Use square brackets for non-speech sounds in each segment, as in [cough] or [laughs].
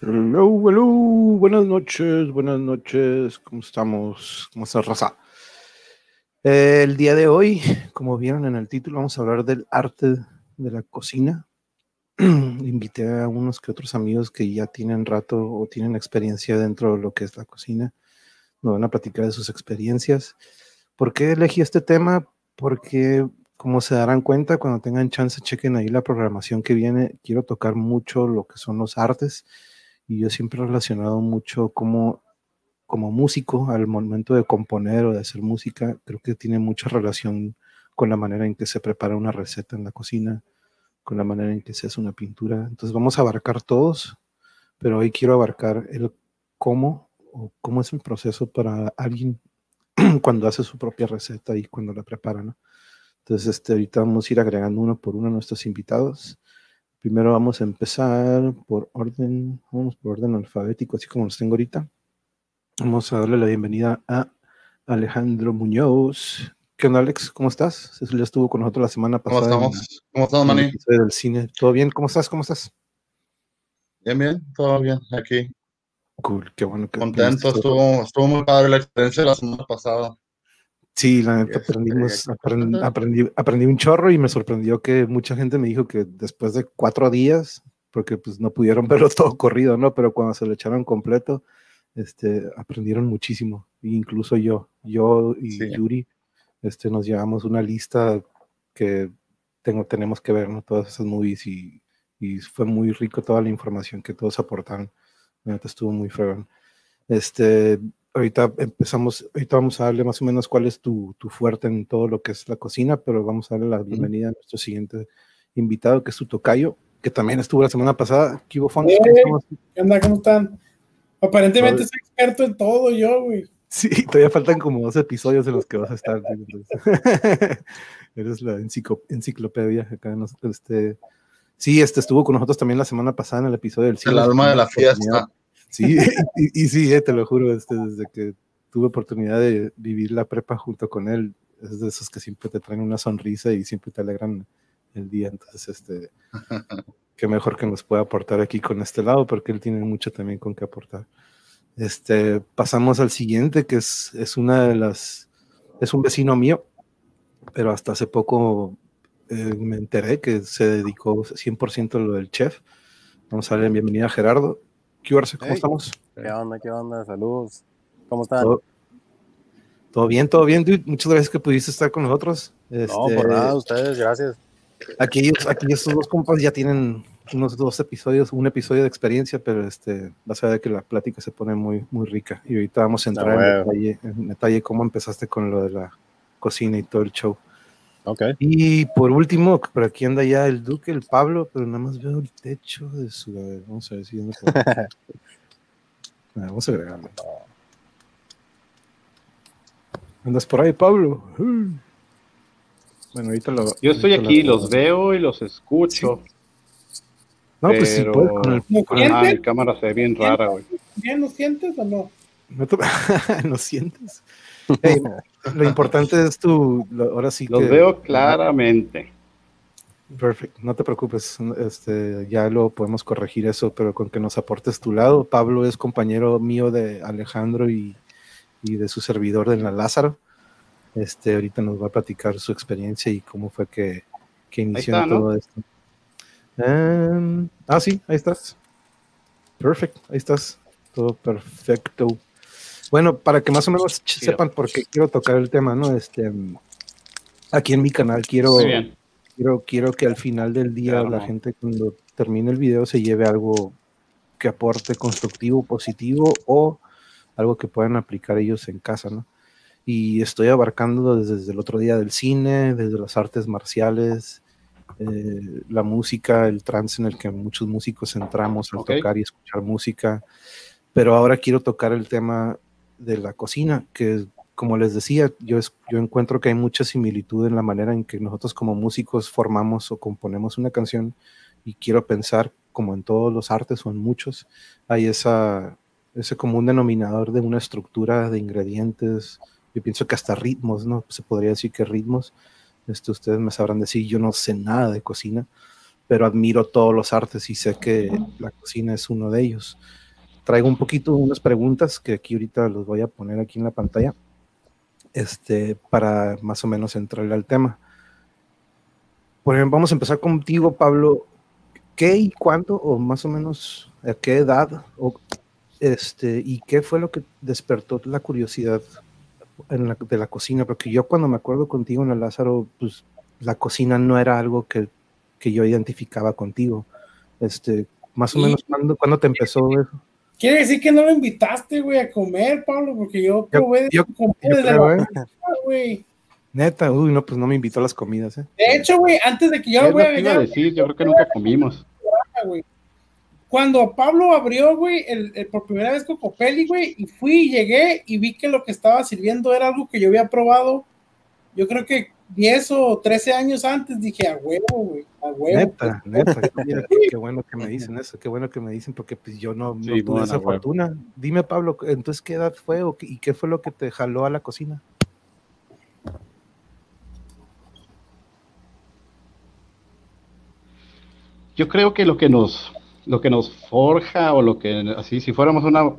Hello, hello, buenas noches, buenas noches, ¿cómo estamos? ¿Cómo está Raza? Eh, el día de hoy, como vieron en el título, vamos a hablar del arte de la cocina. [clears throat] Invité a unos que otros amigos que ya tienen rato o tienen experiencia dentro de lo que es la cocina. Nos van a platicar de sus experiencias. ¿Por qué elegí este tema? Porque, como se darán cuenta, cuando tengan chance, chequen ahí la programación que viene. Quiero tocar mucho lo que son los artes y yo siempre he relacionado mucho como, como músico al momento de componer o de hacer música, creo que tiene mucha relación con la manera en que se prepara una receta en la cocina, con la manera en que se hace una pintura. Entonces vamos a abarcar todos, pero hoy quiero abarcar el cómo o cómo es el proceso para alguien [clears throat] cuando hace su propia receta y cuando la prepara, ¿no? Entonces, este, ahorita vamos a ir agregando uno por uno a nuestros invitados. Primero vamos a empezar por orden, vamos por orden alfabético, así como los tengo ahorita. Vamos a darle la bienvenida a Alejandro Muñoz. ¿Qué onda, Alex? ¿Cómo estás? Cecilia estuvo con nosotros la semana pasada. ¿Cómo estamos? ¿Cómo estamos, Manny? Del cine. ¿Todo bien? ¿Cómo estás? ¿Cómo estás? Bien, bien, todo bien, aquí. Cool, qué bueno que Contento, estuvo, estuvo muy padre la experiencia de la semana pasada. Sí, la neta aprendimos, aprendí, aprendí, aprendí, un chorro y me sorprendió que mucha gente me dijo que después de cuatro días, porque pues no pudieron [laughs] verlo todo corrido, ¿no? Pero cuando se lo echaron completo, este, aprendieron muchísimo. incluso yo, yo y sí. Yuri, este, nos llevamos una lista que tengo, tenemos que ver, ¿no? Todas esas movies y, y fue muy rico toda la información que todos aportaron. La neta estuvo muy fregón. Este, ahorita empezamos, ahorita vamos a darle más o menos cuál es tu, tu, fuerte en todo lo que es la cocina, pero vamos a darle la bienvenida a nuestro siguiente invitado, que es tu tocayo, que también estuvo la semana pasada. ¿Qué hubo, hey, ¿Qué onda? ¿Cómo están? Aparentemente soy experto en todo yo, güey. Sí, todavía faltan como dos episodios en los que vas a estar. [laughs] Eres la enciclopedia acá. Este, sí, este estuvo con nosotros también la semana pasada en el episodio del El alma de la fiesta. Sí, [laughs] y, y, sí, eh, te lo juro, este, desde que tuve oportunidad de vivir la prepa junto con él, es de esos que siempre te traen una sonrisa y siempre te alegran el día. Entonces, este, [laughs] qué mejor que nos pueda aportar aquí con este lado, porque él tiene mucho también con qué aportar. Este, pasamos al siguiente, que es, es una de las, es un vecino mío, pero hasta hace poco eh, me enteré que se dedicó 100% a lo del chef. Vamos a darle bienvenida a Gerardo. ¿Qué ¿Cómo hey, estamos? ¿Qué onda? ¿Qué onda? Saludos. ¿Cómo están? ¿Todo, todo bien, todo bien, dude. Muchas gracias que pudiste estar con nosotros. Este, no, por nada, ustedes, gracias. Aquí, aquí estos dos compas ya tienen unos dos episodios, un episodio de experiencia, pero este, vas a ver que la plática se pone muy, muy rica. Y ahorita vamos a entrar no, en, detalle, en detalle cómo empezaste con lo de la cocina y todo el show. Okay. Y por último, por aquí anda ya el Duque, el Pablo, pero nada más veo el techo de su. A ver, vamos a ver si anda por... ver, [laughs] Vamos a agregarlo. ¿Andas por ahí, Pablo? Bueno, ahorita lo. Yo estoy aquí, lo... los veo y los escucho. Sí. No, pues sí, puedes con el. Con ah, mi cámara se ve bien rara, güey. ¿Bien lo sientes o no? ¿No. ¿No [laughs] sientes? Hey, lo importante es tu, ahora sí Los que, veo claramente. Perfecto, no te preocupes, este, ya lo podemos corregir eso, pero con que nos aportes tu lado. Pablo es compañero mío de Alejandro y, y de su servidor de la Lázaro. Este, ahorita nos va a platicar su experiencia y cómo fue que, que inició está, todo ¿no? esto. Um, ah, sí, ahí estás. Perfecto, ahí estás. Todo perfecto. Bueno, para que más o menos sepan por qué quiero tocar el tema, ¿no? Este, aquí en mi canal quiero, quiero, quiero que al final del día Claro, la no. gente cuando termine el video se lleve algo que aporte constructivo, positivo o algo que puedan aplicar ellos en casa, ¿no? Y estoy abarcando desde, desde el otro día del cine, desde las artes marciales, eh, la música, el trance en el que muchos músicos entramos al tocar y escuchar música. Pero ahora quiero tocar el tema de la cocina, que como les decía, yo, es- yo encuentro que hay mucha similitud en la manera en que nosotros como músicos formamos o componemos una canción y quiero pensar, como en todos los artes o en muchos, hay esa, ese común denominador de una estructura de ingredientes. Yo pienso que hasta ritmos, ¿no? Se podría decir que ritmos. Este, ustedes me sabrán decir, yo no sé nada de cocina, pero admiro todos los artes y sé que la cocina es uno de ellos. Traigo un poquito unas preguntas que aquí ahorita los voy a poner aquí en la pantalla, este, para más o menos entrarle al tema. Por ejemplo, vamos a empezar contigo, Pablo. ¿Qué y cuándo, o más o menos a qué edad, o este, y qué fue lo que despertó la curiosidad en la, de la cocina? Porque yo cuando me acuerdo contigo en el Lázaro, pues la cocina no era algo que, que yo identificaba contigo. Este, más o Y- menos, ¿cuándo, cuándo te empezó eso? Quiere decir que no lo invitaste, güey, a comer, Pablo, porque yo probé de yo- tu comida yo desde la güey. Neta, uy, no, pues no me invitó a las comidas, ¿eh? De hecho, güey, antes de que yo Es lo lo voy a que iba a decir, yo creo que nunca comimos. güey. Cuando Pablo abrió, güey, el, el- por primera vez Cocopelli, güey, y fui, llegué y vi que lo que estaba sirviendo era algo que yo había probado, yo creo que 10 o 13 años antes, dije, a huevo, güey, a huevo. Neta, neta, [laughs] mira, qué, bueno que me dicen eso, qué bueno que me dicen, porque pues yo no, no tuve esa fortuna. Dime, Pablo, entonces, ¿qué edad fue o qué- y qué fue lo que te jaló a la cocina? Yo creo que lo que nos, lo que nos forja o lo que, así, si fuéramos una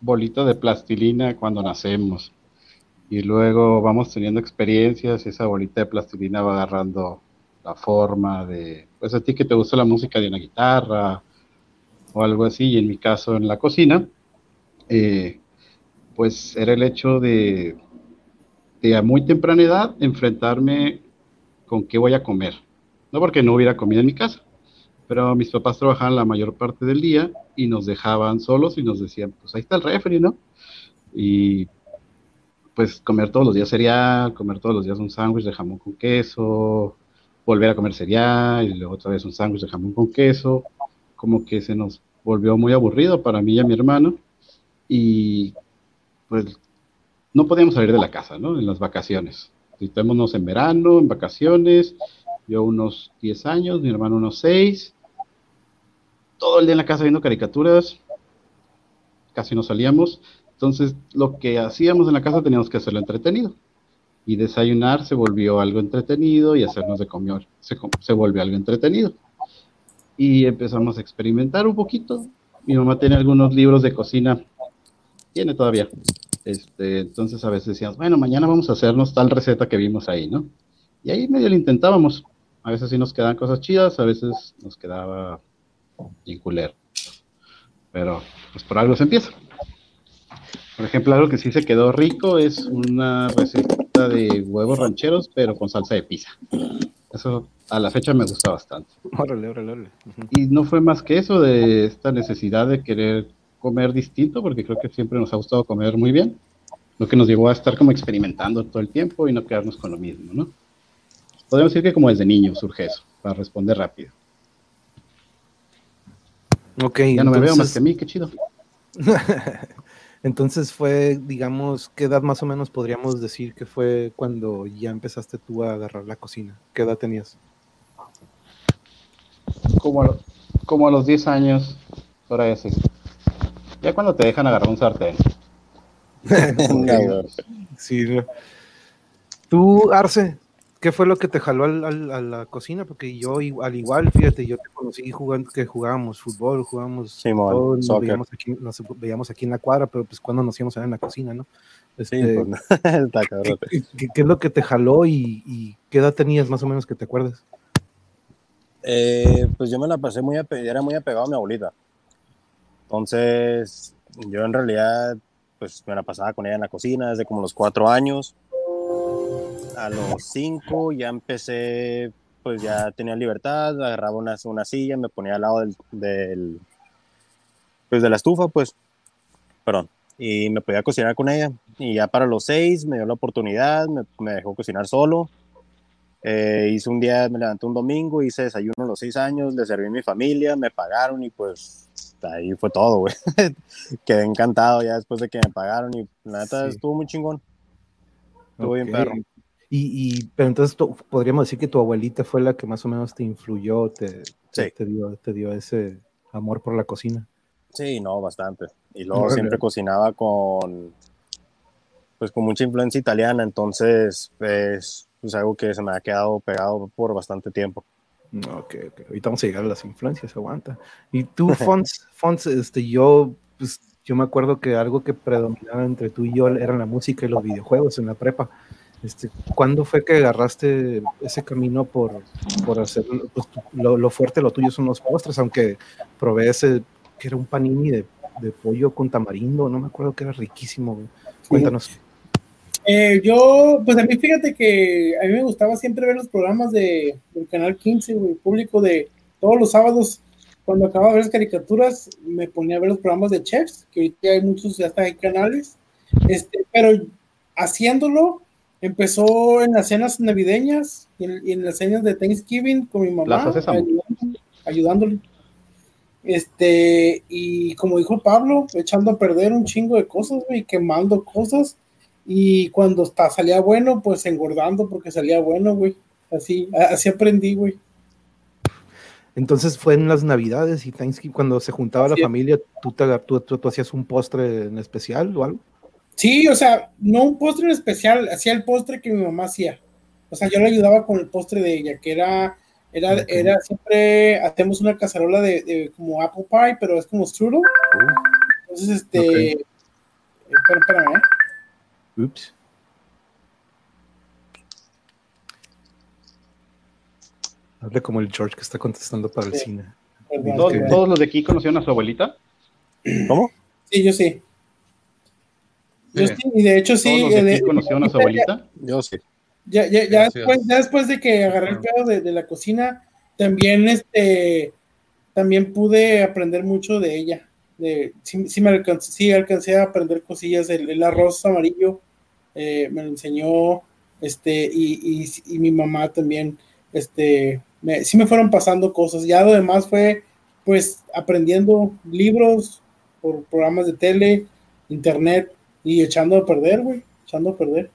bolita de plastilina cuando nacemos y luego vamos teniendo experiencias, esa bolita de plastilina va agarrando la forma de, pues a ti que te gusta la música de una guitarra o algo así, y en mi caso en la cocina, eh, pues era el hecho de, de a muy temprana edad enfrentarme con qué voy a comer. No porque no hubiera comida en mi casa, pero mis papás trabajaban la mayor parte del día y nos dejaban solos y nos decían, pues ahí está el refri, ¿no? Y pues comer todos los días cereal, comer todos los días un sándwich de jamón con queso, volver a comer cereal y luego otra vez un sándwich de jamón con queso, como que se nos volvió muy aburrido para mí y a mi hermano y pues no podíamos salir de la casa, ¿no? En las vacaciones. Citémonos en verano, en vacaciones, yo unos 10 años, mi hermano unos 6, todo el día en la casa viendo caricaturas, casi no salíamos, entonces lo que hacíamos en la casa teníamos que hacerlo entretenido. Y desayunar se volvió algo entretenido y hacernos de comer se, se volvió algo entretenido. Y empezamos a experimentar un poquito. Mi mamá tiene algunos libros de cocina, tiene todavía. Este, entonces a veces decíamos, bueno, mañana vamos a hacernos tal receta que vimos ahí, ¿no? Y ahí medio lo intentábamos. A veces sí nos quedaban cosas chidas, a veces nos quedaba bien culero. Pero pues por algo se empieza. Por ejemplo, algo que sí se quedó rico es una receta de huevos rancheros, pero con salsa de pizza. Eso a la fecha me gusta bastante. Órale, órale, órale. Y no fue más que eso de esta necesidad de querer comer distinto, porque creo que siempre nos ha gustado comer muy bien, lo que nos llevó a estar como experimentando todo el tiempo y no quedarnos con lo mismo, ¿no? Podemos decir que como desde niño surge eso, para responder rápido. Ok, Ya no me veo más que a mí, qué chido. [laughs] Entonces fue, digamos, ¿qué edad más o menos podríamos decir que fue cuando ya empezaste tú a agarrar la cocina? ¿Qué edad tenías? Como a, lo- como a los 10 años, por ahí así. Ya cuando te dejan agarrar un sartén. [laughs] Sí. ¿no? Tú, Arce, ¿qué fue lo que te jaló al- al- a la cocina? Porque yo, al igual, fíjate, yo te conocí jugando, que jugábamos fútbol, jugábamos Simón, todo, nos, veíamos aquí, nos veíamos aquí en la cuadra, pero pues cuando nos íbamos a ver en la cocina, ¿no? Sí, Este, pues, [laughs] está cabrón. ¿qué, qué- qué es lo que te jaló y, y qué edad tenías más o menos que te acuerdes? Eh, pues yo me la pasé muy, era muy apegado a mi abuelita. Entonces, yo en realidad, pues me la pasaba con ella en la cocina desde como los cuatro años. A los cinco ya empecé, pues ya tenía libertad, agarraba una, una silla, me ponía al lado del, del, pues de la estufa, pues, perdón, y me podía cocinar con ella. Y ya para los seis me dio la oportunidad, me, me dejó cocinar solo. Eh, hice un día, me levanté un domingo, hice desayuno a los seis años, le serví a mi familia, me pagaron y pues ahí fue todo, güey. [laughs] Quedé encantado ya después de que me pagaron y la neta Sí. estuvo muy chingón. Estuvo bien Ok. perro. Y, y- pero entonces tú- podríamos decir que tu abuelita fue la que más o menos te influyó, te, te, Sí. te dio, te dio ese amor por la cocina. Sí, no, bastante. Y luego siempre cocinaba con, pues con mucha influencia italiana, entonces es pues, algo que se me ha quedado pegado por bastante tiempo. Ok, ok. Ahorita vamos a llegar a las influencias, aguanta. Y tú, [laughs] Fons, Fons, este, yo, pues, yo me acuerdo que algo que predominaba entre tú y yo era la música y los videojuegos en la prepa. Este, ¿Cuándo fue que agarraste ese camino por, por hacer, pues, lo, lo, fuerte, lo tuyo son los postres, aunque probé ese, que era un panini de, de pollo con tamarindo, no me acuerdo que era riquísimo. Cuéntanos. Eh, yo, pues a mí fíjate que a mí me gustaba siempre ver los programas de, del Canal 15, güey, público de todos los sábados, cuando acababa de ver las caricaturas, me ponía a ver los programas de chefs, que ahorita hay muchos, ya están en canales, este, pero haciéndolo, empezó en las cenas navideñas y en, y en las cenas de Thanksgiving con mi mamá, ayudándole, ayudándole. Este, y como dijo Pablo, echando a perder un chingo de cosas, güey, quemando cosas. Y cuando está, salía bueno, pues engordando porque salía bueno, güey. Así, así aprendí, güey. Entonces fue en las Navidades y Thanksgiving, cuando se juntaba la familia, ¿tú, te, tú, tú, tú, hacías un postre en especial o algo? Sí, o sea, no un postre en especial, hacía el postre que mi mamá hacía. O sea, yo le ayudaba con el postre de ella, que era era, okay. era siempre, hacemos una cacerola de, de, como apple pie, pero es como strudel. Uh, Entonces, este, okay. espera, espérame, ¿eh? Ups. Hable como el George que está contestando para el cine. Perdón, ¿Todos, perdón. todos los de aquí conocieron a su abuelita? ¿Cómo? Sí, yo sí. Yo Sí. sí, y de hecho ¿Todos sí. de eh, conocieron a su abuelita? Yo sí. Ya, ya, ya, después, ya después de que agarré el pedo de, de la cocina, también este también pude aprender mucho de ella. De, sí, sí me alcancé, sí alcancé a aprender cosillas. El, el arroz amarillo eh, me lo enseñó, este, y, y, y mi mamá también, este, me, sí me fueron pasando cosas. Ya lo demás fue, pues, aprendiendo libros por programas de tele, internet, y echando a perder, güey, echando a perder.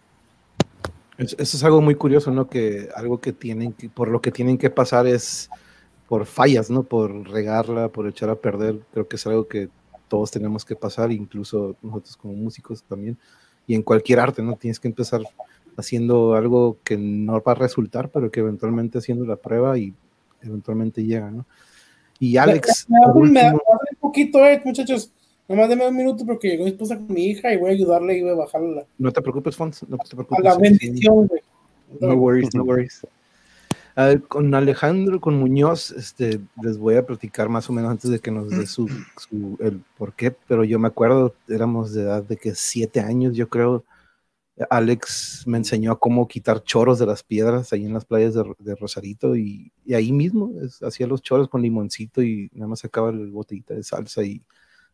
Es- Eso es algo muy curioso, ¿no? Que algo que tienen que, por lo que tienen que pasar es por fallas, ¿no? Por regarla, por echar a perder. Creo que es algo que todos tenemos que pasar, incluso nosotros como músicos también. Y en cualquier arte, ¿no? Tienes que empezar haciendo algo que no va a resultar, pero que eventualmente haciendo la prueba y eventualmente llega, ¿no? Y Alex, Me, me, por un poquito, eh, muchachos. Nomás deme un minuto porque llegó mi esposa con mi hija y voy a ayudarle y voy a bajarle la, no te preocupes, Fons, no te a preocupes. la sí, bendición, güey. No worries, no worries. A con Alejandro, con Muñoz, este, les voy a platicar más o menos antes de que nos dé su, su- el por qué, pero yo me acuerdo, éramos de edad de que siete años, yo creo. Alex me enseñó a cómo quitar choros de las piedras ahí en las playas de, de Rosarito y, y ahí mismo es- hacía los choros con limoncito y nada más sacaba el botellita de salsa y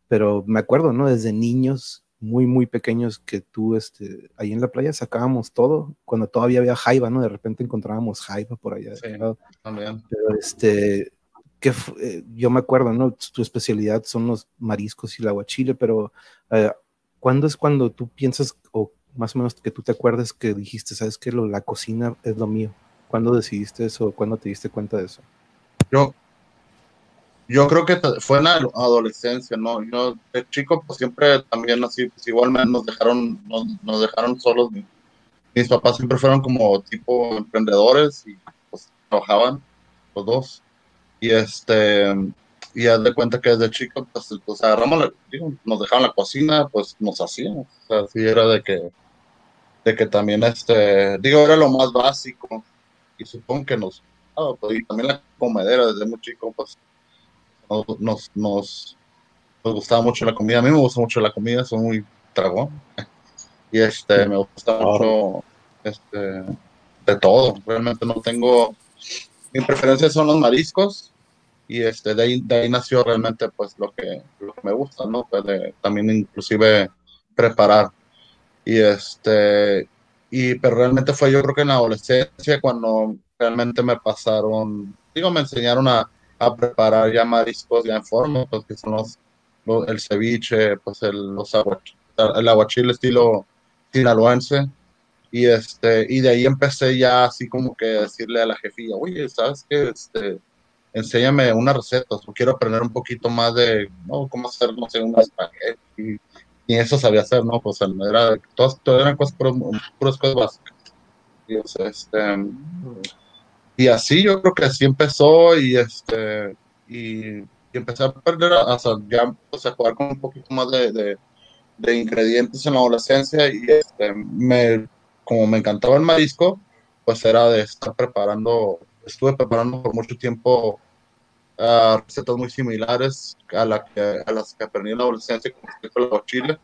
pero me acuerdo, ¿no? Desde niños muy, muy pequeños que tú, este, ahí en la playa sacábamos todo, cuando todavía había jaiba, ¿no? De repente encontrábamos jaiba por allá. de Sí. También. Pero este, que eh, yo me acuerdo, ¿no? Tu especialidad son los mariscos y el aguachile, pero eh, ¿cuándo es cuando tú piensas, o más o menos que tú te acuerdas que dijiste, sabes que la cocina es lo mío? ¿Cuándo decidiste eso? ¿Cuándo te diste cuenta de eso? Yo, yo creo que fue en la adolescencia, ¿no? Yo de chico, pues siempre también así, pues igual nos dejaron, nos, nos dejaron solos. Mi- Mis papás siempre fueron como tipo emprendedores y pues trabajaban los dos. Y este, y haz de cuenta que desde chico, pues, pues agarramos, digo, nos dejaban la cocina, pues nos hacíamos. O sea, sí era de que, de que también, este, digo, era lo más básico. Y supongo que nos, ah, pues, y también la comedera desde muy chico, pues nos, nos, nos, gustaba mucho la comida. A mí me gusta mucho la comida, soy muy tragón. [laughs] Y este, me gusta mucho este, de todo. Realmente no tengo. Mi preferencia son los mariscos. Y este, de ahí, de ahí nació realmente pues lo que, lo que me gusta, ¿no? Pues de- también inclusive preparar. Y este, y pero realmente fue yo creo que en la adolescencia cuando realmente me pasaron, digo, me enseñaron a, a preparar ya mariscos ya en forma, pues que son los, los- el ceviche, pues el, los aguach- el aguachile estilo sinaloense. Y este, y de ahí empecé ya así como que decirle a la jefilla, oye, ¿sabes qué? Este, enséñame una receta, o quiero aprender un poquito más de, ¿no? Cómo hacer, no sé, un espagueti. Y eso sabía hacer, ¿no? Pues era, todas, todas eran cosas, puras, puras cosas básicas. Y, o sea, este, y así yo creo que así empezó y este y, empecé a perder hasta ya pues, a jugar con un poquito más de, de, ingredientes en la adolescencia y este, me como me encantaba el marisco pues era de estar preparando estuve preparando por mucho tiempo uh, recetas muy similares a, la que, a las que aprendí en la adolescencia con respecto al chile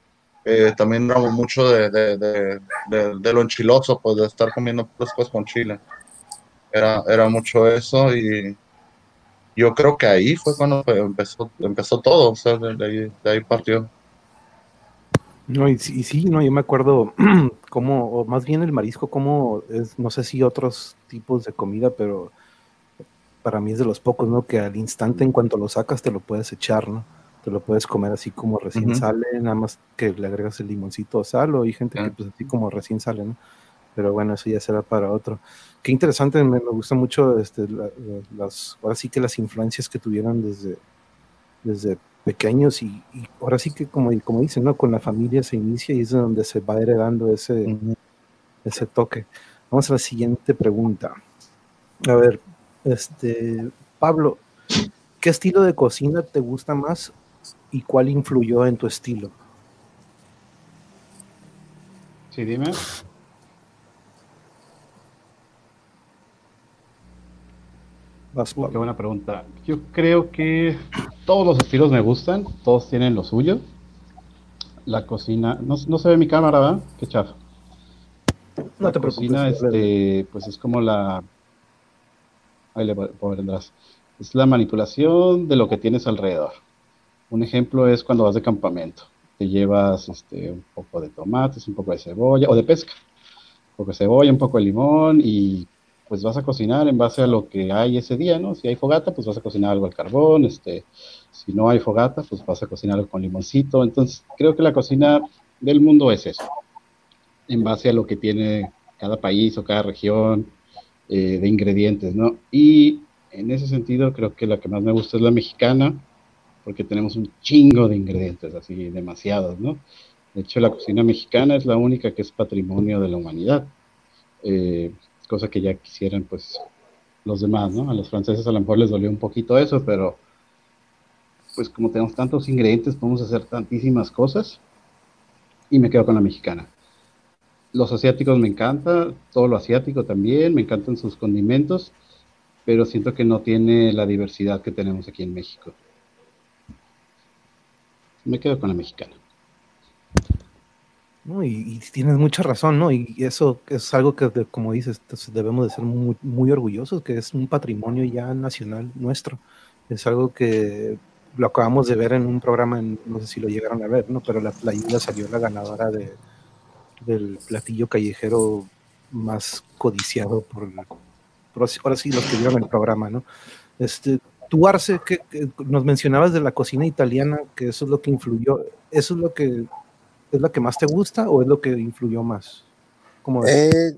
eh, también éramos mucho de, de, de, de, lo enchiloso pues de estar comiendo cosas con chile era, era mucho eso y yo creo que ahí fue cuando empezó, empezó todo, o sea, de ahí, de ahí partió. No, y, sí, no, yo me acuerdo [clears throat] cómo, o más bien el marisco, como es, no sé si otros tipos de comida, pero para mí es de los pocos, ¿no? Que al instante, en cuanto lo sacas, te lo puedes echar, ¿no? Te lo puedes comer así como recién sale, nada más que le agregas el limoncito o sal, o hay gente que pues así como recién sale, ¿no? Pero bueno, eso ya será para otro qué interesante, me, gusta mucho este, las, ahora sí que las influencias que tuvieron desde, desde pequeños y, ahora sí que como, como dicen, ¿no? Con la familia se inicia y es donde se va heredando ese, ese toque. Vamos a la siguiente pregunta. A ver, este, Pablo, ¿qué estilo de cocina te gusta más y cuál influyó en tu estilo? Sí, dime. Qué buena pregunta. Yo creo que todos los estilos me gustan, todos tienen lo suyo. La cocina, no, se ve mi cámara, ¿verdad? Qué chafa. No te la cocina, este, pues es como la. Ahí le vendrás. Es la manipulación de lo que tienes alrededor. Un ejemplo es cuando vas de campamento. Te llevas este, un poco de tomates, un poco de cebolla, o de pesca. Un poco de cebolla, un poco de limón y pues vas a cocinar en base a lo que hay ese día, ¿no? Si hay fogata, pues vas a cocinar algo al carbón, este, si no hay fogata, pues vas a cocinar algo con limoncito. Entonces, creo que la cocina del mundo es eso, en base a lo que tiene cada país o cada región eh, de ingredientes, ¿no? Y en ese sentido, creo que la que más me gusta es la mexicana, porque tenemos un chingo de ingredientes, así demasiados, ¿no? De hecho, la cocina mexicana es la única que es patrimonio de la humanidad. Eh, cosa que ya quisieran pues los demás, ¿no? A los franceses a lo mejor les dolió un poquito eso, pero pues como tenemos tantos ingredientes, podemos hacer tantísimas cosas y me quedo con la mexicana. Los asiáticos me encanta, todo lo asiático también, me encantan sus condimentos, pero siento que no tiene la diversidad que tenemos aquí en México. Me quedo con la mexicana. Y, tienes mucha razón, ¿no? Y eso es algo que, como dices, debemos de ser muy, orgullosos, que es un patrimonio ya nacional nuestro. Es algo que lo acabamos de ver en un programa, no sé si lo llegaron a ver, ¿no? Pero la, la salió la ganadora de, del platillo callejero más codiciado por, ahora sí los que vieron el programa, ¿no? Este, tú, Arce, que, nos mencionabas de la cocina italiana, que eso es lo que influyó, eso es lo que ¿Es la que más te gusta o es lo que influyó más? ¿Cómo eh,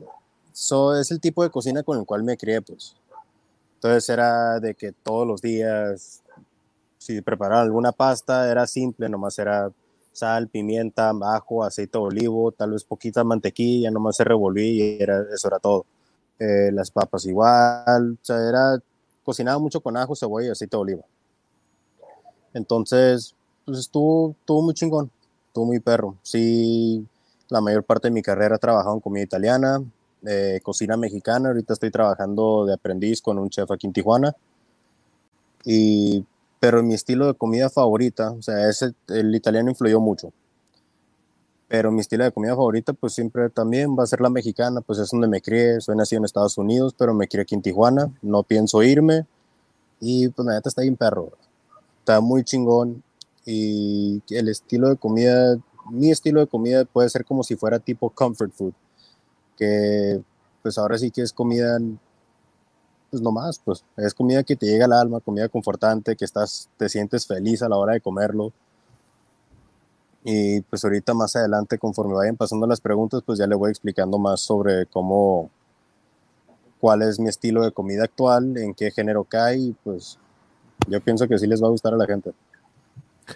es el tipo de cocina con el cual me crié, pues. Entonces era de que todos los días, si preparaba alguna pasta, era simple, nomás era sal, pimienta, ajo, aceite de olivo, tal vez poquita mantequilla, nomás se revolvía y era, eso era todo. Eh, las papas igual, o sea, era cocinado mucho con ajo, cebolla y aceite de olivo. Entonces, pues estuvo, estuvo muy chingón estuvo muy perro. Sí, la mayor parte de mi carrera he trabajado en comida italiana, eh, cocina mexicana. Ahorita estoy trabajando de aprendiz con un chef aquí en Tijuana. Y, pero mi estilo de comida favorita, o sea, ese, el italiano influyó mucho. Pero mi estilo de comida favorita, pues siempre también va a ser la mexicana, pues es donde me crié. Soy nacido en Estados Unidos, pero me crié aquí en Tijuana. No pienso irme. Y pues neta está bien perro. Está muy chingón y el estilo de comida, mi estilo de comida puede ser como si fuera tipo comfort food, que pues ahora sí que es comida, pues no más, pues es comida que te llega al alma, comida confortante, que estás, te sientes feliz a la hora de comerlo. Y pues ahorita más adelante, conforme vayan pasando las preguntas, pues ya le voy explicando más sobre cómo, cuál es mi estilo de comida actual, en qué género cae, y pues yo pienso que sí les va a gustar a la gente.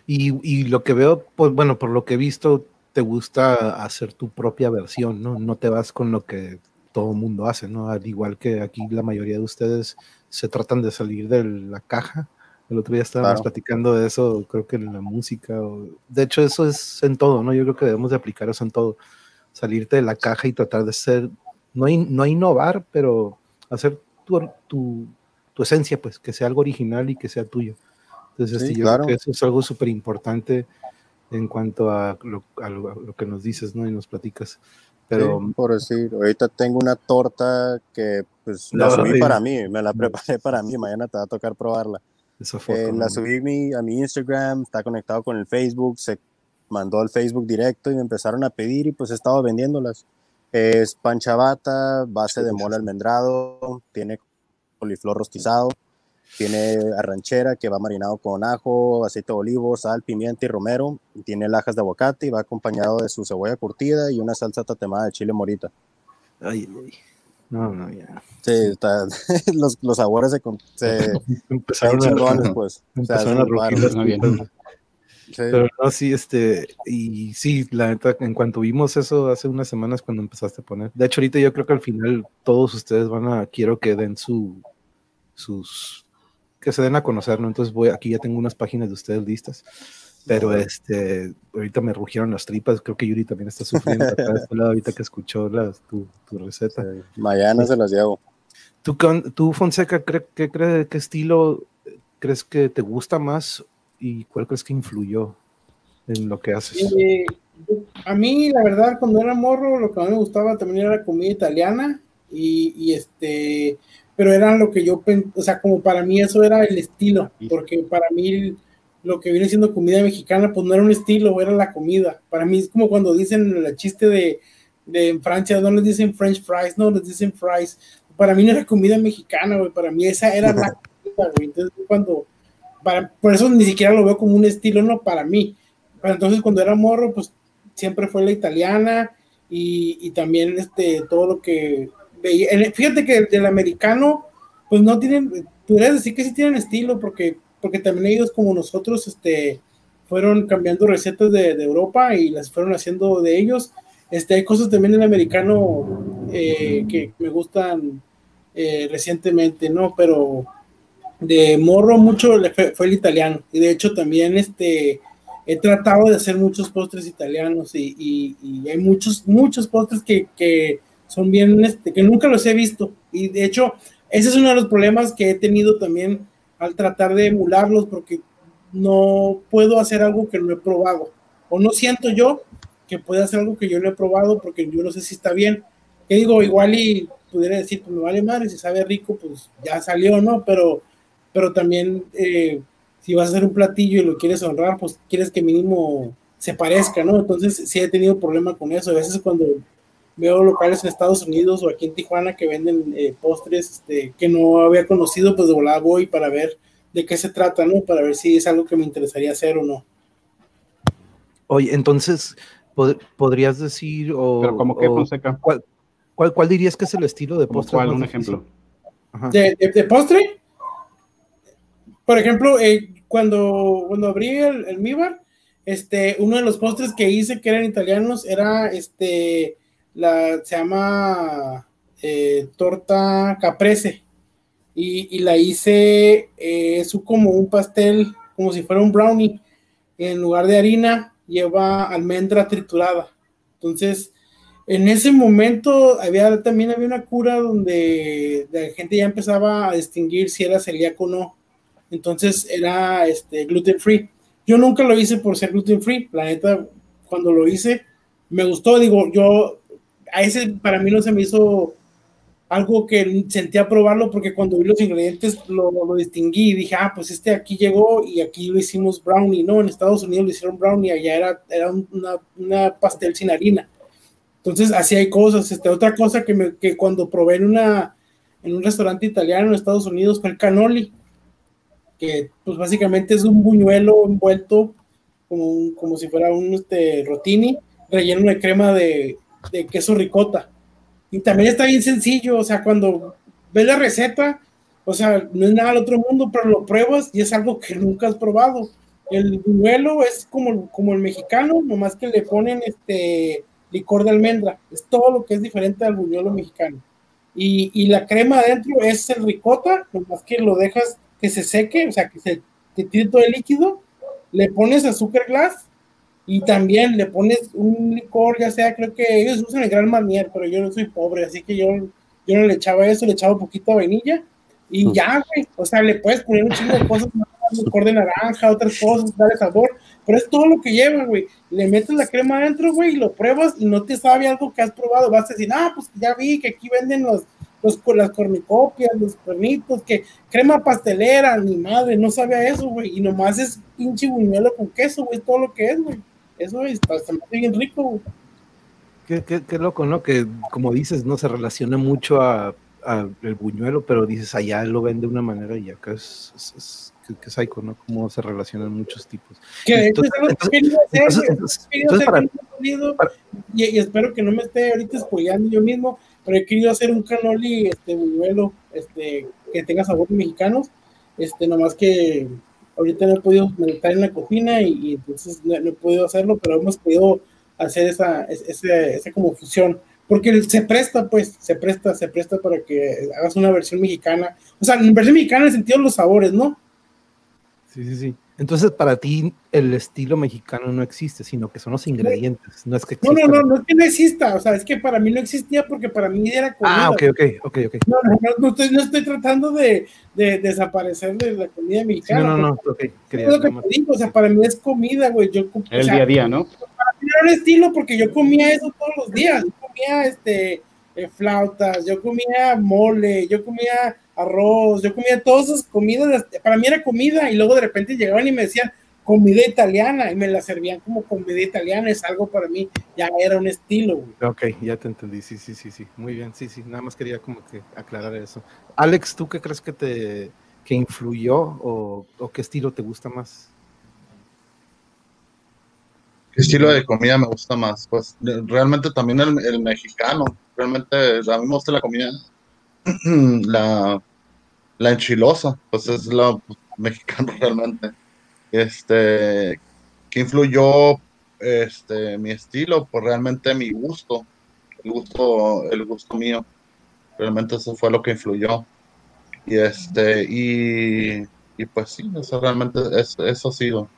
Y, lo que veo, pues bueno, por lo que he visto, te gusta hacer tu propia versión, ¿no? No te vas con lo que todo mundo hace, ¿no? Al igual que aquí la mayoría de ustedes se tratan de salir de la caja. El otro día estábamos Claro. platicando de eso, creo que en la música. o- de hecho, eso es en todo, ¿no? Yo creo que debemos de aplicar eso en todo. Salirte de la caja y tratar de ser, no, in- no innovar, pero hacer tu, tu, tu esencia, pues, que sea algo original y que sea tuyo. Entonces, Sí, yo claro. creo que eso es algo súper importante en cuanto a lo, a lo- que nos dices, ¿no? Y nos platicas. Pero Sí, por decir, ahorita tengo una torta que pues la No, subí para mí, me la preparé para mí, mañana te va a tocar probarla. Eh, la subí mi- a mi Instagram, está conectado con el Facebook, se mandó al Facebook directo y me empezaron a pedir y pues he estado vendiéndolas. Es pan chabata, base de mole almendrado, tiene coliflor rostizado, tiene arranchera que va marinado con ajo, aceite de olivo, sal, pimienta y romero, y tiene lajas de aguacate y va acompañado de su cebolla curtida y una salsa tatemada de chile morita. Ay, ay. No, no, ya. Sí, está- [laughs] los, los sabores se, se [laughs] Empezaron a, pues. O sea, empezaron a bien. [laughs] Sí. Pero no, sí, este, y sí, la neta, en cuanto vimos eso hace unas semanas cuando empezaste a poner, de hecho ahorita yo creo que al final todos ustedes van a, quiero que den su, sus, que se den a conocer, ¿no? Entonces voy, aquí ya tengo unas páginas de ustedes listas, pero este, ahorita me rugieron las tripas, creo que Yuri también está sufriendo acá de este lado ahorita que escuchó las, tu, tu receta. Sí. Mañana se las llevo. ¿Tú, tú Fonseca, cre- qué, cree- qué estilo crees que te gusta más y cuál crees que influyó en lo que haces? Eh, a mí, la verdad, cuando era morro, lo que más me gustaba también era la comida italiana y, y este, pero era lo que yo, o sea, como para mí eso era el estilo, porque para mí lo que viene siendo comida mexicana, pues no era un estilo, era la comida. Para mí es como cuando dicen el chiste de, de en Francia, no les dicen French fries, no les dicen fries. Para mí no era comida mexicana, güey, para mí esa era la [laughs] comida, güey. Entonces, cuando, para, por eso ni siquiera lo veo como un estilo, no, para mí. Pero entonces cuando era morro, pues siempre fue la italiana y, y también este, todo lo que Fíjate que del americano, pues no tienen, podrías decir que sí tienen estilo, porque, porque también ellos como nosotros, este, fueron cambiando recetas de, de Europa y las fueron haciendo de ellos. Este, hay cosas también del americano eh, que me gustan eh, recientemente, ¿no? Pero de morro mucho fue, fue el italiano. Y de hecho también este, he tratado de hacer muchos postres italianos y, y- y hay muchos, muchos postres que, que son bien, este, que nunca los he visto. Y de hecho, ese es uno de los problemas que he tenido también al tratar de emularlos porque no puedo hacer algo que no he probado. O no siento yo que pueda hacer algo que yo no he probado porque yo no sé si está bien. Que digo, igual y pudiera decir, pues me vale madre, si sabe rico, pues ya salió, ¿no? Pero, pero también eh, si vas a hacer un platillo y lo quieres honrar, pues quieres que mínimo se parezca, ¿no? Entonces sí he tenido problema con eso. A veces cuando veo locales en Estados Unidos o aquí en Tijuana que venden eh, postres este, que no había conocido, pues de volada voy para ver de qué se trata, ¿no? Para ver si es algo que me interesaría hacer o no. Oye, entonces, pod- ¿podrías decir o, Pero como que Fonseca, ¿cuál, cuál, cuál dirías que es el estilo de postre? cuál, un ejemplo. Ajá. de, de- de postre. Por ejemplo, eh, cuando, cuando abrí el, el Mi Bar, este, uno de los postres que hice que eran italianos era este, la, se llama eh, torta caprese. Y, la hice, eh, como un pastel, como si fuera un brownie. En lugar de harina, lleva almendra triturada. Entonces, en ese momento había también había una cura donde la gente ya empezaba a distinguir si era celíaco o no. Entonces era este gluten free. Yo nunca lo hice por ser gluten free. La neta, cuando lo hice, me gustó. Digo, yo a ese para mí no se me hizo algo que sentía probarlo porque cuando vi los ingredientes lo, lo distinguí y dije, ah, pues este aquí llegó y aquí lo hicimos brownie, ¿no? En Estados Unidos lo hicieron brownie, allá era, era una, una pastel sin harina. Entonces, así hay cosas. Este, otra cosa que, me, que cuando probé en, una, en un restaurante italiano en Estados Unidos fue el cannoli, que pues básicamente es un buñuelo envuelto como, como si fuera un este, rotini, relleno de crema de, de queso ricota. Y también está bien sencillo, o sea, cuando ves la receta, o sea, no es nada del otro mundo, pero lo pruebas y es algo que nunca has probado. El buñuelo es como, como el mexicano, nomás que le ponen este licor de almendra. Es todo lo que es diferente al buñuelo mexicano. Y, y la crema adentro es el ricota, nomás que lo dejas que se seque, o sea, que se que tire todo el líquido, le pones azúcar glass y también le pones un licor, ya sea, creo que ellos usan el Gran Marnier, pero yo no soy pobre, así que yo, yo no le echaba eso, le echaba un poquito de vainilla y Mm. ya, güey, o sea, le puedes poner un chingo de cosas, [laughs] más, licor de naranja, otras cosas, darle sabor, pero es todo lo que lleva, güey. Le metes la crema adentro, güey, y lo pruebas y no te sabe algo que has probado, vas a decir, ah, pues ya vi que aquí venden los, los las cornicopias, los cuernitos, que crema pastelera, ni madre, no sabe a eso, güey, y nomás es pinche buñuelo con queso, güey, todo lo que es, güey. Eso está, se me hace bien rico. Qué, qué- qué loco, ¿no? Que como dices, no se relaciona mucho a, a el buñuelo, pero dices allá lo ven de una manera y acá es, es, es- qué psycho, ¿no? Cómo se relacionan muchos tipos. Que Entonces- es que y espero que no me esté ahorita spoileando yo mismo, pero he querido hacer un canoli, este, buñuelo, este, que tenga sabores mexicanos, este, nomás que ahorita no he podido meditar en la cocina y, entonces no, he podido hacerlo, pero hemos podido hacer esa, es- ese, esa como fusión, porque se presta, pues, se presta, se presta para que hagas una versión mexicana, o sea, versión mexicana en el sentido de los sabores, ¿no? Sí, sí, sí. Entonces, para ti, el estilo mexicano no existe, sino que son los ingredientes. No es que No, no, existan. no, no es que no exista, o sea, es que para mí no existía porque para mí era comida. Ah, ok, ok, ok, ok. No, no, no, no estoy, no estoy tratando de, de desaparecer de la comida Sí, mexicana. no, no, no, porque ok. Quería lo que te digo, o sea, para mí es comida, güey. Yo, o El sea, día a día, ¿no? era un estilo porque yo comía eso todos los días. Yo comía este, eh, flautas, yo comía mole, yo comía arroz, yo comía todas esas comidas. Para mí era comida y luego de repente llegaban y me decían comida italiana y me la servían como comida italiana. Es algo para mí, ya era un estilo, güey. Ok, ya te entendí. Sí, sí, sí, sí. Muy bien, sí, sí. Nada más quería como que aclarar eso. Alex, ¿tú qué crees que te que influyó o, o qué estilo te gusta más? ¿Qué estilo de comida me gusta más? Pues realmente también el, el mexicano. Realmente a mí me gusta la comida, [clears throat] la, la enchilosa, pues es la pues, mexicano [laughs] realmente. Este, ¿qué influyó este, mi estilo? Pues realmente mi gusto, el gusto, el gusto mío. Realmente eso fue lo que influyó. Y este, y, y pues sí, eso realmente, es, eso ha sido.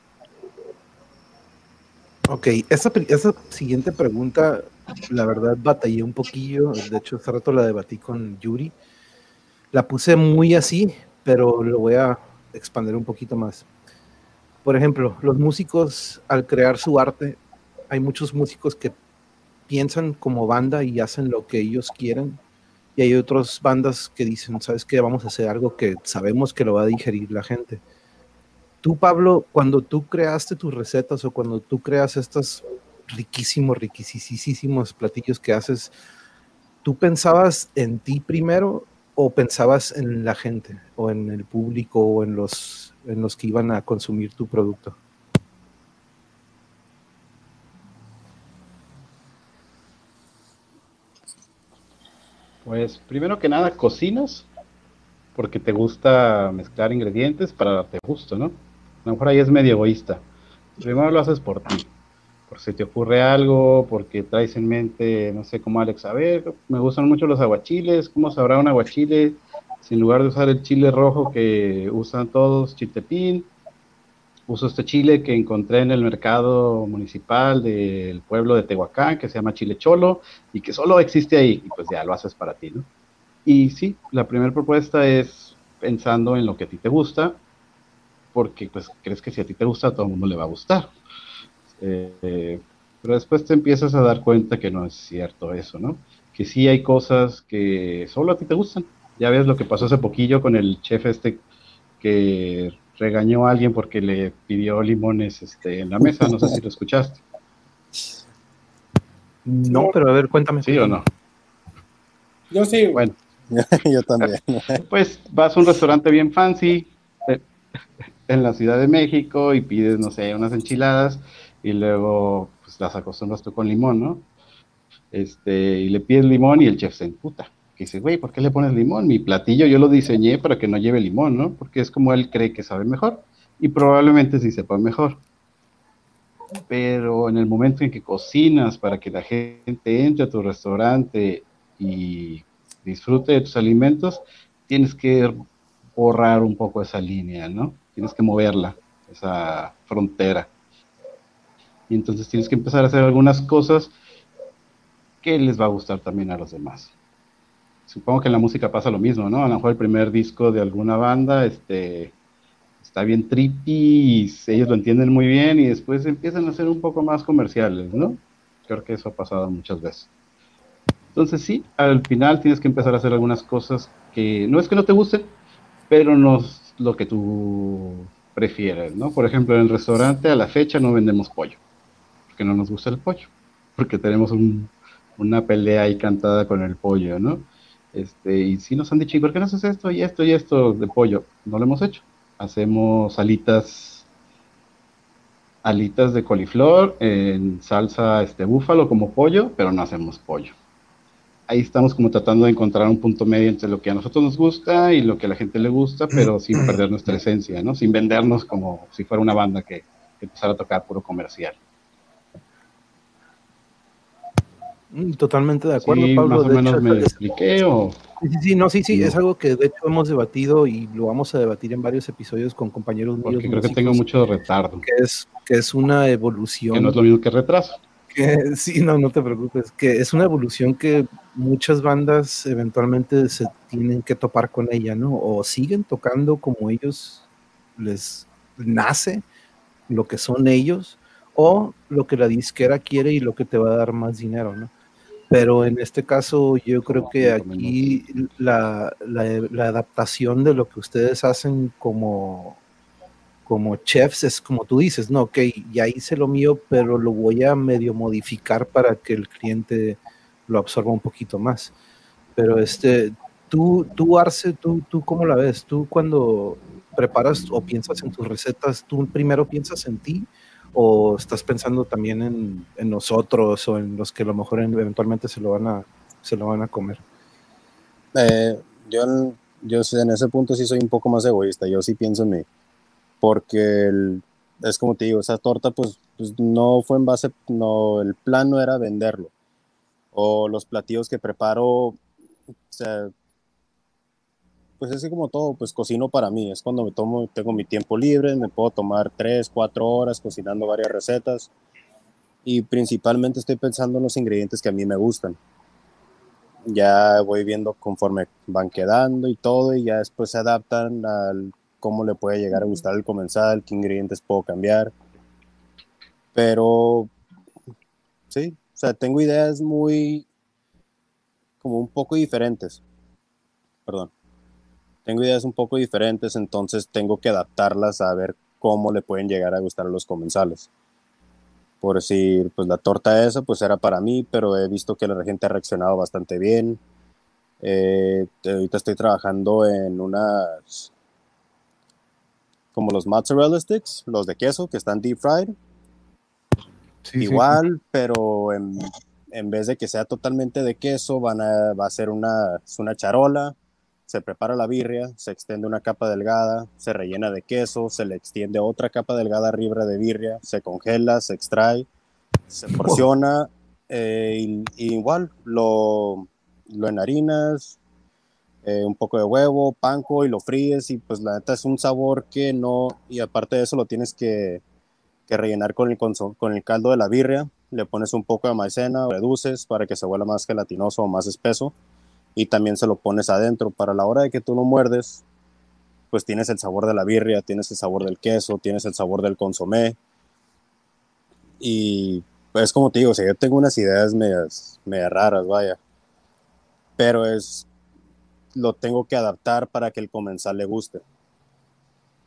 Ok, esa, esa siguiente pregunta, la verdad, batallé un poquillo. De hecho, hace rato la debatí con Yuri. La puse muy así, pero lo voy a expandir un poquito más. Por ejemplo, los músicos, al crear su arte, hay muchos músicos que piensan como banda y hacen lo que ellos quieren. Y hay otras bandas que dicen, ¿sabes qué? Vamos a hacer algo que sabemos que lo va a digerir la gente. Tú, Pablo, cuando tú creaste tus recetas o cuando tú creas estos riquísimos, riquísimos platillos que haces, ¿tú pensabas en ti primero o pensabas en la gente o en el público o en los, en los que iban a consumir tu producto? Pues primero que nada, cocinas porque te gusta mezclar ingredientes para darte gusto, ¿no? A lo mejor ahí es medio egoísta. Primero lo haces por ti, por si te ocurre algo, porque traes en mente, no sé, como Alex, a ver, me gustan mucho los aguachiles, ¿cómo sabrá un aguachile? Si en lugar de usar el chile rojo que usan todos, chiltepín, uso este chile que encontré en el mercado municipal del pueblo de Tehuacán, que se llama chile cholo, y que solo existe ahí, y pues ya lo haces para ti, ¿no? Y sí, la primera propuesta es pensando en lo que a ti te gusta, porque pues crees que si a ti te gusta, a todo el mundo le va a gustar. Eh, pero después te empiezas a dar cuenta que no es cierto eso, ¿no? Que sí hay cosas que solo a ti te gustan. Ya ves lo que pasó hace poquillo con el chef este que regañó a alguien porque le pidió limones este, en la mesa, no sé si lo escuchaste. No, pero a ver, cuéntame. ¿Sí o no? Yo sí. Bueno, [laughs] Yo también. pues vas a un restaurante bien fancy eh, en la Ciudad de México y pides, no sé, unas enchiladas y luego pues las acostumbras tú con limón, ¿no? Este, y le pides limón y el chef se emputa. Dice, güey, ¿por qué le pones limón? Mi platillo yo lo diseñé para que no lleve limón, ¿no? Porque es como él cree que sabe mejor y probablemente sí sepa mejor. pero en el momento en que cocinas para que la gente entre a tu restaurante y disfrute de tus alimentos, tienes que borrar un poco esa línea, ¿no? Tienes que moverla, esa frontera. Y entonces tienes que empezar a hacer algunas cosas que les va a gustar también a los demás. Supongo que en la música pasa lo mismo, ¿no? A lo mejor el primer disco de alguna banda, este, está bien trippy ellos lo entienden muy bien y después empiezan a ser un poco más comerciales, ¿no? Creo que eso ha pasado muchas veces. Entonces sí, al final tienes que empezar a hacer algunas cosas que no es que no te gusten, pero no es lo que tú prefieres, ¿no? Por ejemplo, en el restaurante a la fecha no vendemos pollo, porque no nos gusta el pollo, porque tenemos una pelea ahí cantada con el pollo, ¿no? Este, y sí nos han dicho, ¿y por qué no haces esto y esto y esto de pollo? No lo hemos hecho hacemos alitas alitas de coliflor en salsa este búfalo como pollo, pero no hacemos pollo. Ahí estamos como tratando de encontrar un punto medio entre lo que a nosotros nos gusta y lo que a la gente le gusta, pero sin perder nuestra esencia, ¿no? Sin vendernos como si fuera una banda que, que empezara a tocar puro comercial. Mm, totalmente de acuerdo, sí, Pablo. Más o de menos hecho, me expliqué o Sí, sí, no, sí, sí, No. es algo que de hecho hemos debatido y lo vamos a debatir en varios episodios con compañeros míos. porque creo que tengo mucho retardo, que es, que es una evolución. que no es lo mismo que retraso. que- [laughs] sí, no, no te preocupes, que es una evolución que muchas bandas eventualmente se tienen que topar con ella, ¿no? O siguen tocando como ellos les nace, lo que son ellos, o lo que la disquera quiere y lo que te va a dar más dinero, ¿no? Pero en este caso yo creo que aquí la, la- la adaptación de lo que ustedes hacen como, como chefs es como tú dices, no, ok, ya hice lo mío, pero lo voy a medio modificar para que el cliente lo absorba un poquito más. Pero este, tú, tú Arce, tú, tú cómo la ves? Tú cuando preparas o piensas en tus recetas, tú primero piensas en ti o estás pensando también en, nosotros o en los que a lo mejor en- eventualmente se lo van a, se lo van a comer. Eh, yo, en- ese punto sí soy un poco más egoísta, yo sí pienso en mí, porque es como te digo, esa torta pues, pues no fue en base, no, el plan no era venderlo, o los platillos que preparo, o sea, pues es que como todo, pues cocino para mí, es cuando me tomo, tengo mi tiempo libre, me puedo tomar tres, cuatro horas cocinando varias recetas, y principalmente estoy pensando en los ingredientes que a mí me gustan ya voy viendo conforme van quedando y todo, y ya después se adaptan al cómo le puede llegar a gustar el comensal, qué ingredientes puedo cambiar. Pero sí, o sea, tengo ideas muy como un poco diferentes. Perdón. Tengo ideas un poco diferentes, entonces tengo que adaptarlas a ver cómo le pueden llegar a gustar a los comensales. Por decir, pues la torta esa, pues era para mí, pero he visto que la gente ha reaccionado bastante bien. Eh, ahorita estoy trabajando en unas, como los mozzarella sticks, los de queso, que están deep fried. Sí, sí. Igual, pero en, en vez de que sea totalmente de queso, van a, va a ser una, una charola, se prepara la birria, se extiende una capa delgada, se rellena de queso, se le extiende otra capa delgada arriba de birria, se congela, se extrae, se porciona, eh, y, y igual lo, lo enharinas, eh, un poco de huevo, panko y lo fríes y pues la neta es un sabor que no, y aparte de eso lo tienes que, que rellenar con el, con el caldo de la birria, le pones un poco de maicena, reduces para que se vuelva más gelatinoso o más espeso y también se lo pones adentro para la hora de que tú lo muerdes, pues tienes el sabor de la birria, tienes el sabor del queso, tienes el sabor del consomé y pues como te digo, o sea, yo tengo unas ideas medias, medias raras, vaya, pero es lo tengo que adaptar para que el comensal le guste.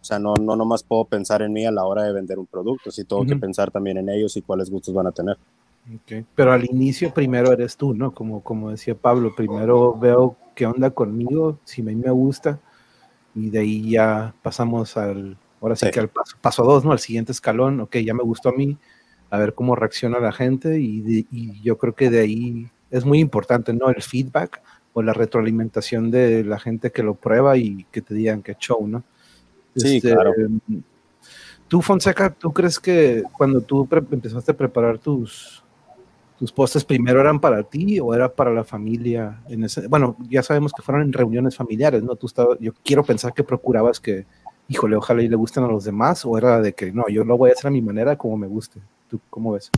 O sea, no, no nomás puedo pensar en mí a la hora de vender un producto, sí tengo que pensar también en ellos y cuáles gustos van a tener. Ok, Pero al inicio primero eres tú, ¿no? Como, como decía Pablo, primero veo qué onda conmigo, si a mí me gusta, y de ahí ya pasamos al, ahora sí, Sí. que al paso, paso dos, ¿no? Al siguiente escalón, ok, ya me gustó a mí, a ver cómo reacciona la gente, y, de- y yo creo que de ahí es muy importante, ¿no? El feedback o la retroalimentación de la gente que lo prueba y que te digan que show, ¿no? Sí, claro. Tú, tú, Fonseca, ¿tú crees que cuando tú empezaste a preparar tus, tus postres primero eran para ti o era para la familia? En ese, bueno, ya sabemos que fueron en reuniones familiares, ¿no? Tú estabas, yo quiero pensar que procurabas que, híjole, ojalá y le gusten a los demás o era de que no, yo lo voy a hacer a mi manera como me guste. ¿Tú cómo ves?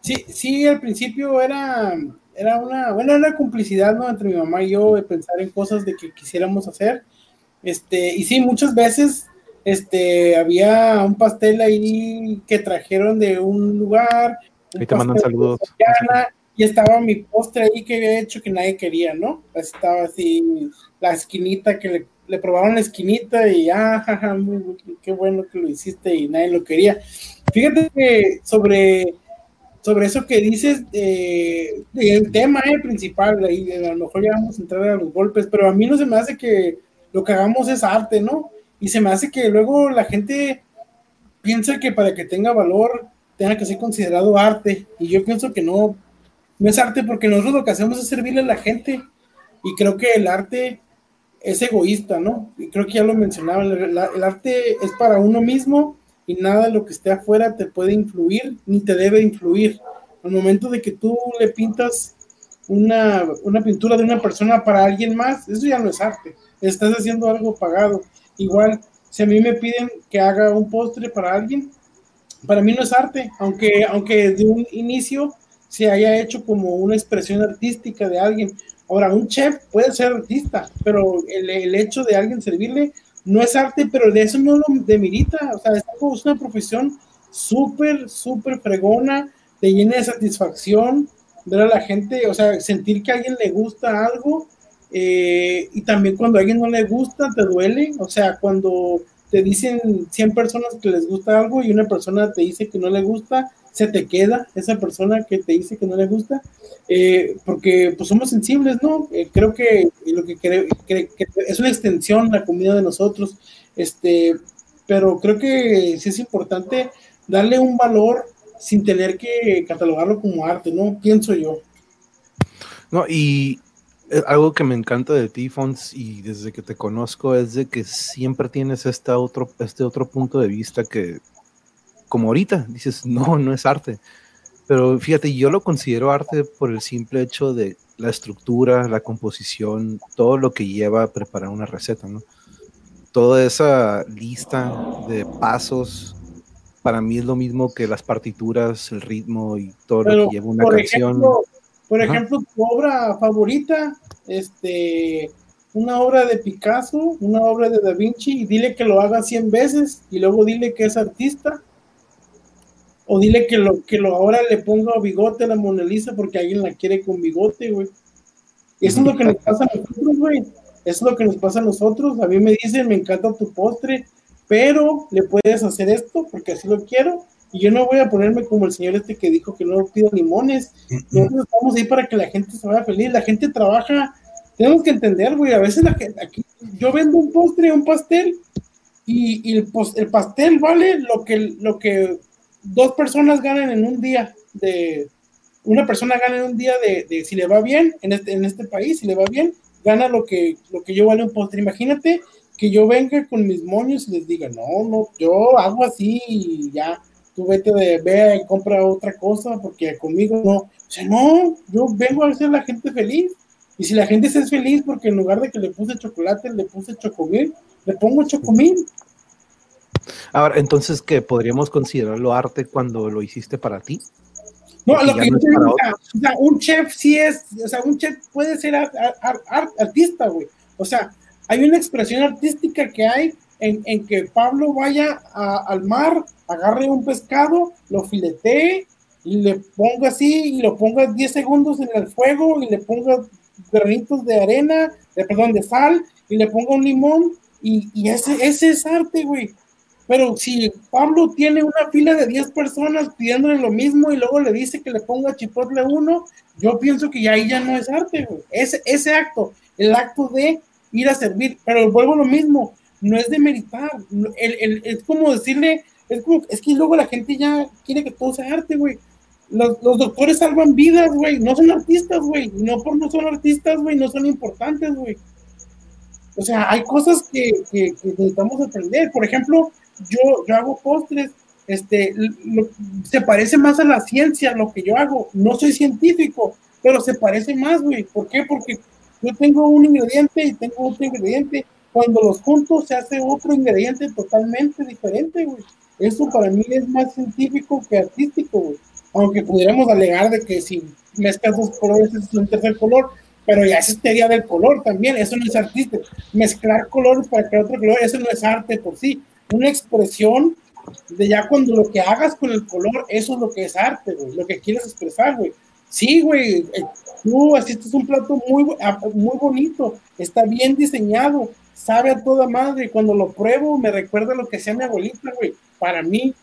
Sí, sí, al principio era, era una, bueno, una complicidad, ¿no? Entre mi mamá y yo de pensar en cosas de que quisiéramos hacer. Este, y sí, muchas veces este, había un pastel ahí que trajeron de un lugar. Ahí te mandan saludos. y estaba mi postre ahí que había hecho que nadie quería, ¿no? Estaba así la esquinita que le, probaron la esquinita y ah, jaja, muy, qué bueno que lo hiciste y nadie lo quería. Fíjate que sobre, sobre eso que dices, eh, el tema eh, principal, ahí, a lo mejor ya vamos a entrar a los golpes, pero a mí no se me hace que lo que hagamos es arte, ¿no? Y se me hace que luego la gente piensa que para que tenga valor tenga que ser considerado arte. Y yo pienso que no, no es arte porque nosotros lo que hacemos es servirle a la gente. Y creo que el arte es egoísta, ¿no? Y creo que ya lo mencionaba, el, arte es para uno mismo y nada de lo que esté afuera te puede influir ni te debe influir. Al momento de que tú le pintas una, una pintura de una persona para alguien más, eso ya no es arte estás haciendo algo pagado. Igual, si a mí me piden que haga un postre para alguien, para mí no es arte, aunque, aunque de un inicio se haya hecho como una expresión artística de alguien. Ahora, un chef puede ser artista, pero el, el hecho de alguien servirle no es arte, pero de eso no lo demerita. O sea, es, una profesión súper, súper fregona, te llena de satisfacción ver a la gente, o sea, sentir que a alguien le gusta algo eh, y también cuando a alguien no le gusta, te duele. O sea, cuando te dicen 100 personas que les gusta algo y una persona te dice que no le gusta, se te queda esa persona que te dice que no le gusta, eh, porque pues somos sensibles, ¿no? Eh, creo que lo que, es una extensión la comida de nosotros, este, pero creo que sí es importante darle un valor sin tener que catalogarlo como arte, ¿no? Pienso yo. No, y, algo que me encanta de ti, Fons, y desde que te conozco, es de que siempre tienes este otro, este otro punto de vista que, como ahorita, dices, [laughs] no, no es arte. Pero fíjate, yo lo considero arte por el simple hecho de la estructura, la composición, todo lo que lleva a preparar una receta, ¿no? Toda esa lista de pasos, para mí es lo mismo que las partituras, el ritmo y todo lo que lleva una canción. Por ejemplo, tu obra favorita, este, una obra de Picasso, una obra de Da Vinci, y dile que lo haga 100 veces y luego dile que es artista. O dile que lo que lo ahora le ponga bigote a la Mona Lisa porque alguien la quiere con bigote, güey. Eso es lo que nos pasa a nosotros, güey. Eso es lo que nos pasa a nosotros. A mí me dicen, me encanta tu postre, pero le puedes hacer esto porque así lo quiero y yo no voy a ponerme como el señor este que dijo que no pido limones. Nosotros estamos ahí para que la gente se vaya feliz. La gente trabaja. Tenemos que entender, güey. A veces la gente, aquí, yo vendo un postre, un pastel, y, el, el, pastel vale lo que, lo que dos personas ganan en un día. De, una persona gana en un día de, de, si le va bien en este, en este país, si le va bien, gana lo que, lo que yo vale un postre. Imagínate que yo venga con mis moños y les diga, no, no, yo hago así y ya tú vete de, ve y compra otra cosa porque conmigo no. O sea, no, yo vengo a hacer a la gente feliz. Y si la gente es feliz porque en lugar de que le puse chocolate, le puse chocomil, le pongo chocomil. Ahora, entonces, ¿qué podríamos considerarlo arte cuando lo hiciste para ti? No, lo que yo digo, o sea, un chef sí es, o sea, un chef puede ser artista, güey. O sea, hay una expresión artística que hay en, que Pablo vaya al mar, agarre un pescado, lo filetee y le ponga así y lo ponga 10 segundos en el fuego y le ponga granitos de arena, de, perdón, de sal y le ponga un limón y, ese, ese es arte, güey. Pero si Pablo tiene una fila de 10 personas pidiéndole lo mismo y luego le dice que le ponga chipotle uno, yo pienso que ahí ya no es arte, güey. Ese, ese acto, el acto de ir a servir, pero vuelvo lo mismo, no es de meritar, es como decirle, es como, es que luego la gente ya quiere que todo sea arte, güey. Los, doctores salvan vidas, güey, no son artistas, güey, no por no son artistas, güey, no son importantes, güey. O sea, hay cosas que, necesitamos aprender. Por ejemplo, yo, yo hago postres, este, se parece más a la ciencia lo que yo hago. No soy científico, pero se parece más, güey. ¿Por qué? Porque yo tengo un ingrediente y tengo otro ingrediente. Cuando los juntos se hace otro ingrediente totalmente diferente, güey. Eso para mí es más científico que artístico, güey. Aunque pudiéramos alegar de que si mezclas dos colores es un tercer color, pero ya es teoría del color también, eso no es artístico. Mezclar colores para crear otro color, eso no es arte por sí. Una expresión de ya cuando lo que hagas con el color, eso es lo que es arte, güey, lo que quieres expresar, güey. Sí, güey, eh, tú asistes un plato muy, muy bonito, está bien diseñado, sabe a toda madre. Cuando lo pruebo, me recuerda lo que hacía mi abuelita, güey. Para mí,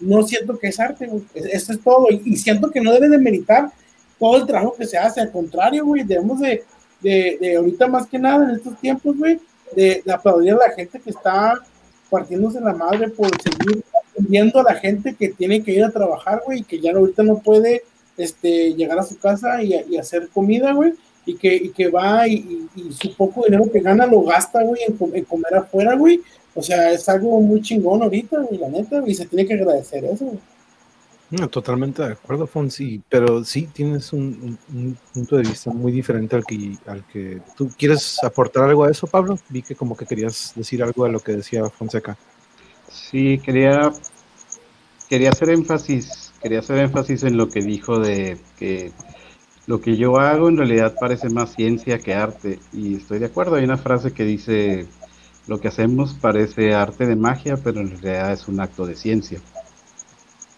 no siento que es arte, güey. Eso es todo. Y, siento que no debe de meritar todo el trabajo que se hace. Al contrario, güey, debemos de, de, de ahorita más que nada en estos tiempos, güey, de, de, aplaudir a la gente que está partiéndose la madre por seguir viendo a la gente que tiene que ir a trabajar, güey, y que ya ahorita no puede este, llegar a su casa y, y hacer comida, güey, y que, y que va y, y, su poco dinero que gana lo gasta, güey, en, en, comer afuera, güey. O sea, es algo muy chingón ahorita, güey, la neta, y se tiene que agradecer eso, güey. No, totalmente de acuerdo, Fonsi, pero sí tienes un, un, punto de vista muy diferente al que, al que tú quieres aportar algo a eso, Pablo. Vi que como que querías decir algo a lo que decía Fonseca. Sí, quería, quería hacer énfasis, quería hacer énfasis en lo que dijo de que lo que yo hago en realidad parece más ciencia que arte, y estoy de acuerdo. Hay una frase que dice lo que hacemos parece arte de magia, pero en realidad es un acto de ciencia.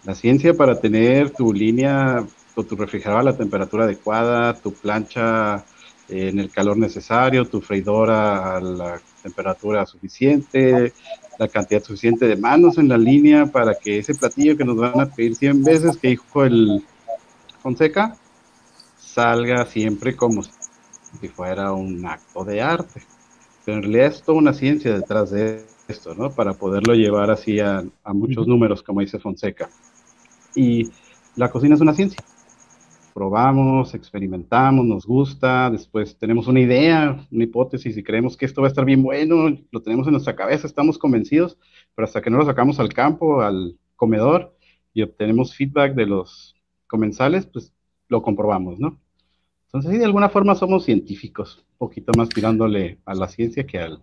La ciencia para tener tu línea o tu refrigerador a la temperatura adecuada, tu plancha en el calor necesario, tu freidora a la temperatura suficiente, la cantidad suficiente de manos en la línea para que ese platillo que nos van a pedir 100 veces, que dijo el Fonseca, salga siempre como si fuera un acto de arte. Pero en realidad es toda una ciencia detrás de esto, ¿no? Para poderlo llevar así a, a muchos números, como dice Fonseca. Y la cocina es una ciencia. Probamos, experimentamos, nos gusta, después tenemos una idea, una hipótesis y creemos que esto va a estar bien bueno, lo tenemos en nuestra cabeza, estamos convencidos, pero hasta que no lo sacamos al campo, al comedor y obtenemos feedback de los comensales, pues lo comprobamos, ¿no? Entonces, sí, de alguna forma somos científicos, un poquito más tirándole a la ciencia que al,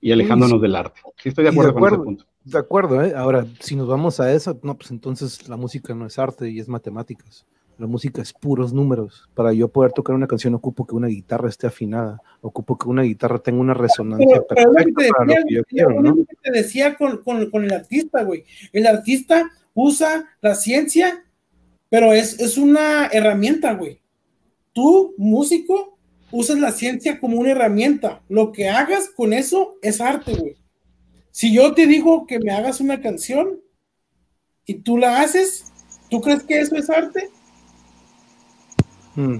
y alejándonos del arte. Sí, estoy de acuerdo, de acuerdo con ese punto. De acuerdo, ¿eh? Ahora, si nos vamos a eso, no, pues entonces la música no es arte y es matemáticas. La música es puros números. Para yo poder tocar una canción ocupo que una guitarra esté afinada, ocupo que una guitarra tenga una resonancia pero, perfecta pero para decía, lo que yo quiero, ¿no? te decía con, con, con, el artista, güey. El artista usa la ciencia, pero es, es una herramienta, güey. Tú, músico, usas la ciencia como una herramienta. Lo que hagas con eso es arte, güey. Si yo te digo que me hagas una canción y tú la haces, ¿tú crees que eso es arte? Hmm.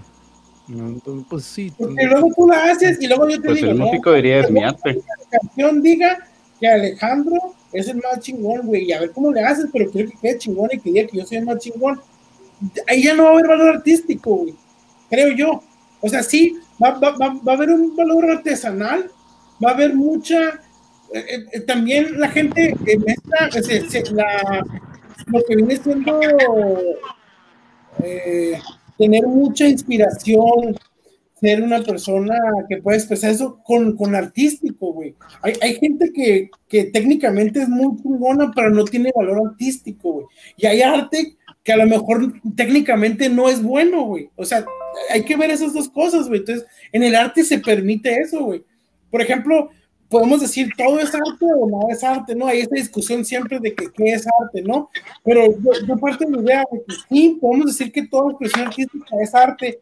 No, pues sí. Porque luego tú la haces y luego yo te pues digo. El músico no, diría es mi arte. Que la canción diga que Alejandro es el más chingón, güey, y a ver cómo le haces, pero quiero que quede chingón y que diga que yo soy el más chingón. Ahí ya no va a haber valor artístico, güey, creo yo. O sea, sí, va, va, va, va a haber un valor artesanal, va a haber mucha eh, eh, también la gente se, la, lo que viene siendo eh, tener mucha inspiración, ser una persona que puede expresar eso con, con artístico, güey. Hay, hay, gente que, que, técnicamente es muy chingona, pero no tiene valor artístico, güey. Y hay arte que a lo mejor técnicamente no es bueno, güey. O sea, hay que ver esas dos cosas, güey. Entonces, en el arte se permite eso, güey. Por ejemplo, podemos decir todo es arte o no es arte, ¿no? Hay esta discusión siempre de que qué es arte, ¿no? Pero yo, yo parto de la idea de que sí, podemos decir que toda expresión artística es arte.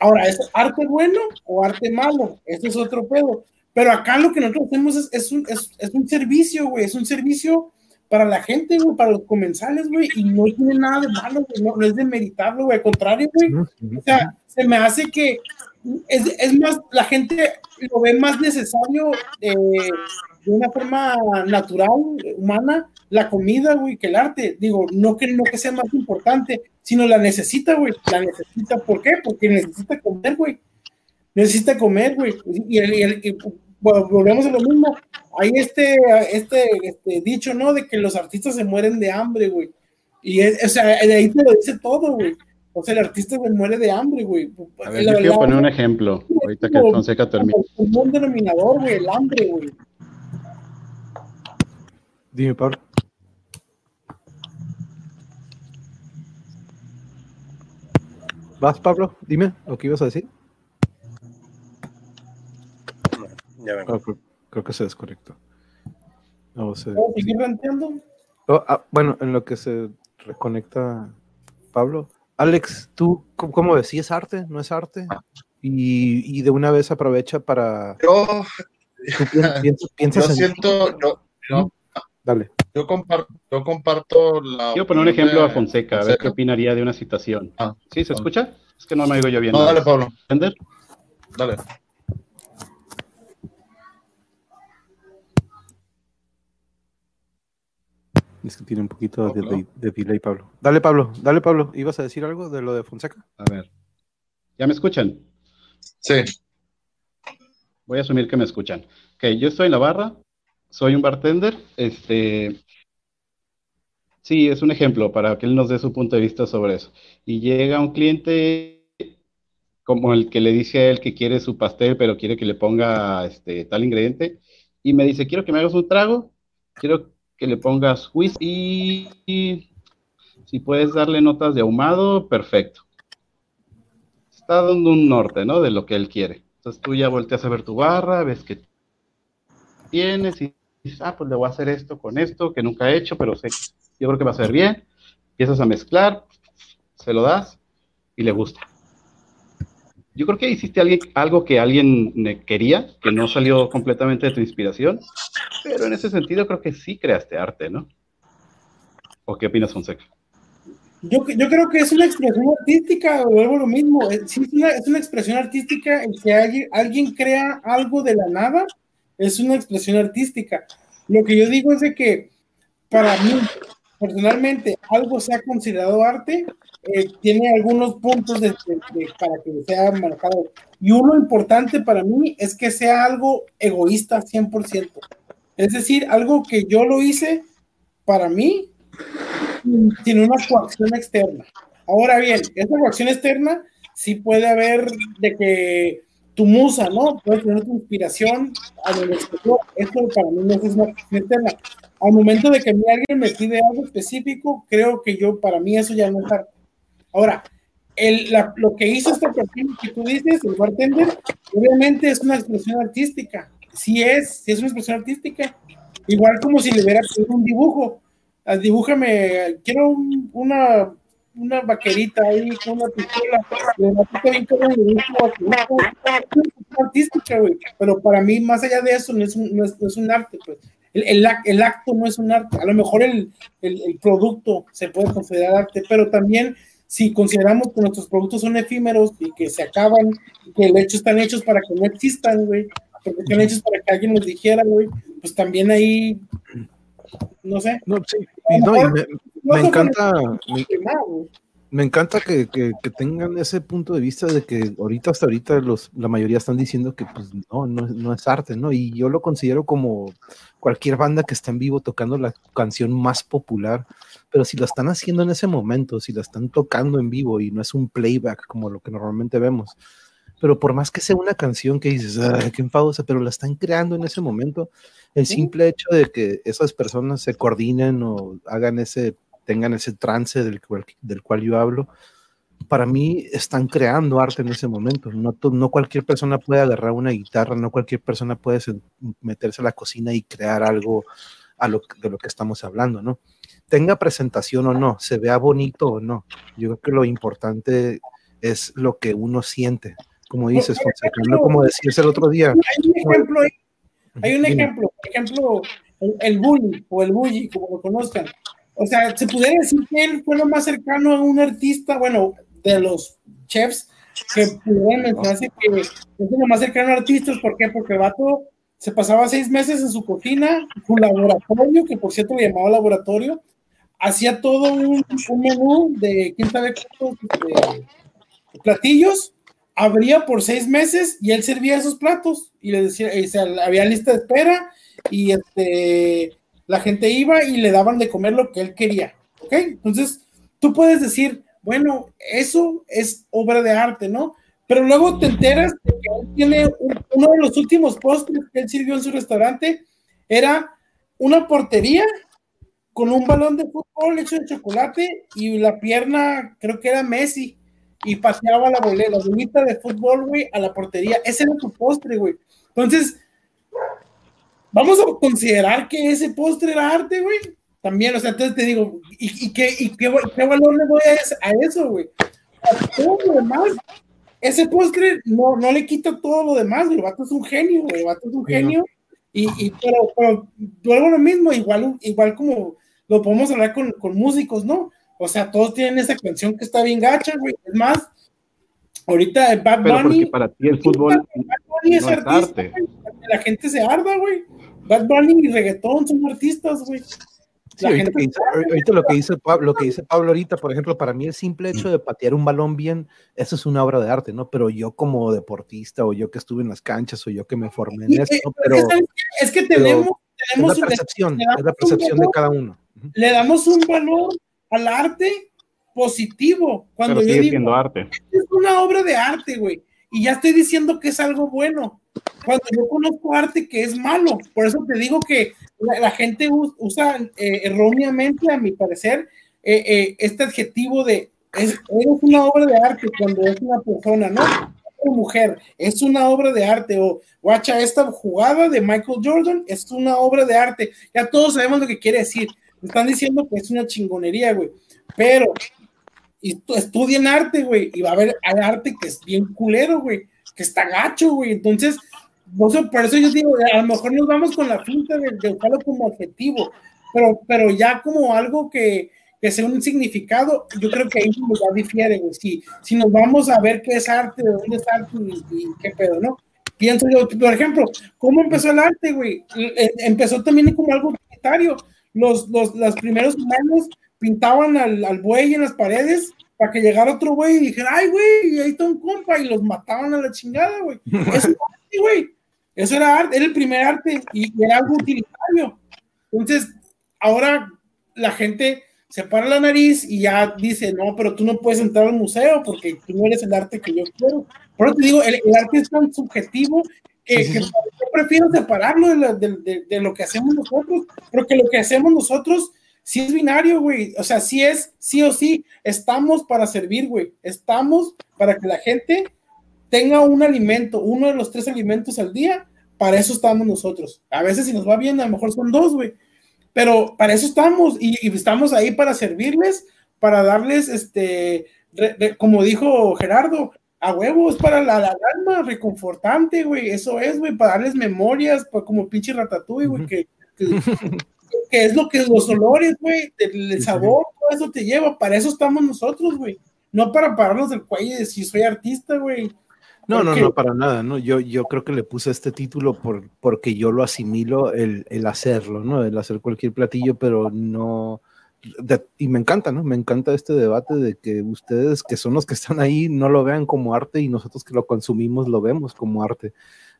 Ahora, ¿es arte bueno o arte malo? Eso es otro pedo. Pero acá lo que nosotros hacemos es, es, un, es, es un servicio, güey, es un servicio para la gente, güey, para los comensales, güey, y no tiene nada de malo, güey, no, no es de meritarlo, güey, al contrario, güey. O sea, se me hace que es, es, más, la gente lo ve más necesario eh, de una forma natural, humana, la comida, güey, que el arte. Digo, no que, no que sea más importante, sino la necesita, güey. La necesita, ¿por qué? Porque necesita comer, güey. Necesita comer, güey. Y, el, y, el, y bueno, volvemos a lo mismo. Hay este, este, este dicho, ¿no? De que los artistas se mueren de hambre, güey. Y es, o sea, de ahí te lo dice todo, güey. O sea, el artista se muere de hambre, güey. A ver, yo quiero poner un ejemplo, ahorita que Fonseca termine. Un denominador, güey, el hambre, güey. Dime, Pablo. ¿Vas, Pablo? Dime lo que ibas a decir. Ya vengo. Ah, creo, que se desconectó. No, se-. Oh, ah, bueno, en lo que se reconecta Pablo. Alex, ¿tú cómo, cómo ves? ¿Sí es arte? ¿No es arte? Y, y de una vez aprovecha para... Yo, ¿tú pi- [laughs] piensas, yo siento, yo, yo, Dale. yo comparto, yo comparto la. Quiero poner un ejemplo de a Fonseca, a ver Fonseca. qué opinaría de una situación. Ah. ¿Sí se escucha? Es que no me oigo yo bien. No, dale, Pablo, ¿Entender? dale. Es que tiene un poquito de, de- de delay, Pablo. Dale, Pablo. Dale, Pablo. ¿Ibas a decir algo de lo de Fonseca? A ver. ¿Ya me escuchan? Sí, Voy a asumir que me escuchan. Ok, yo estoy en la barra, soy un bartender. Este, sí, es un ejemplo para que él nos dé su punto de vista sobre eso. Y llega un cliente como el que le dice a él que quiere su pastel, pero quiere que le ponga este, tal ingrediente, y me dice, quiero que me hagas un trago, quiero que le pongas whisky y si puedes darle notas de ahumado, perfecto. Está dando un norte, ¿no? De lo que él quiere. Entonces tú ya volteas a ver tu barra, ves que tienes y dices, ah, pues le voy a hacer esto con esto que nunca he hecho, pero sé, yo creo que va a ser bien. Empiezas a mezclar, se lo das y le gusta. Yo creo que hiciste algo que alguien ne- quería, que no salió completamente de tu inspiración, pero en ese sentido creo que sí creaste arte, ¿no? ¿O qué opinas, Fonseca? Yo, creo que es una expresión artística, vuelvo a lo mismo. eh, Sí, es una, es una expresión artística el que alguien, alguien crea algo de la nada, es una expresión artística. Lo que yo digo es de que para mí, personalmente, algo sea considerado arte, eh, tiene algunos puntos de- de- de- para que sea marcado. Y uno importante para mí es que sea algo egoísta 100%. Es decir, algo que yo lo hice para mí sin una coacción externa. Ahora bien, esa coacción externa sí puede haber de que tu musa, ¿no? Puede tener tu inspiración a lo exterior. Esto para mí no es una coacción externa. Al momento de que alguien me pide algo específico, creo que yo, para mí eso ya no es arte. Ahora, el, la- lo que hizo esta persona que tú dices, el bartender, obviamente es una expresión artística. Sí es, sí es una expresión artística. Igual como si le hubiera pedido un dibujo. Ah, Dibújame, quiero un- una, una vaquerita ahí con una pistola. Artística, güey. Pero para mí, más allá de eso, no es un, no es, un arte, pues. El, el, ac- el acto no es un arte. A lo mejor el producto se puede considerar arte, pero también si consideramos que nuestros productos son efímeros y que se acaban, que de hecho están hechos para que no existan, güey, porque están hechos para que alguien los dijera, güey, pues también ahí, no sé. No, sí. No, me, No me son encanta, me. Me encanta que, que- que tengan ese punto de vista de que ahorita hasta ahorita los, la mayoría están diciendo que pues no, no, es- no es arte, ¿no? Y yo lo considero como cualquier banda que está en vivo tocando la canción más popular, pero si lo están haciendo en ese momento, si la están tocando en vivo y no es un playback como lo que normalmente vemos, pero por más que sea una canción que dices, "Ay, qué enfadosa, pero la están creando en ese momento, el simple hecho de que esas personas se coordinen o hagan ese, tengan ese trance del cual, del cual yo hablo, para mí están creando arte en ese momento. No, no cualquier persona puede agarrar una guitarra, no cualquier persona puede meterse a la cocina y crear algo a lo, de lo que estamos hablando, ¿no? Tenga presentación o no, se vea bonito o no. Yo creo que lo importante es lo que uno siente. Como dices, Fonseca, no como decías el otro día. Hay un ejemplo hay un ejemplo, por ejemplo, el, el bully o el bully, como lo conozcan. O sea, se pudiera decir que él fue lo más cercano a un artista, bueno, de los chefs, que pudieran mencionarse que es lo más cercano a artistas, ¿por qué? Porque el vato se pasaba seis meses en su cocina, su laboratorio, que por cierto le llamaba laboratorio, hacía todo un, un menú de quién sabe cuántos platillos, abría por seis meses y él servía esos platos y le decía, y se- había lista de espera y este, la gente iba y le daban de comer lo que él quería, ¿ok? Entonces, tú puedes decir, bueno, eso es obra de arte, ¿no? Pero luego te enteras de que él tiene uno de los últimos postres que él sirvió en su restaurante, era una portería con un balón de fútbol hecho de chocolate y la pierna, creo que era Messi, y paseaba la bolera, la bolita de fútbol, güey, a la portería. Ese era su postre, güey. Entonces, vamos a considerar que ese postre era arte, güey. También, o sea, entonces te digo, ¿y, qué, y qué, valor le doy a, eso, güey? A todo lo demás, ese postre no, no le quita todo lo demás, güey. El vato es un genio, güey. El vato es un genio. Y, y, pero, pero luego lo mismo, igual, igual como lo podemos hablar con, con músicos, ¿no? O sea, todos tienen esa canción que está bien gacha, güey. Es más, ahorita Bad Bunny. Pero porque para ti el fútbol. Bad Bunny es, arte. La gente se arda, güey. Bad Bunny y reggaetón son artistas, güey. Sí, ahorita, lo que dice Pablo, lo que dice Pablo ahorita, por ejemplo, para mí el simple hecho de patear un balón bien, eso es una obra de arte, ¿no? Pero yo como deportista o yo que estuve en las canchas o yo que me formé en esto, pero es que tenemos, tenemos es la percepción, es la percepción de cada uno. Le damos un valor al arte positivo. Cuando yo digo, arte. es una obra de arte, güey. Y ya estoy diciendo que es algo bueno. Cuando yo conozco arte que es malo. Por eso te digo que la, gente usa eh, erróneamente, a mi parecer, eh, eh, este adjetivo de es, una obra de arte cuando es una persona, ¿no? Una mujer, es una obra de arte. O, guacha, esta jugada de Michael Jordan es una obra de arte. Ya todos sabemos lo que quiere decir están diciendo que es una chingonería, güey. Pero estudien arte, güey, y va a haber arte que es bien culero, güey, que está gacho, güey. Entonces, por eso yo digo, a lo mejor nos vamos con la pinta de, de usarlo como objetivo, pero, pero ya como algo que, que sea un significado, yo creo que ahí ya difiere, güey. Si, si nos vamos a ver qué es arte, de dónde es arte y, qué pedo, ¿no? Pienso yo, por ejemplo, ¿cómo empezó el arte, güey? E, empezó también como algo utilitario los, los, primeros humanos pintaban al, al, buey en las paredes para que llegara otro güey y dijera, ay, güey, ahí está un compa, y los mataban a la chingada, güey. [laughs] Eso era arte, güey. Eso era arte, era el primer arte y era algo utilitario. Entonces, ahora la gente se para la nariz y ya dice, no, pero tú no puedes entrar al museo porque tú no eres el arte que yo quiero. Por eso te digo, el, el arte es tan subjetivo yo prefiero separarlo de, lo que hacemos nosotros, porque lo que hacemos nosotros sí es binario, güey. O sea, sí es, sí o sí, estamos para servir, güey. Estamos para que la gente tenga un alimento, uno de los tres alimentos al día. Para eso estamos nosotros. A veces si nos va bien, a lo mejor son dos, güey. Pero para eso estamos y, estamos ahí para servirles, para darles, este, como dijo Gerardo, a huevos para la, alma, reconfortante, güey, eso es, güey, para darles memorias, pues, como pinche ratatouille, güey, que, que, [laughs] es lo que los olores, güey, el, sabor, todo eso te lleva, para eso estamos nosotros, güey, no para pararnos del cuello y decir soy artista, güey. No, no, no, para nada, ¿no? Yo, yo creo que le puse este título por, porque yo lo asimilo el, el hacerlo, ¿no? El hacer cualquier platillo, pero no, y me encanta, ¿no? Me encanta este debate de que ustedes, que son los que están ahí, no lo vean como arte y nosotros que lo consumimos lo vemos como arte.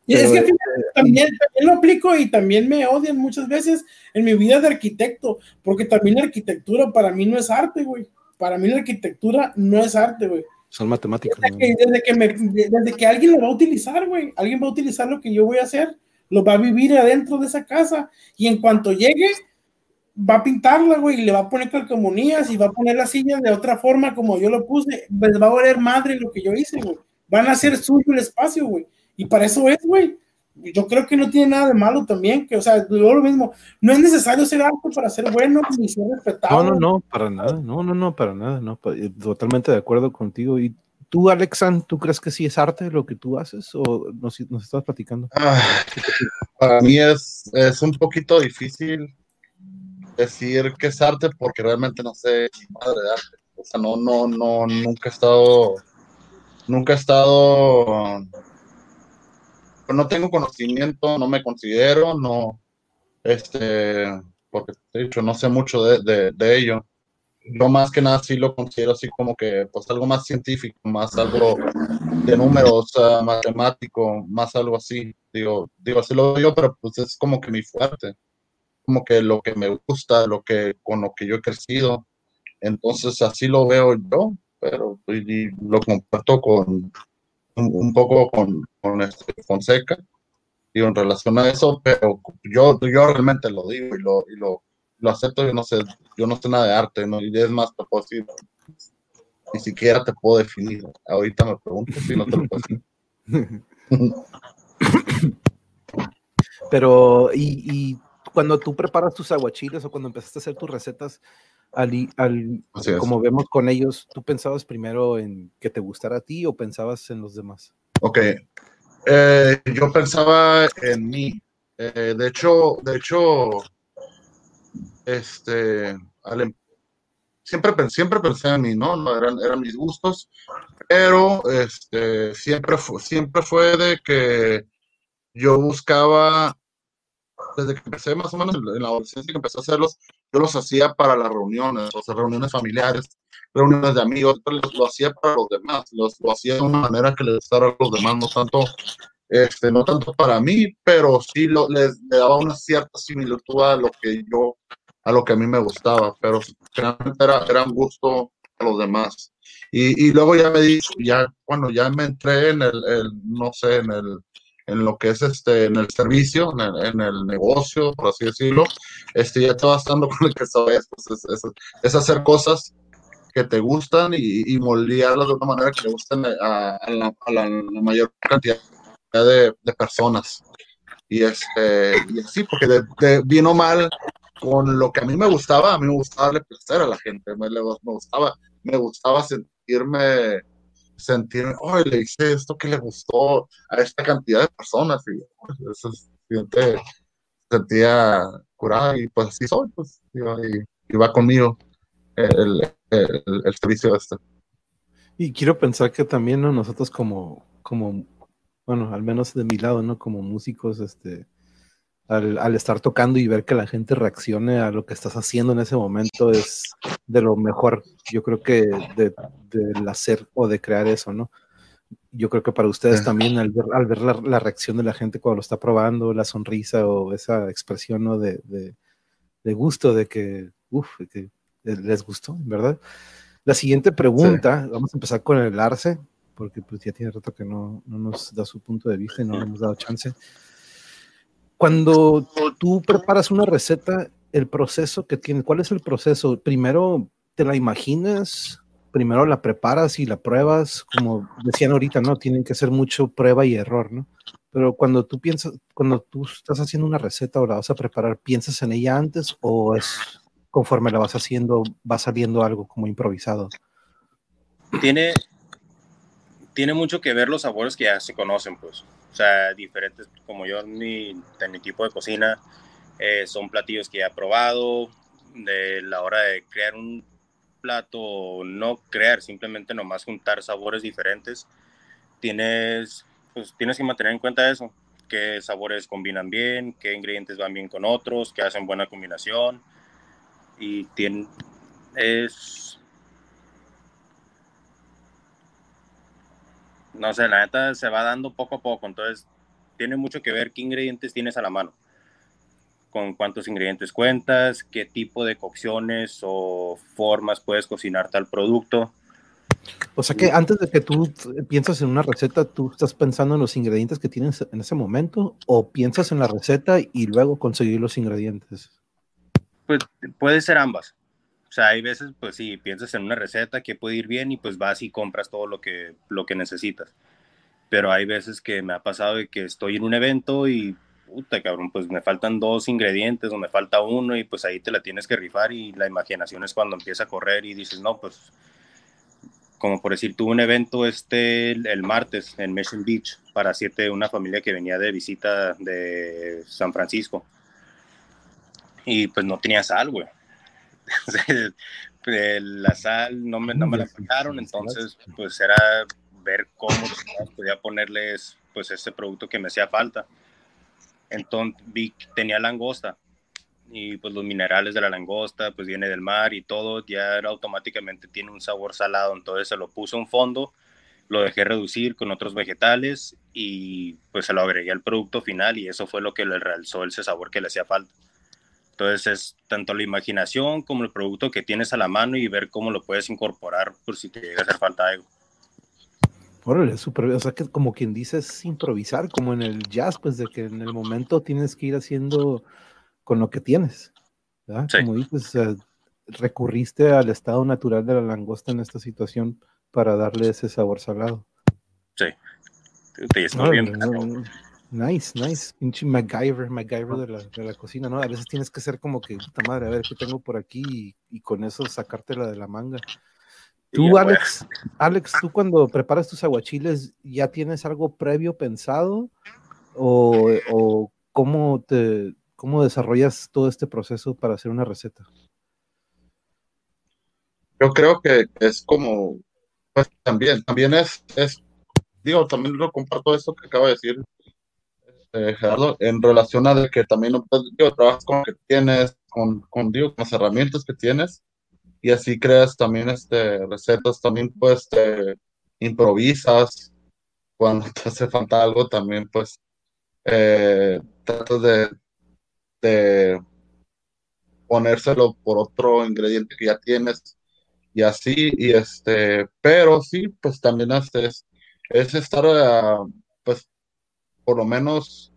Y es que eh, también, lo aplico y también me odian muchas veces en mi vida de arquitecto, porque también la arquitectura para mí no es arte, güey. Para mí la arquitectura no es arte, güey. Son matemáticas. Desde, que, desde que alguien lo va a utilizar, güey, alguien va a utilizar lo que yo voy a hacer, lo va a vivir adentro de esa casa y en cuanto llegue, va a pintarla, güey, y le va a poner calcomanías y va a poner la silla de otra forma como yo lo puse, les va a valer madre lo que yo hice, güey. Van a hacer suyo el espacio, güey. Y para eso es, güey. Yo creo que no tiene nada de malo también, que, o sea, lo mismo, no es necesario ser alto para ser bueno ni ser respetado. No, no, no, para nada, no, no, no, para nada, no, eh, totalmente de acuerdo contigo. Y tú, Alexan, ¿tú crees que sí es arte lo que tú haces o nos, nos estás platicando? Ah, para mí es, es un poquito difícil decir que es arte porque realmente no sé ni madre de arte. O sea, no, no, no, nunca he estado, nunca he estado, no tengo conocimiento, no me considero, no, este, porque de hecho no sé mucho de, ello. yo más que nada sí lo considero así como que pues algo más científico, más algo de números, uh, matemático, más algo así. Digo, digo, así lo veo yo, pero pues es como que mi fuerte, como que lo que me gusta, lo que con lo que yo he crecido. Entonces así lo veo yo, pero lo comparto con un, poco con, con este digo, en relación a eso, pero yo, yo realmente lo digo y lo, y lo lo acepto, yo no sé, yo no sé nada de arte. Y es más, te puedo ni siquiera te puedo definir. Ahorita me pregunto si no te lo puedo decir. Pero, y, y, cuando tú preparas tus aguachiles o cuando empezaste a hacer tus recetas, al, al como vemos con ellos, ¿tú pensabas primero en que te gustara a ti o pensabas en los demás? Ok, eh, yo pensaba en mí. Eh, de hecho, de hecho, este, em, siempre, siempre pensé en mí, ¿no? no eran, eran mis gustos, pero este, siempre, fue, siempre fue de que yo buscaba, desde que empecé más o menos en la adolescencia que empecé a hacerlos, yo los hacía para las reuniones, o sea, reuniones familiares, reuniones de amigos, lo, hacía para los demás, los, lo hacía de una manera que le gustara a los demás, no tanto, este, no tanto para mí, pero sí lo, les, le daba una cierta similitud a lo que yo a lo que a mí me gustaba, pero realmente era, era un gusto a los demás. Y, y luego ya me di, ya cuando ya me entré en el, no sé, en el, en lo que es este, en el servicio, en el, negocio, por así decirlo, este, ya estaba estando con el que sabes, pues es, es, hacer cosas que te gustan y, y moldearlas de una manera que le gusten a, la, a la, mayor cantidad de, de, personas. Y, este, y así, porque de, de, mal, con lo que a mí me gustaba, a mí me gustaba darle placer a la gente, me, me gustaba, me gustaba sentirme, sentirme, oh, le hice esto que le gustó a esta cantidad de personas y eso siente, sentía curada y pues así soy, pues, y, va conmigo el, el, el, servicio este. Y quiero pensar que también nosotros como, como, bueno, al menos de mi lado, ¿no? Como músicos, este, al, estar tocando y ver que la gente reaccione a lo que estás haciendo en ese momento es de lo mejor, yo creo que de, del hacer o de crear eso, ¿no? Yo creo que para ustedes también al ver, al ver la, reacción de la gente cuando lo está probando, la sonrisa o esa expresión ¿no? de, de, gusto, de que, uff, que les gustó, ¿verdad? La siguiente pregunta, vamos a empezar con el Arce, porque pues ya tiene rato que no, no nos da su punto de vista y no le hemos dado chance. Cuando tú preparas una receta, el proceso que tiene, ¿cuál es el proceso? Primero te la imaginas, primero la preparas y la pruebas, como decían ahorita, ¿no? Tienen que ser mucho prueba y error, ¿no? Pero cuando tú piensas, cuando tú estás haciendo una receta o la vas a preparar, ¿piensas en ella antes o es conforme la vas haciendo, va saliendo algo como improvisado? Tiene, tiene mucho que ver los sabores que ya se conocen, pues. O sea, diferentes, como yo mi, en mi tipo de cocina, eh, son platillos que ya he probado. De la hora de crear un plato, no crear, simplemente nomás juntar sabores diferentes, tienes, pues, tienes que mantener en cuenta eso, qué sabores combinan bien, qué ingredientes van bien con otros, qué hacen buena combinación. Y tiene, es, no sé, la neta se va dando poco a poco, entonces tiene mucho que ver qué ingredientes tienes a la mano, con cuántos ingredientes cuentas, qué tipo de cocciones o formas puedes cocinar tal producto. O sea que antes de que tú piensas en una receta, tú estás pensando en los ingredientes que tienes en ese momento o piensas en la receta y luego conseguir los ingredientes. Pues puede ser ambas. O sea, hay veces, pues sí, piensas en una receta que puede ir bien y pues vas y compras todo lo que, lo que necesitas. Pero hay veces que me ha pasado de que estoy en un evento y, puta cabrón, pues me faltan dos ingredientes o me falta uno y pues ahí te la tienes que rifar y la imaginación es cuando empieza a correr y dices, no, pues, como por decir, tuve un evento este el, martes en Mission Beach para siete, una familia que venía de visita de San Francisco. Y pues no tenía sal, güey la sal no me, no me la sacaron, entonces pues era ver cómo podía ponerles pues ese producto que me hacía falta. Entonces vi tenía langosta, y pues los minerales de la langosta pues viene del mar y todo ya automáticamente tiene un sabor salado, entonces se lo puse un fondo, lo dejé reducir con otros vegetales y pues se lo agregué al producto final y eso fue lo que le realzó ese sabor que le hacía falta. Entonces es tanto la imaginación como el producto que tienes a la mano y ver cómo lo puedes incorporar por si te llega a hacer falta algo. Órale, súper, o sea que como quien dice es improvisar, como en el jazz, pues de que en el momento tienes que ir haciendo con lo que tienes. ¿verdad? Sí. Como dices, sea, recurriste al estado natural de la langosta en esta situación para darle ese sabor salado. Sí. Te estás Órale, bien. no, no, Nice, nice. Pinche MacGyver, MacGyver de la, de la cocina, ¿no? A veces tienes que ser como que, puta madre, a ver qué tengo por aquí y, y con eso sacártela de la manga. Tú, ya, Alex, Alex, tú cuando preparas tus aguachiles, ¿ya tienes algo previo pensado? ¿O, o cómo te cómo desarrollas todo este proceso para hacer una receta? Yo creo que es como, pues también, también es, es, digo, también lo comparto esto que acaba de decir este, Gerardo, en relación a que también, trabajas con lo que tienes, con, con, digo, las herramientas que tienes, y así creas también este, recetas, también pues improvisas, cuando [laughs] te hace falta algo, también pues eh, tratas de, de ponérselo por otro ingrediente que ya tienes y así, y este, pero sí, pues también este, es, es estar, uh, pues, por lo menos,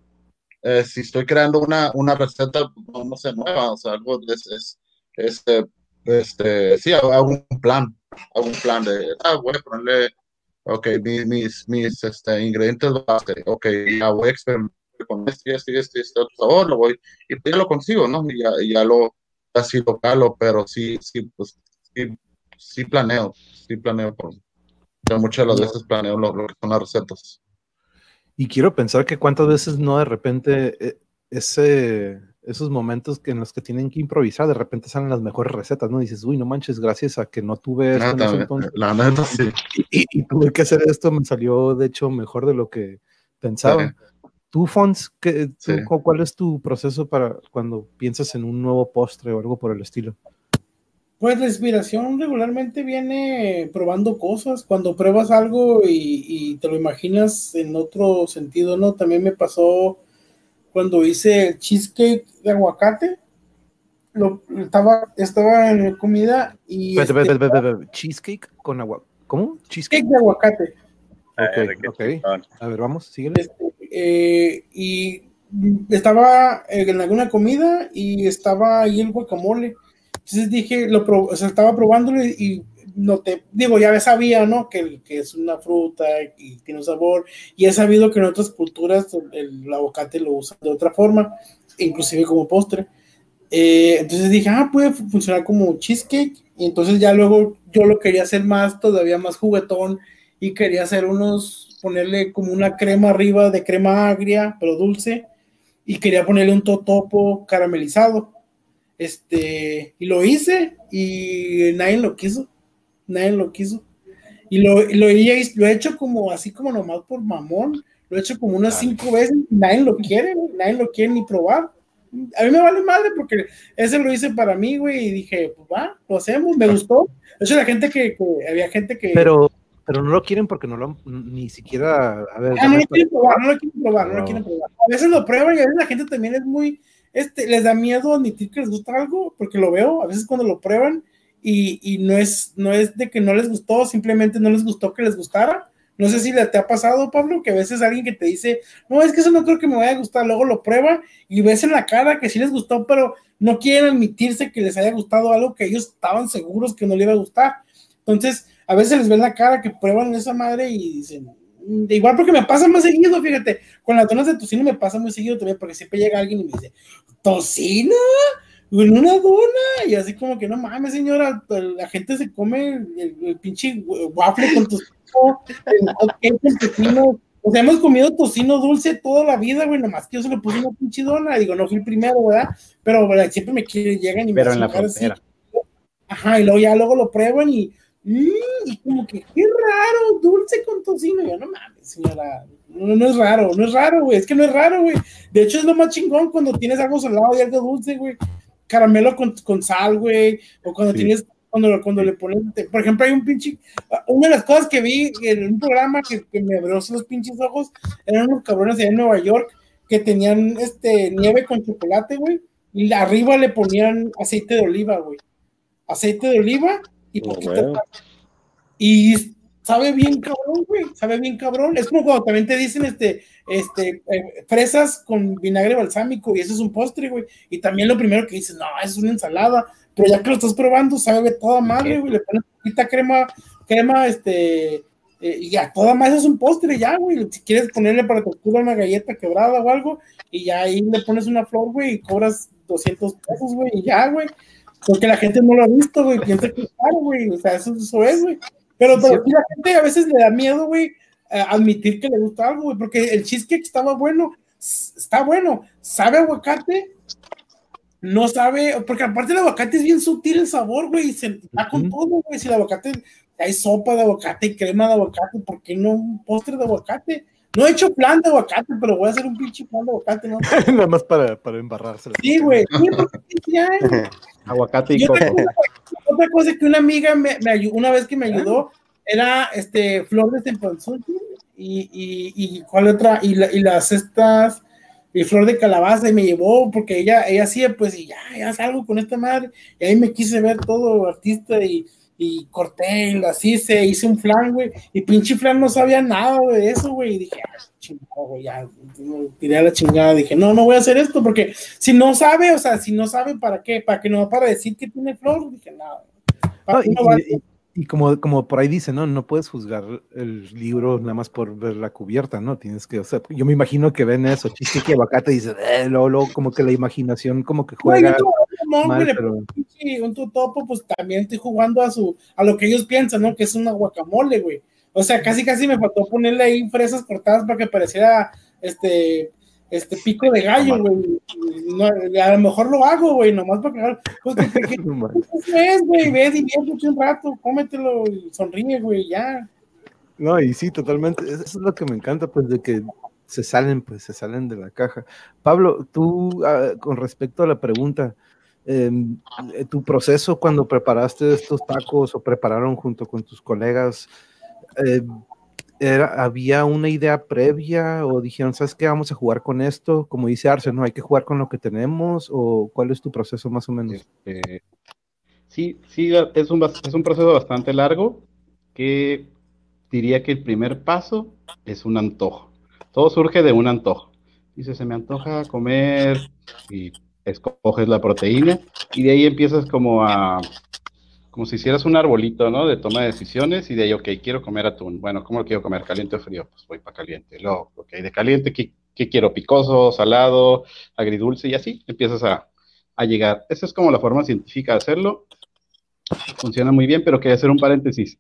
eh, si estoy creando una, una receta, no, no sé, nueva, o sea, algo de es, este, este, sí, hago un plan, hago un plan de, ah, voy a ponerle, ok, mis, mis, mis este, ingredientes base, ok, ya voy a experimentar con este, este, este, este otro sabor, lo voy, y pues ya lo consigo, ¿no? Y ya, ya lo, así lo calo, pero sí, sí, pues, sí, sí planeo, sí planeo, por, muchas de las veces planeo lo, lo que son las recetas. Y quiero pensar que cuántas veces no de repente eh, ese, esos momentos que en los que tienen que improvisar, de repente salen las mejores recetas, ¿no? Dices, uy, no manches, gracias a que no tuve esto en ese entonces. La neta, sí. Y, y, tuve que hacer esto, me salió de hecho mejor de lo que pensaba. Sí. ¿Tú, Fons, qué, tú, sí. cuál es tu proceso para cuando piensas en un nuevo postre o algo por el estilo? Pues la inspiración regularmente viene probando cosas. Cuando pruebas algo y, y, te lo imaginas en otro sentido, ¿no? También me pasó cuando hice el cheesecake de aguacate. Lo, estaba, estaba en comida y. Este. Cheesecake con agua. ¿Cómo? Cheesecake de aguacate. Ok, ok. A ver, vamos, síguele. Este, eh, y estaba en alguna comida y estaba ahí el guacamole. Entonces dije, lo estaba probándolo y noté, digo, ya sabía, ¿no? Que, que, es una fruta y tiene un sabor, y he sabido que en otras culturas el, el aguacate lo usan de otra forma, inclusive como postre. Eh, entonces dije, ah, puede funcionar como cheesecake, y entonces ya luego yo lo quería hacer más, todavía más juguetón, y quería hacer unos, ponerle como una crema arriba de crema agria, pero dulce, y quería ponerle un totopo caramelizado este, y lo hice y nadie lo quiso, nadie lo quiso. Y lo, lo, lo he hecho como así como nomás por mamón, lo he hecho como unas cinco veces y nadie lo quiere, nadie lo quiere ni probar. A mí me vale madre porque ese lo hice para mí, güey, y dije, pues va, lo hacemos, me gustó. De hecho, la gente que, que había gente que... Pero, pero no lo quieren porque no lo, ni siquiera, a ver... Ah, no lo quieren probar, no lo quieren probar, no. no lo quieren probar. A veces lo prueban y a veces la gente también es muy este, les da miedo admitir que les gusta algo, porque lo veo a veces cuando lo prueban y, y, no, es, no es de que no les gustó, simplemente no les gustó que les gustara. No sé si te ha pasado, Pablo, que a veces alguien que te dice, no, es que eso no creo que me vaya a gustar, luego lo prueba y ves en la cara que sí les gustó, pero no quieren admitirse que les haya gustado algo que ellos estaban seguros que no le iba a gustar. Entonces, a veces les ven la cara que prueban esa madre y dicen, igual porque me pasa más seguido, fíjate, con las donas de tocino me pasa muy seguido también, porque siempre llega alguien y me dice, ¿tocino? En una dona, y así como que no mames, señora, la gente se come el, el pinche waffle con tocino, el con tocino. O sea, hemos comido tocino dulce toda la vida, güey, nomás que yo se lo puse una pinche dona, digo, no fui el primero, ¿verdad? Pero ¿verdad? siempre me quieren, llegan y Pero me en la frontera. así. Ajá, y luego ya luego lo prueban y, Mm, y como que qué raro, dulce con tocino. Yo no mames, señora. No, no es raro, no es raro, güey. Es que no es raro, güey. De hecho, es lo más chingón cuando tienes algo salado y algo dulce, güey. caramelo con, con sal, güey, o cuando tienes, cuando, cuando le pones, por ejemplo, hay un pinche, una de las cosas que vi en un programa que, que me abrió los pinches ojos, eran unos cabrones allá en Nueva York que tenían este nieve con chocolate, güey, y arriba le ponían aceite de oliva, güey. Aceite de oliva y poquito. Y sabe bien cabrón, güey, sabe bien cabrón. Es como cuando también te dicen este, este, eh, fresas con vinagre balsámico y eso es un postre, güey. Y también lo primero que dices, no, es una ensalada, pero ya que lo estás probando, sabe toda madre, güey. Le pones poquita crema, crema, este, eh, y ya toda más es un postre, ya, güey. Si quieres ponerle para tu una galleta quebrada o algo, y ya ahí le pones una flor, güey, y cobras 200 pesos, güey, y ya, güey. Porque la gente no lo ha visto, güey, piensa que es caro, güey. O sea, eso, eso es, güey. Pero, pero la gente a veces le da miedo, güey, admitir que le gusta algo, güey, porque el cheesecake estaba bueno, está bueno, sabe aguacate, no sabe, porque aparte el aguacate es bien sutil el sabor, güey, y se da con todo, güey, si el aguacate, hay sopa de aguacate y crema de aguacate, ¿por qué no un postre de aguacate? No he hecho plan de aguacate, pero voy a hacer un pinche plan de aguacate, ¿no? [laughs] Nada más para, para embarrarse. Sí, güey. Aguacate y, coco. Otra, cosa que una amiga me, me ayudó, una vez que me ayudó, era este flor de cempasúchil y, y, y cuál otra, y, y las estas, y flor de calabaza, y me llevó, porque ella, ella hacía, pues, y ya, ya salgo con esta madre, y ahí me quise ver todo artista, y, y corté, y así se hice un flan, güey, y pinche flan no sabía nada de eso, güey, y dije, ah, chingado, güey, ya, tiré a la chingada, dije, no, no voy a hacer esto, porque si no sabe, o sea, si no sabe, ¿para qué? ¿Para que no va para decir que tiene flor? Dije, nada. No, y como, como por ahí dice, ¿no? No puedes juzgar el libro nada más por ver la cubierta, ¿no? Tienes que, o sea, yo me imagino que ven eso, chiste que aguacate y dicen, eh, luego, como que la imaginación como que juega. No, mal, pero... un topo, pues también estoy jugando a su, a lo que ellos piensan, ¿no? Que es una guacamole, güey. O sea, casi casi me faltó ponerle ahí fresas cortadas para que pareciera este este pico de gallo, güey. a lo mejor lo hago, güey, nomás para que. Pues, [laughs] ¿qué, qué, es, güey? Ve, diviértete un rato, cómetelo y sonríe, güey, ya. No, y sí, totalmente. Eso es lo que me encanta, pues, de que se salen, pues, se salen de la caja. Pablo, tú, ah, con respecto a la pregunta, eh, tu proceso cuando preparaste estos tacos o prepararon junto con tus colegas, eh, ¿había una idea previa o dijeron, sabes qué, vamos a jugar con esto? Como dice Arce, ¿no? Hay que jugar con lo que tenemos o cuál es tu proceso más o menos? Este, sí, sí, es un, es un proceso bastante largo que diría que el primer paso es un antojo. Todo surge de un antojo. Dice, se me antoja comer y escoges la proteína y de ahí empiezas como a como si hicieras un arbolito, ¿no? De toma de decisiones y de ahí, ok, quiero comer atún. Bueno, ¿cómo lo quiero comer? ¿Caliente o frío? Pues voy para caliente. Luego, ok, de caliente, ¿qué, quiero? ¿Picoso, salado, agridulce? Y así empiezas a, a, llegar. Esa es como la forma científica de hacerlo. Funciona muy bien, pero quería hacer un paréntesis.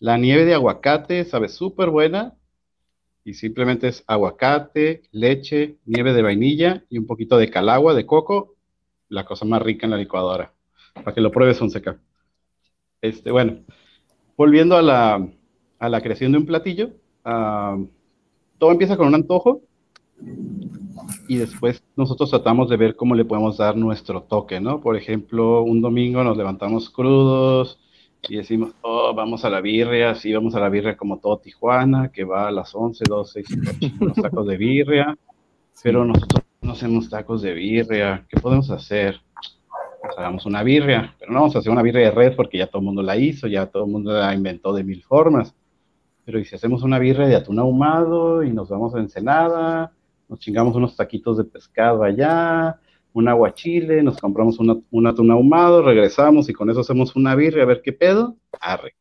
La nieve de aguacate sabe súper buena y simplemente es aguacate, leche, nieve de vainilla y un poquito de calagua, de coco, la cosa más rica en la licuadora. Para que lo pruebes, seca. Este, bueno, volviendo a la, a la creación de un platillo, ah, todo empieza con un antojo y después nosotros tratamos de ver cómo le podemos dar nuestro toque, ¿no? Por ejemplo, un domingo nos levantamos crudos y decimos, oh, vamos a la birria, sí, vamos a la birria como todo Tijuana, que va a las 11, 12, y los tacos de birria, pero nosotros no hacemos tacos de birria, ¿qué podemos hacer? pues hagamos una birria, pero no vamos a hacer una birria de red porque ya todo el mundo la hizo, ya todo el mundo la inventó de mil formas. Pero ¿y si hacemos una birria de atún ahumado y nos vamos a Ensenada, nos chingamos unos taquitos de pescado allá, un aguachile, nos compramos un atún ahumado, regresamos y con eso hacemos una birria, a ver qué pedo, arre.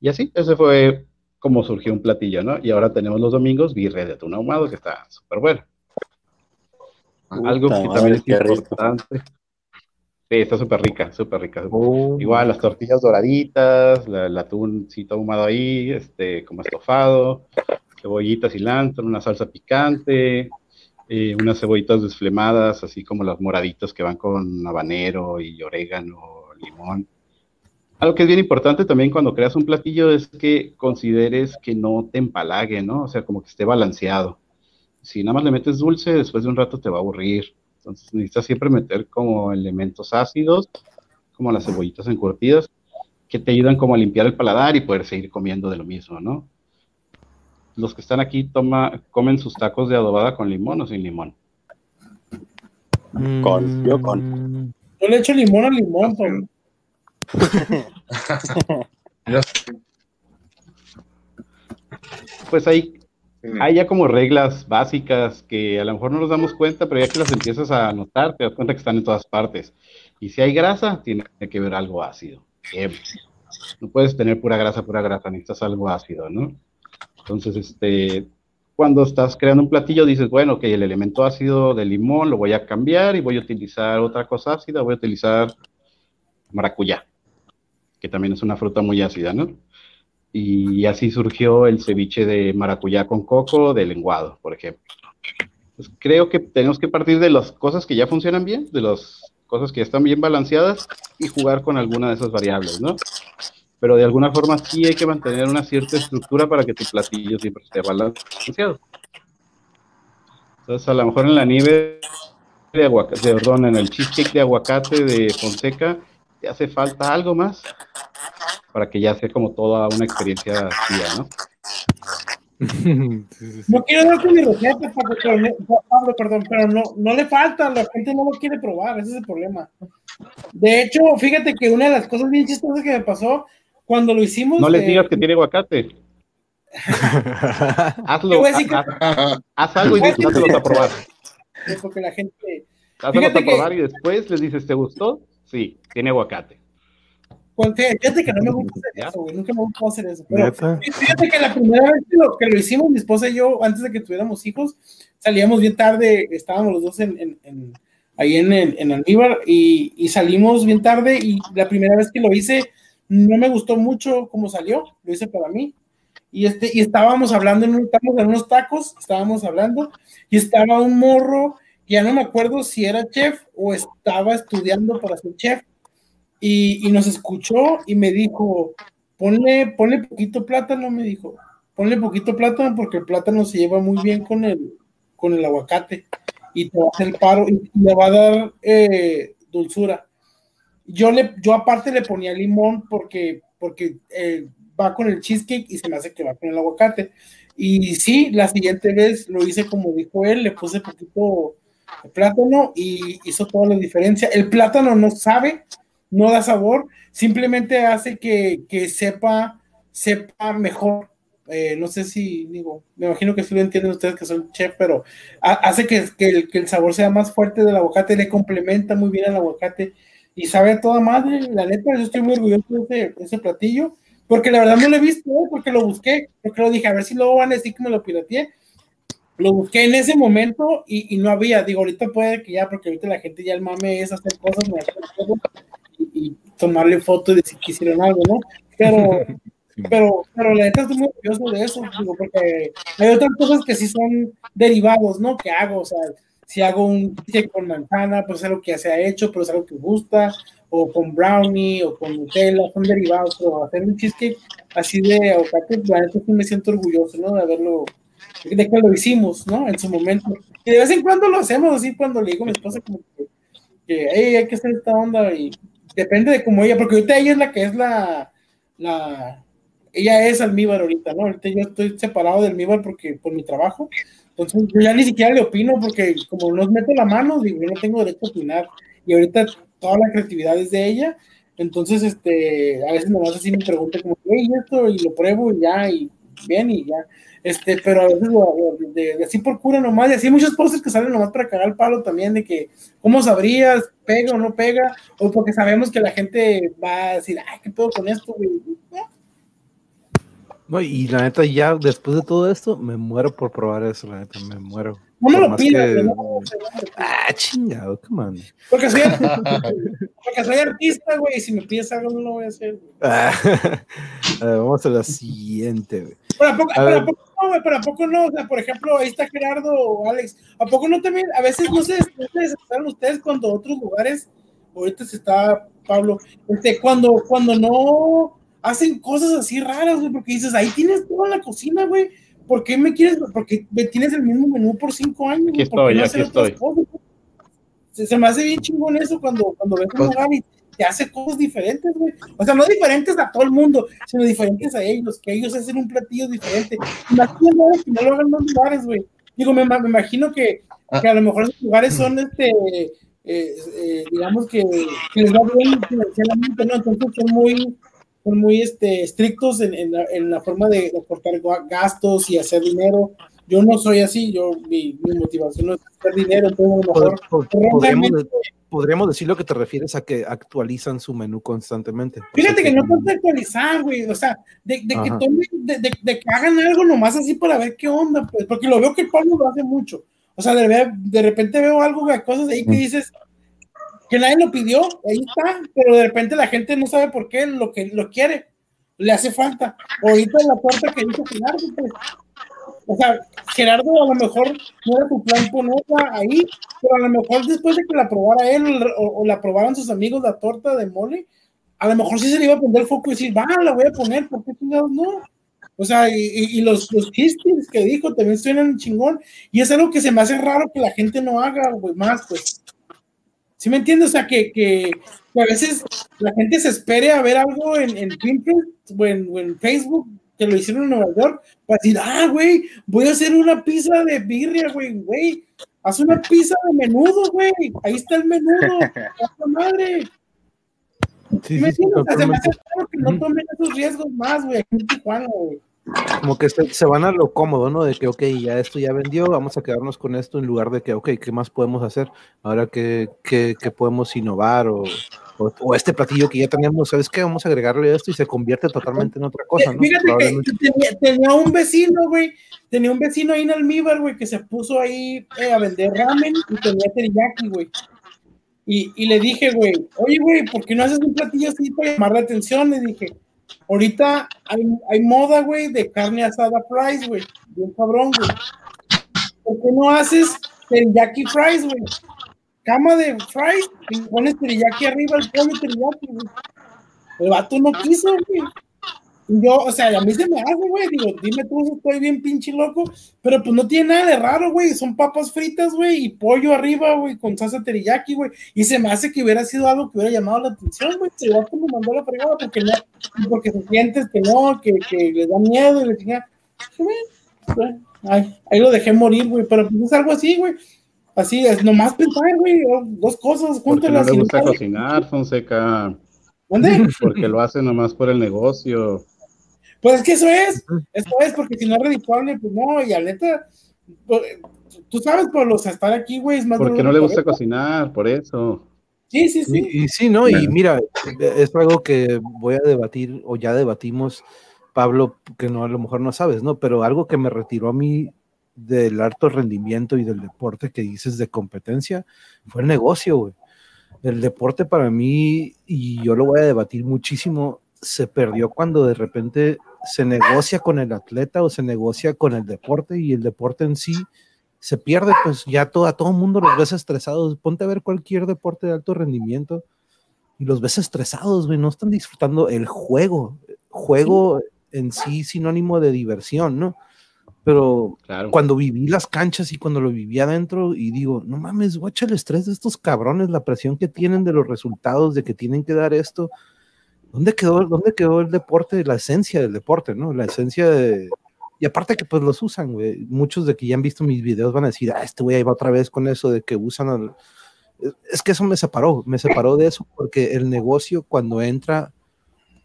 Y así, ese fue como surgió un platillo, ¿no? Y ahora tenemos los domingos birria de atún ahumado, que está súper bueno. Algo que también es importante. Sí, está súper rica, súper rica. Oh. Igual las tortillas doraditas, la, el atuncito ahumado ahí, este, como estofado, cebollitas, cilantro, una salsa picante, eh, unas cebollitas desflemadas, así como las moraditas que van con habanero y orégano, limón. Algo que es bien importante también cuando creas un platillo es que consideres que no te empalague, ¿no? O sea, como que esté balanceado. Si nada más le metes dulce, después de un rato te va a aburrir Entonces necesitas siempre meter como elementos ácidos, como las cebollitas encurtidas, que te ayudan como a limpiar el paladar y poder seguir comiendo de lo mismo, ¿no? Los que están aquí toma, comen sus tacos de adobada con limón o sin limón. Con, yo con. Yo le echo limón al limón, Tom. Pues hay, hay ya como reglas básicas que a lo mejor no nos damos cuenta, pero ya que las empiezas a notar, te das cuenta que están en todas partes. Y si hay grasa, tiene que ver algo ácido. Siempre. No puedes tener pura grasa, pura grasa, necesitas algo ácido, ¿no? Entonces, este, cuando estás creando un platillo, dices, bueno, ok, el elemento ácido del limón lo voy a cambiar y voy a utilizar otra cosa ácida, voy a utilizar maracuyá, que también es una fruta muy ácida, ¿no? Y así surgió el ceviche de maracuyá con coco de lenguado, por ejemplo. Pues creo que tenemos que partir de las cosas que ya funcionan bien, de las cosas que están bien balanceadas y jugar con alguna de esas variables, ¿no? Pero de alguna forma sí hay que mantener una cierta estructura para que tu platillo siempre esté balanceado. Entonces, a lo mejor en la nieve de aguacate, perdón, en el cheesecake de aguacate de Fonseca, te hace falta algo más para que ya sea como toda una experiencia tía, ¿no? [laughs] No quiero darte mi receta, Pablo, pero no, Pablo, perdón, pero no, no le falta, la gente no lo quiere probar, ese es el problema. De hecho, fíjate que una de las cosas bien chistosas que me pasó cuando lo hicimos. No les digas que tiene aguacate. Te [laughs] Hazlo, decir que- haz, haz algo y dáselos a probar. porque la gente. Fíjate a que- probar y después les dices, ¿te gustó? Sí, tiene aguacate. Pues, Fíjate que no me gusta hacer ¿Ya? eso, güey. Nunca me gusta hacer eso. Pero fíjate que la primera vez que lo, que lo hicimos, mi esposa y yo, antes de que tuviéramos hijos, salíamos bien tarde, estábamos los dos en, en- en- ahí en, en, en Almíbar y, y salimos bien tarde. Y la primera vez que lo hice, no me gustó mucho cómo salió, lo hice para mí. Y, este, y estábamos hablando, en, estábamos en unos tacos, estábamos hablando, y estaba un morro, ya no me acuerdo si era chef o estaba estudiando para ser chef y, nos escuchó y me dijo, ponle, ponle poquito plátano, me dijo, ponle poquito plátano porque el plátano se lleva muy bien con el, con el aguacate y te va a hacer paro y le va a dar eh, dulzura. Yo, le, yo aparte le ponía limón porque, porque eh, va con el cheesecake y se me hace que va con el aguacate. Y sí, la siguiente vez lo hice como dijo él, le puse poquito de plátano y hizo toda la diferencia. El plátano no sabe, no da sabor, simplemente hace que, que sepa, sepa mejor. Eh, no sé si, digo, me imagino que sí lo entienden ustedes que son chef, pero ha- hace que, que el, que el sabor sea más fuerte del aguacate, le complementa muy bien al aguacate y sabe a toda madre. La neta, yo estoy muy orgulloso de ese, de ese platillo, porque la verdad no lo he visto, ¿eh? porque lo busqué, porque lo dije, a ver si luego van a decir que me lo pirateé. Lo busqué en ese momento y, y no había. Digo, ahorita puede que ya, porque ahorita la gente ya el mame es hacer cosas, me hacer cosas y, y tomarle foto y decir que hicieron algo, ¿no? Pero, [laughs] pero, pero la neta estoy muy orgulloso de eso, digo, porque hay otras cosas que sí son derivados, ¿no? Que hago, o sea, si hago un cheesecake con manzana, pues es algo que ya se ha hecho, pero es algo que gusta, o con brownie, o con Nutella, son derivados, pero hacer un cheesecake así de aguacate, la neta sí me siento orgulloso, ¿no? De haberlo, de que lo hicimos, ¿no? En su momento. Y de vez en cuando lo hacemos así, cuando le digo a mi esposa como que, que "Hey, hay que hacer esta onda y depende de cómo ella, porque ahorita ella es la que es la, la, ella es almíbar ahorita, ¿no? Ahorita yo estoy separado del almíbar porque por mi trabajo, entonces yo ya ni siquiera le opino porque como nos meto la mano, digo, yo no tengo derecho a opinar y ahorita toda la creatividad es de ella, entonces este, a veces nomás así me pregunta como, hey, esto, y lo pruebo y ya, y bien, y ya, este, pero a veces lo- lo- de, de así por cura nomás, y así hay muchos que salen nomás para cagar el palo también, de que, ¿cómo sabrías? ¿Pega o no pega? O porque sabemos que la gente va a decir, ay, ¿qué pedo con esto, güey? No, y la neta, ya después de todo esto, me muero por probar eso, la neta, me muero. No me Por lo pidas, que- no. Ah, chingado, come on. Porque soy, [laughs] porque soy artista, güey, y si me pides algo no lo voy a hacer, güey. [laughs] Ah, a ver, vamos a la siguiente, güey. Pero a poco, poco no, güey, pero a poco no, o sea, por ejemplo, ahí está Gerardo o Alex, ¿a poco no también, a veces no se no se desesperan ustedes cuando otros lugares, ahorita se está Pablo, este, cuando, cuando no hacen cosas así raras, güey, porque dices, ahí tienes toda la cocina, güey, ¿por qué me quieres, porque me tienes el mismo menú por cinco años? Aquí güey? ¿Por qué estoy, no aquí estoy. cosas? se, se me hace bien chingón eso cuando, cuando ves un lugar y te hace cosas diferentes, güey. O sea, no diferentes a todo el mundo, sino diferentes a ellos, que ellos hacen un platillo diferente. Imagínate que no lo hagan los lugares, güey. Digo, me, me imagino que, que, a lo mejor esos lugares son, este, eh, eh, digamos que, que, les va bien financieramente, ¿no? Entonces son muy, son muy este, estrictos en, en, la, en la forma de, de aportar gastos y hacer dinero yo no soy así, yo mi, mi motivación no es hacer dinero, a lo mejor podríamos, podríamos, decir lo que te refieres a que actualizan su menú constantemente. Fíjate que, que no puedes actualizar, güey, o sea, de, de que tomen, de, de, que hagan algo nomás así para ver qué onda, pues, porque lo veo que el Pablo lo hace mucho. O sea, de, de repente veo algo, cosas ahí que dices que nadie lo pidió, ahí está, pero de repente la gente no sabe por qué lo que lo quiere, le hace falta. Ahorita la puerta que dice Gerardo, pues, o sea, Gerardo a lo mejor no era tu plan ponerla ahí, pero a lo mejor después de que la probara él o, o la probaran sus amigos la torta de mole, a lo mejor sí se le iba a prender el foco y decir, va, la voy a poner, ¿por qué chingados no? O sea, y, y, los, los chistes que dijo también suenan chingón, y es algo que se me hace raro que la gente no haga, güey, más, pues. ¿Sí me entiendes? O sea, que, que, que, a veces la gente se espere a ver algo en, en Pinterest o en, o en Facebook que lo hicieron en Nueva York, para decir, ah, güey, voy a hacer una pizza de birria, güey, güey, haz una pizza de menudo, güey, ahí está el menudo, [laughs] ¡Hasta madre! Sí, ¿Me sí, sí, o sea, se me hace claro que no tomen esos riesgos más, güey, aquí en Tijuana, güey. Como que se, se, van a lo cómodo, ¿no? De que, ok, ya esto ya vendió, vamos a quedarnos con esto en lugar de que, ok, ¿qué más podemos hacer? Ahora, ¿qué, qué, qué podemos innovar o, o, o, este platillo que ya teníamos, ¿sabes qué? Vamos a agregarle esto y se convierte totalmente en otra cosa, ¿no? Fíjate que tenía, tenía, un vecino, güey, tenía un vecino ahí en Almíbar, güey, que se puso ahí eh, a vender ramen y tenía teriyaki, güey. Y, y, le dije, güey, oye, güey, ¿por qué no haces un platillo así para llamar la atención? Le dije, ahorita hay, hay moda, güey, de carne asada fries, güey, bien cabrón, güey. ¿Por qué no haces teriyaki fries, güey? cama de fries y pones teriyaki arriba, el pollo teriyaki, güey. El vato no quiso, güey. Yo, o sea, a mí se me hace, güey. Digo, dime tú si estoy bien pinche loco, pero pues no tiene nada de raro, güey. Son papas fritas, güey, y pollo arriba, güey, con salsa teriyaki, güey. Y se me hace que hubiera sido algo que hubiera llamado la atención, güey. El vato me mandó la fregada porque no, porque se sientes que no, que, que le da miedo y le decía, ay, ahí lo dejé morir, güey. Pero pues es algo así, güey. Así es, nomás pensar, güey, dos cosas, júntalas. No le gusta cocinar, Fonseca. ¿Dónde? Porque lo hace nomás por el negocio. Pues es que eso es, eso es, porque si no es redituable, pues no, y a neta, pues, tú sabes, por los estar aquí, güey, es más. Porque no le gusta cocinar, por eso. Sí, sí, sí. Y, y sí, ¿no? Y mira, es algo que voy a debatir, o ya debatimos, Pablo, que no a lo mejor no sabes, ¿no? Pero algo que me retiró a mí del alto rendimiento y del deporte que dices de competencia fue el negocio, güey. El deporte para mí, y yo lo voy a debatir muchísimo, se perdió cuando de repente se negocia con el atleta o se negocia con el deporte y el deporte en sí se pierde, pues ya todo, a todo el mundo los ves estresados. Ponte a ver cualquier deporte de alto rendimiento y los ves estresados, güey, no están disfrutando el juego. Juego en sí sinónimo de diversión, ¿no? pero claro. cuando viví las canchas y cuando lo viví adentro y digo, no mames, guacha el estrés de estos cabrones, la presión que tienen de los resultados, de que tienen que dar esto, ¿dónde quedó, dónde quedó el deporte, la esencia del deporte, no? La esencia de... Y aparte que pues los usan, güey. Muchos de que ya han visto mis videos van a decir, ah, este güey ahí va otra vez con eso de que usan al... Es que eso me separó, me separó de eso porque el negocio cuando entra,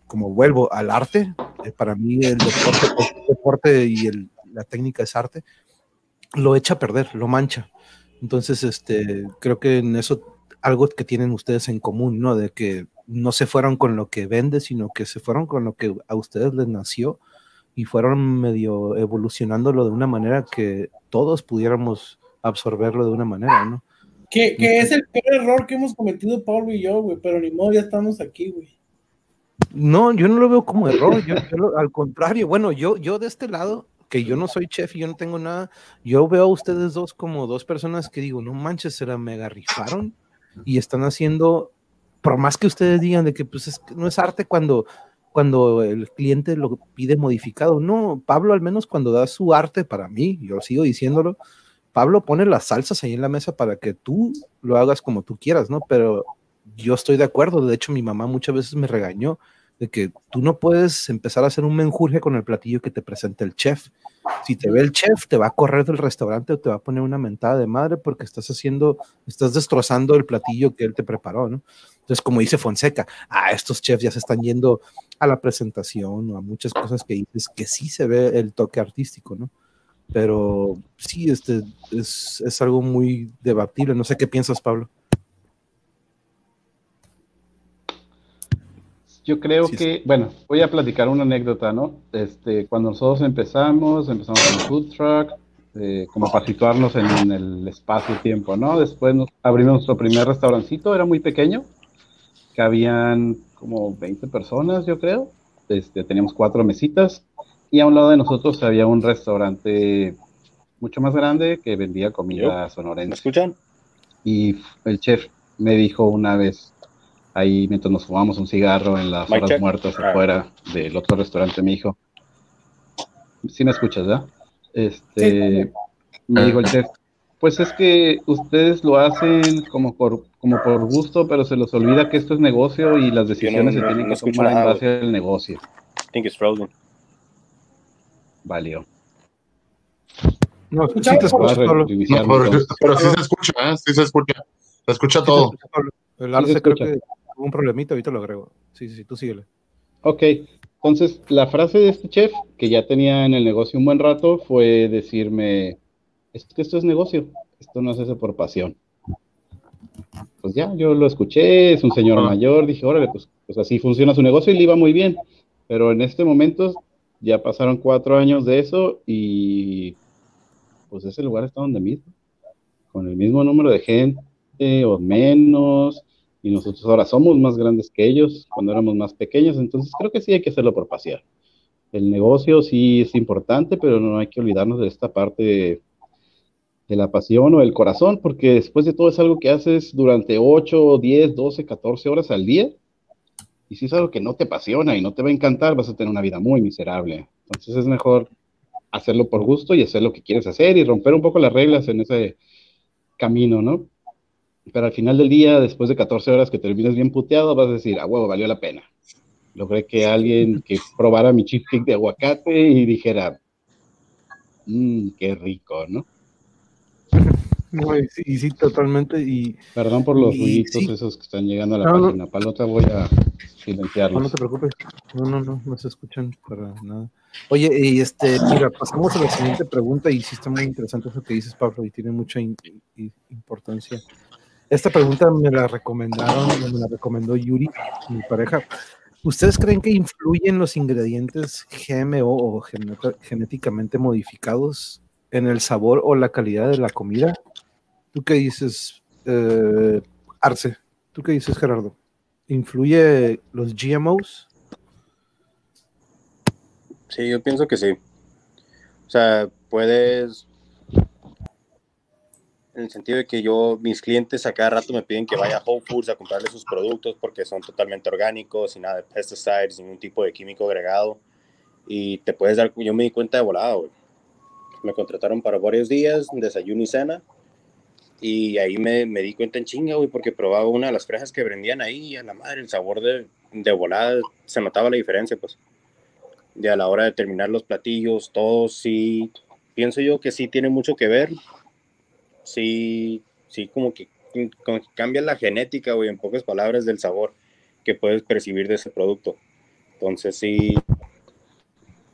como vuelvo al arte, eh, para mí el deporte, el deporte y el, la técnica es arte, lo echa a perder, lo mancha. Entonces, este, creo que en eso algo que tienen ustedes en común, ¿no? De que no se fueron con lo que vende, sino que se fueron con lo que a ustedes les nació y fueron medio evolucionándolo de una manera que todos pudiéramos absorberlo de una manera, ¿no? Que, que es el peor error que hemos cometido Pablo y yo, güey, pero ni modo, ya estamos aquí, güey. No, yo no lo veo como error, yo, yo, al contrario, bueno, yo, yo de este lado, que yo no soy chef y yo no tengo nada, yo veo a ustedes dos como dos personas que digo, no manches, se la mega rifaron y están haciendo, por más que ustedes digan de que pues es, no es arte cuando, cuando el cliente lo pide modificado, no, Pablo al menos cuando da su arte para mí, yo sigo diciéndolo, Pablo pone las salsas ahí en la mesa para que tú lo hagas como tú quieras, ¿no? Pero yo estoy de acuerdo. De hecho, mi mamá muchas veces me regañó de que tú no puedes empezar a hacer un menjurje con el platillo que te presenta el chef. Si te ve el chef, te va a correr del restaurante o te va a poner una mentada de madre porque estás haciendo, estás destrozando el platillo que él te preparó, ¿no? Entonces, como dice Fonseca, ah, estos chefs ya se están yendo a la presentación o a muchas cosas que dices que sí se ve el toque artístico, ¿no? Pero sí, este es, es algo muy debatible. No sé qué piensas, Pablo. Yo creo que, bueno, voy a platicar una anécdota, ¿no? Este, cuando nosotros empezamos, empezamos con food truck, eh, como para situarnos en, el espacio-tiempo, ¿no? Después nos abrimos nuestro primer restaurancito, era muy pequeño, que habían como 20 personas, yo creo. Este, teníamos cuatro mesitas y a un lado de nosotros había un restaurante mucho más grande que vendía comida sonorense. ¿Me escuchan? Y el chef me dijo una vez, ahí mientras nos fumamos un cigarro en las horas muertas afuera del otro restaurante, me dijo, sí me escuchas, ¿verdad? Este, me dijo el chef, pues es que ustedes lo hacen como por, como por gusto, pero se les olvida que esto es negocio y las decisiones se tienen que tomar en base al negocio. I think it's frozen. Valió. No, sí te escucha, pero, pero, sí se escucha, ¿eh? sí se escucha. Se escucha todo. El Arce creo que un problemita, ahorita lo agrego. Sí, sí, sí, tú síguele. Ok, entonces la frase de este chef, que ya tenía en el negocio un buen rato, fue decirme, es que esto es negocio, esto no se hace por pasión. Pues ya, yo lo escuché, es un señor mayor, dije, órale, pues, pues así funciona su negocio y le iba muy bien. Pero en este momento ya pasaron cuatro años de eso y pues ese lugar está donde mismo, con el mismo número de gente o menos, y nosotros ahora somos más grandes que ellos cuando éramos más pequeños, entonces creo que sí hay que hacerlo por pasión. El negocio sí es importante, pero no hay que olvidarnos de esta parte de, la pasión o el corazón, porque después de todo es algo que haces durante 8, 10, 12, 14 horas al día. Y si es algo que no te apasiona y no te va a encantar, vas a tener una vida muy miserable. Entonces es mejor hacerlo por gusto y hacer lo que quieres hacer y romper un poco las reglas en ese camino, ¿no? Pero al final del día, después de 14 horas que termines bien puteado, vas a decir, ah, huevo, valió la pena. Logré que alguien que probara mi cheesecake de aguacate y dijera, mmm, qué rico, ¿no? [laughs] sí, sí, totalmente. Y, Perdón por los ruiditos esos que están llegando a la página. Palota, voy a silenciarlos. No, no te preocupes. No, no, no, no se escuchan para nada. Oye, y este, mira, pasamos a la siguiente pregunta y sí está muy interesante eso que dices, Pablo, y tiene mucha importancia. Esta pregunta me la recomendaron, me la recomendó Yuri, mi pareja. ¿Ustedes creen que influyen los ingredientes GMO o genéticamente modificados en el sabor o la calidad de la comida? ¿Tú qué dices, eh, Arce? ¿Tú qué dices, Gerardo? ¿Influye los GMOs? Sí, yo pienso que sí. O sea, puedes en el sentido de que yo, mis clientes a cada rato me piden que vaya a Whole Foods a comprarle sus productos porque son totalmente orgánicos, sin nada de pesticides, sin ningún tipo de químico agregado. Y te puedes dar, yo me di cuenta de volada, güey. Me contrataron para varios días, desayuno y cena. Y ahí me, me di cuenta en chinga, güey, porque probaba una de las fresas que vendían ahí, a la madre, el sabor de, de volada, se notaba la diferencia, pues. Y a la hora de terminar los platillos, todos sí, pienso yo que sí tiene mucho que ver, sí, sí, como que, cambia la genética, güey, en pocas palabras, del sabor que puedes percibir de ese producto. Entonces, sí,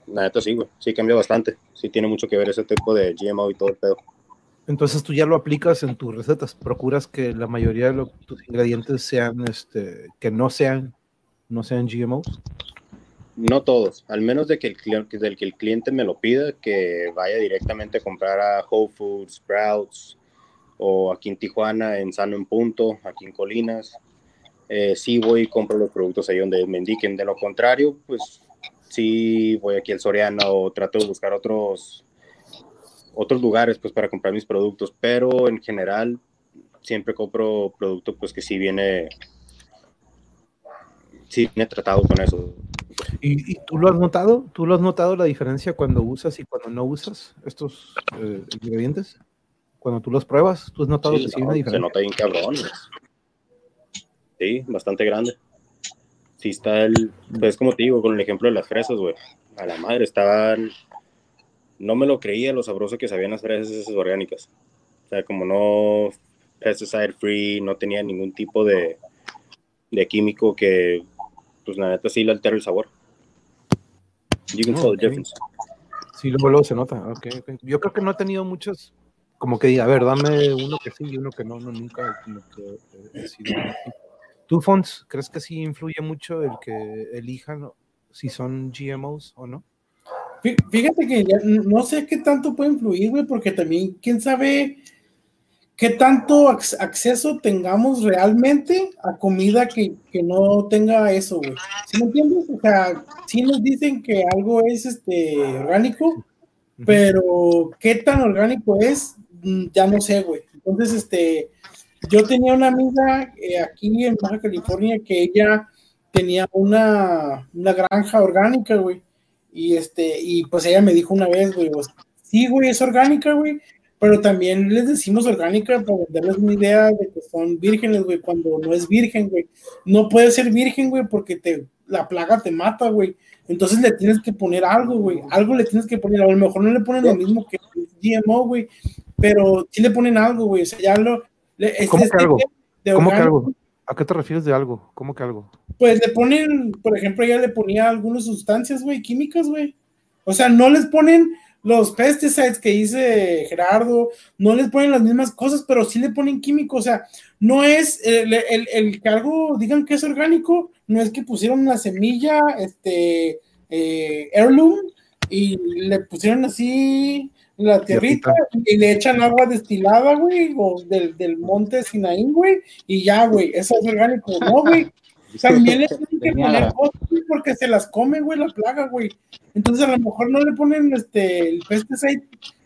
la neta sí, güey, sí cambia bastante. Sí tiene mucho que ver ese tipo de GMO y todo el pedo. Entonces tú ya lo aplicas en tus recetas, procuras que la mayoría de tus ingredientes sean, este, que no sean, no sean GMOs. No todos, al menos de que el, del que el cliente me lo pida, que vaya directamente a comprar a Whole Foods, Sprouts, o aquí en Tijuana, en Sano en Punto, aquí en Colinas. Eh, sí voy y compro los productos ahí donde me indiquen. De lo contrario, pues sí voy aquí al Soriana o trato de buscar otros, otros lugares pues para comprar mis productos, pero en general siempre compro producto pues que sí viene, sí viene tratado con eso. ¿Y, tú lo has notado? ¿Tú lo has notado la diferencia cuando usas y cuando no usas estos eh, ingredientes? Cuando tú los pruebas, tú has notado Sí, que sí hay no, una se nota bien cabrón. Sí, bastante grande. Sí está el... Pues como te digo, con el ejemplo de las fresas, güey. A la madre, estaban... No me lo creía lo sabroso que sabían las fresas esas orgánicas. O sea, como no pesticide free, no tenía ningún tipo de, de químico que, pues la neta sí le altera el sabor. You can tell the difference. Sí, luego, luego se nota. ok, ok. Yo creo que no he tenido muchos, como que diga, a ver, dame uno que sí y uno que no, no nunca como que he sido. ¿Tú, Fons, crees que sí influye mucho el que elijan si son GMOs o no? Fí- Fíjate que ya no sé qué tanto puede influir, güey, porque también quién sabe qué tanto ac- acceso tengamos realmente a comida que, que no tenga eso, güey. ¿Sí me entiendes? O sea, sí nos dicen que algo es este orgánico, pero qué tan orgánico es, ya no sé, güey. Entonces, este, yo tenía una amiga eh, aquí en Baja California que ella tenía una, una granja orgánica, güey. Y este, y pues ella me dijo una vez, güey, pues, sí, güey, es orgánica, güey, pero también les decimos orgánica para darles una idea de que son vírgenes, güey, cuando no es virgen, güey. No puede ser virgen, güey, porque te, la plaga te mata, güey. Entonces le tienes que poner algo, güey. Algo le tienes que poner. A lo mejor no le ponen lo mismo que GMO, güey, pero sí le ponen algo, güey. O sea, ya lo. le- este- ¿Cómo que este algo? de ¿Cómo que algo? ¿A qué te refieres de algo? ¿Cómo que algo? pues le ponen, por ejemplo, ella le ponía algunas sustancias, güey, químicas, güey. O sea, no les ponen los pesticides que dice Gerardo, no les ponen las mismas cosas, pero sí le ponen químicos. O sea, no es el, el, el que algo digan que es orgánico, no es que pusieron una semilla, este, eh, heirloom, y le pusieron así la tierrita y le echan agua destilada, güey, o del, del monte Sinaí, güey, y ya, güey, eso es orgánico, ¿no, güey? [laughs] También le tienen que poner cosas, güey, porque se las come, güey, la plaga, güey. Entonces a lo mejor no le ponen este el pesticide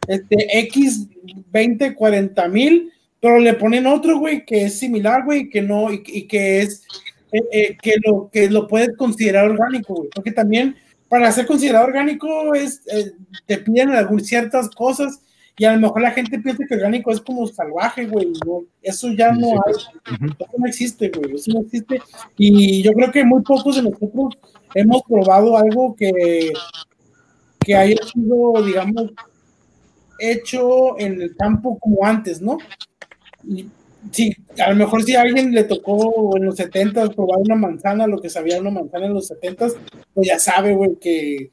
este X 20, 40 mil, pero le ponen otro, güey, que es similar, güey, que no, y, y que es eh, eh, que lo que lo puedes considerar orgánico, güey. Porque también para ser considerado orgánico es eh, te piden algunas ciertas cosas y a lo mejor la gente piensa que orgánico es como salvaje, güey. no, eso ya no hay. Ujú. Eso no existe, güey. Eso no existe. Y yo creo que muy pocos de nosotros hemos probado algo que, que haya sido, digamos, hecho en el campo como antes, ¿no? Y sí, a lo mejor si a alguien le tocó en los 70 probar una manzana, lo que sabía una manzana en los 70 pues ya sabe, güey, que,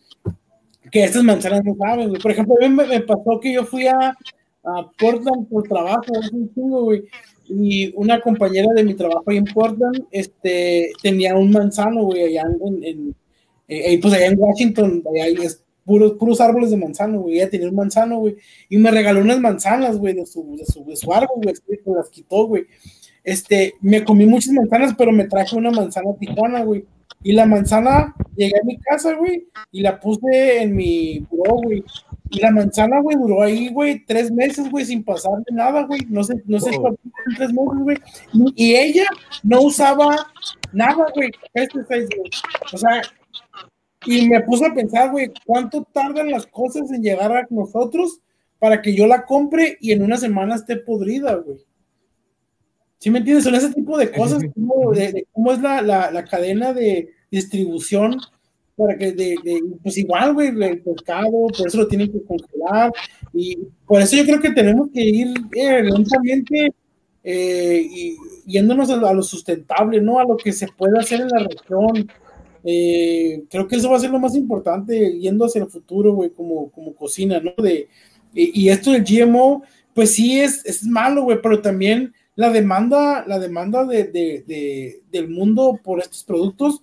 que estas manzanas no saben, güey. Por ejemplo, a mí me, pasó que yo fui a, a Portland por trabajo, un chingo, güey, y una compañera de mi trabajo ahí en Portland, este, tenía un manzano, güey, allá en, en eh, pues allá en Washington, allá es puros, puros árboles de manzano, güey, ella tenía un manzano, güey, y me regaló unas manzanas, güey, de su, de su, de su árbol, güey, que las quitó, güey. Este, me comí muchas manzanas, pero me traje una manzana tijuana, güey. Y la manzana, llegué a mi casa, güey, y la puse en mi buró, güey. Y la manzana, güey, duró ahí, güey, tres meses, güey, sin pasar de nada, güey. No sé, no sé Oh. tres meses, güey. Y, ella no usaba nada, güey, pesticides, güey. O sea, y me puse a pensar, güey, ¿cuánto tardan las cosas en llegar a nosotros para que yo la compre y en una semana esté podrida, güey? ¿Sí me entiendes? Son ese tipo de cosas, sí. como de, de cómo es la, la, la cadena de distribución para que de, de- pues igual, güey, el pescado, por eso lo tienen que congelar y por eso yo creo que tenemos que ir eh, lentamente eh, y yéndonos a, lo- a lo sustentable, ¿no? A lo que se puede hacer en la región. Eh, creo que eso va a ser lo más importante yendo hacia el futuro, güey, como, como cocina, ¿no? De, y, y esto del GMO, pues sí es, es malo, güey, pero también la demanda, la demanda de, de- de- del mundo por estos productos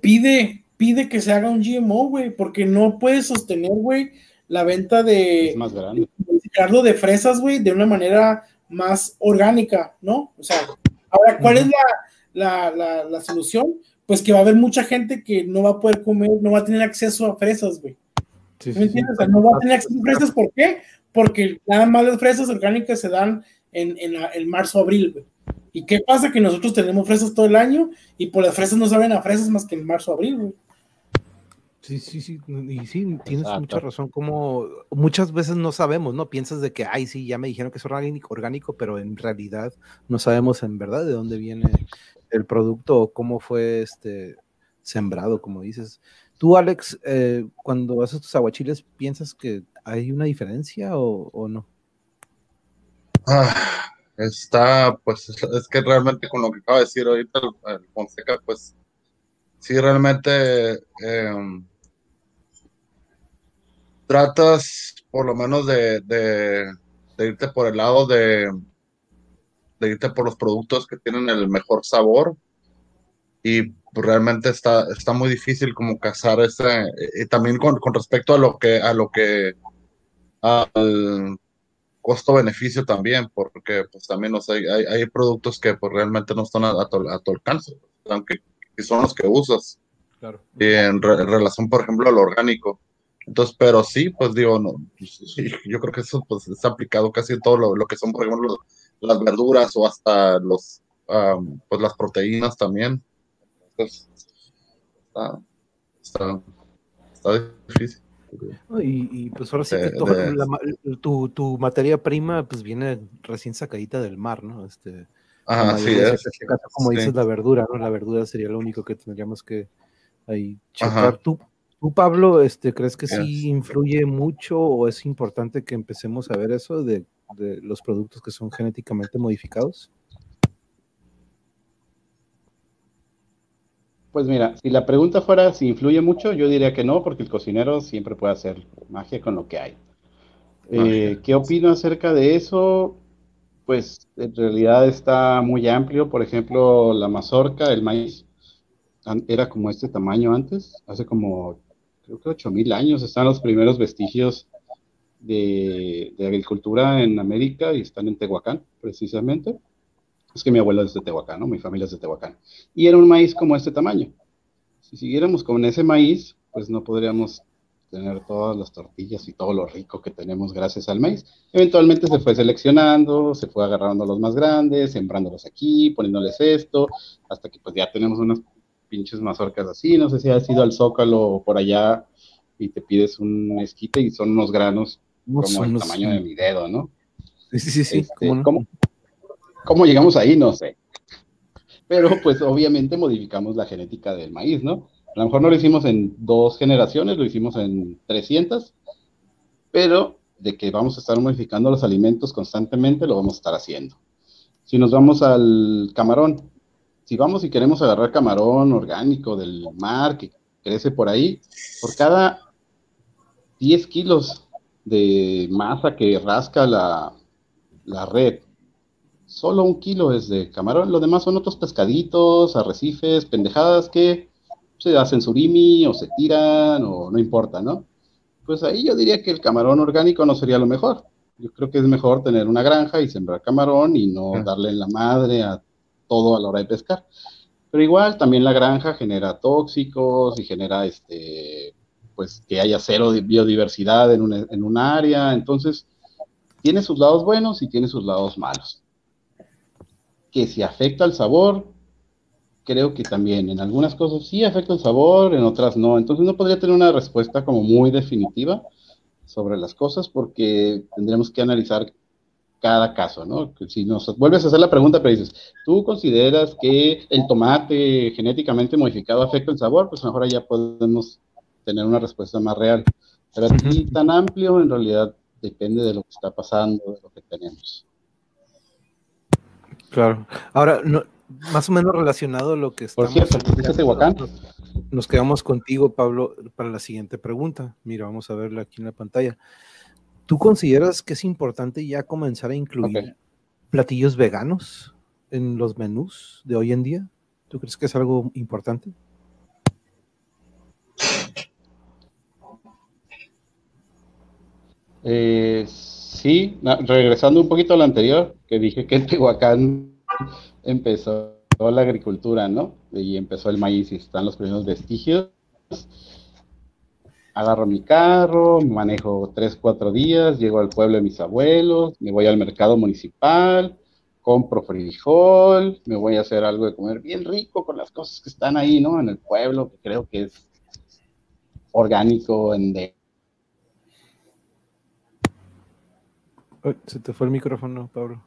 pide, pide que se haga un GMO, güey, porque no puedes sostener, güey, la venta de, Es más grande. Ricardo, de fresas, güey, de una manera más orgánica, ¿no? O sea, ahora, ¿cuál es la, la, la, la solución? Pues que va a haber mucha gente que no va a poder comer, no va a tener acceso a fresas, güey. Sí, ¿Me sí, sí. entiendes? O sea, no va a tener acceso a fresas, ¿por qué? Porque nada más las fresas orgánicas se dan en, en, la- en marzo, abril, güey. ¿Y qué pasa? Que nosotros tenemos fresas todo el año y por las fresas no saben a fresas más que en marzo, abril, güey. Sí, sí, sí, y sí, tienes mucha razón, como muchas veces no sabemos, ¿no? Piensas de que, ay, sí, ya me dijeron que es orgánico, orgánico, pero en realidad no sabemos en verdad de dónde viene el producto o cómo fue este sembrado, como dices. Tú, Alex, eh, cuando haces tus aguachiles, ¿piensas que hay una diferencia o, no? Ah, está, pues, es que realmente con lo que acaba de decir ahorita el, Fonseca, pues, sí, realmente em, tratas por lo menos de, irte por el lado de, de irte por los productos que tienen el mejor sabor y realmente está, está muy difícil como cazar ese, y también con, con respecto a lo que, a lo que, al costo-beneficio también, porque pues también hay, hay, productos que pues realmente no están a, tu, alcance, aunque son los que usas. Claro. Y en, relación, por ejemplo, al orgánico. Entonces, pero sí, pues digo, no, yo creo que eso pues está aplicado casi en todo lo, lo que son, por ejemplo, las verduras o hasta los, pues las proteínas también. Entonces, está, está, difícil. Y, pues ahora sí que tu, tu, materia prima pues viene recién sacadita del mar, ¿no? Este, Ajá, sí, es, como dices la verdura, ¿no? La verdura sería lo único que tendríamos que ahí checar. ¿Tú, tú, Pablo, este, crees que sí influye mucho o es importante que empecemos a ver eso de, de los productos que son genéticamente modificados? Pues mira, si la pregunta fuera si influye mucho, yo diría que no, porque el cocinero siempre puede hacer magia con lo que hay. Eh, ¿Qué opino acerca de eso? Pues en realidad está muy amplio. Por ejemplo, la mazorca, el maíz, era como este tamaño antes, hace como, creo que 8000 años están los primeros vestigios de, agricultura en América y están en Tehuacán, precisamente es que mi abuela es de Tehuacán, ¿no? Mi familia es de Tehuacán. Y era un maíz como este tamaño. Si siguiéramos con ese maíz, pues no podríamos tener todas las tortillas y todo lo rico que tenemos gracias al maíz. Eventualmente se fue seleccionando, se fue agarrando los más grandes, sembrándolos aquí, poniéndoles esto, hasta que pues ya tenemos unas pinches mazorcas así. No sé si has ido al Zócalo o por allá y te pides un esquite y son unos granos como el tamaño de mi dedo, ¿no? Sí, sí, sí. Este, ¿Cómo llegamos ahí? No sé. Pero pues obviamente modificamos la genética del maíz, ¿no? A lo mejor no lo hicimos en dos generaciones, lo hicimos en 300, pero de que vamos a estar modificando los alimentos constantemente, lo vamos a estar haciendo. Si nos vamos al camarón, si vamos y queremos agarrar camarón orgánico del mar que crece por ahí, por cada 10 kilos de masa que rasca la, la red solo un kilo es de camarón, lo demás son otros pescaditos, arrecifes, pendejadas que se hacen surimi o se tiran o no importa, ¿no? Pues ahí yo diría que el camarón orgánico no sería lo mejor. Yo creo que es mejor tener una granja y sembrar camarón y no darle en la madre a todo a la hora de pescar. Pero igual también la granja genera tóxicos y genera este pues que haya cero biodiversidad en un, en un área, entonces tiene sus lados buenos y tiene sus lados malos que si afecta el sabor, creo que también en algunas cosas sí afecta el sabor, en otras no. Entonces no podría tener una respuesta como muy definitiva sobre las cosas porque tendremos que analizar cada caso, ¿no? Si nos vuelves a hacer la pregunta, pero dices, ¿tú consideras que el tomate genéticamente modificado afecta el sabor? Pues mejor ya podemos tener una respuesta más real. Pero así tan amplio, en realidad depende de lo que está pasando, de lo que tenemos. Claro. Ahora, más o menos relacionado a lo que estamos... Por cierto, Nos, quedamos contigo, Pablo, para la siguiente pregunta. Mira, vamos a verla aquí en la pantalla. ¿Tú consideras que es importante ya comenzar a incluir platillos veganos en los menús de hoy en día? ¿Tú crees que es algo importante? Eh, Sí, regresando un poquito a lo anterior, que dije que en Tehuacán empezó la agricultura, ¿no? Y empezó el maíz y están los primeros vestigios. Agarro mi carro, manejo tres, cuatro días, llego al pueblo de mis abuelos, me voy al mercado municipal, compro frijol, me voy a hacer algo de comer bien rico con las cosas que están ahí, ¿no? En el pueblo, que creo que es orgánico en de Se te fue el micrófono, Pablo.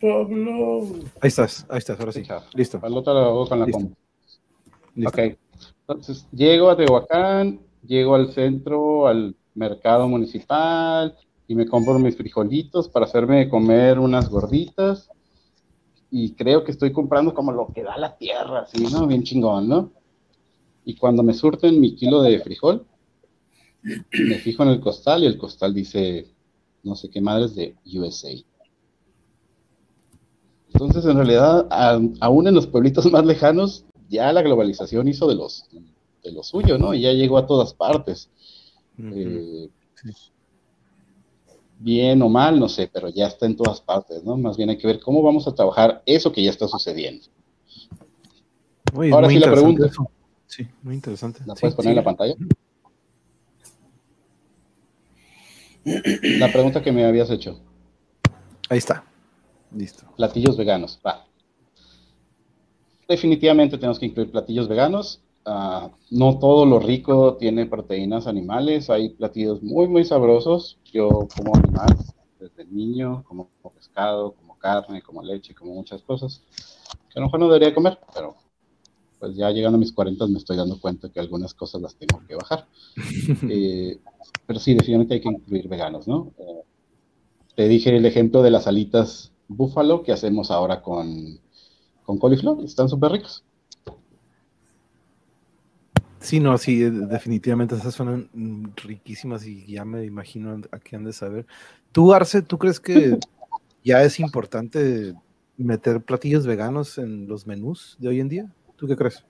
Pablo. Ahí estás, ahí estás, ahora sí. Listo. Al otro lo hago con la Listo. listo. Ok. Entonces, llego a Tehuacán, llego al centro, al mercado municipal, y me compro mis frijolitos para hacerme comer unas gorditas. Y creo que estoy comprando como lo que da la tierra, así, ¿no? Bien chingón, ¿no? Y cuando me surten mi kilo de frijol, me fijo en el costal y el costal dice, no sé qué madres de USA. Entonces, en realidad, a- aún en los pueblitos [laughs] más lejanos, ya la globalización hizo de los de lo suyo, ¿no? Y ya llegó a todas partes. Eh, Sí. Bien o mal, no sé, pero ya está en todas partes, ¿no? Más bien hay que ver cómo vamos a trabajar eso que ya está sucediendo. Uy, ahora sí la pregunta. eso. Sí, muy interesante. ¿La Sí, puedes poner en la pantalla? La pregunta que me habías hecho. Ahí está. Listo. Platillos veganos. Va. Definitivamente tenemos que incluir platillos veganos. Ah, no todo lo rico tiene proteínas animales. Hay platillos muy, muy sabrosos. Yo como animal desde niño, como pescado, como carne, como leche, como muchas cosas. Que a lo mejor no debería comer, pero pues ya llegando a mis 40 me estoy dando cuenta que algunas cosas las tengo que bajar. [laughs] Eh, pero sí, definitivamente hay que incluir veganos, ¿no? Eh, te dije el ejemplo de las alitas búfalo que hacemos ahora con, con coliflor. Están súper ricos. Sí, no, sí, eh, definitivamente esas suenan mm, riquísimas y ya me imagino a qué han de saber. Tú, Arce, ¿tú crees que ya es importante meter platillos veganos en los menús de hoy en día? ¿Tú qué crees?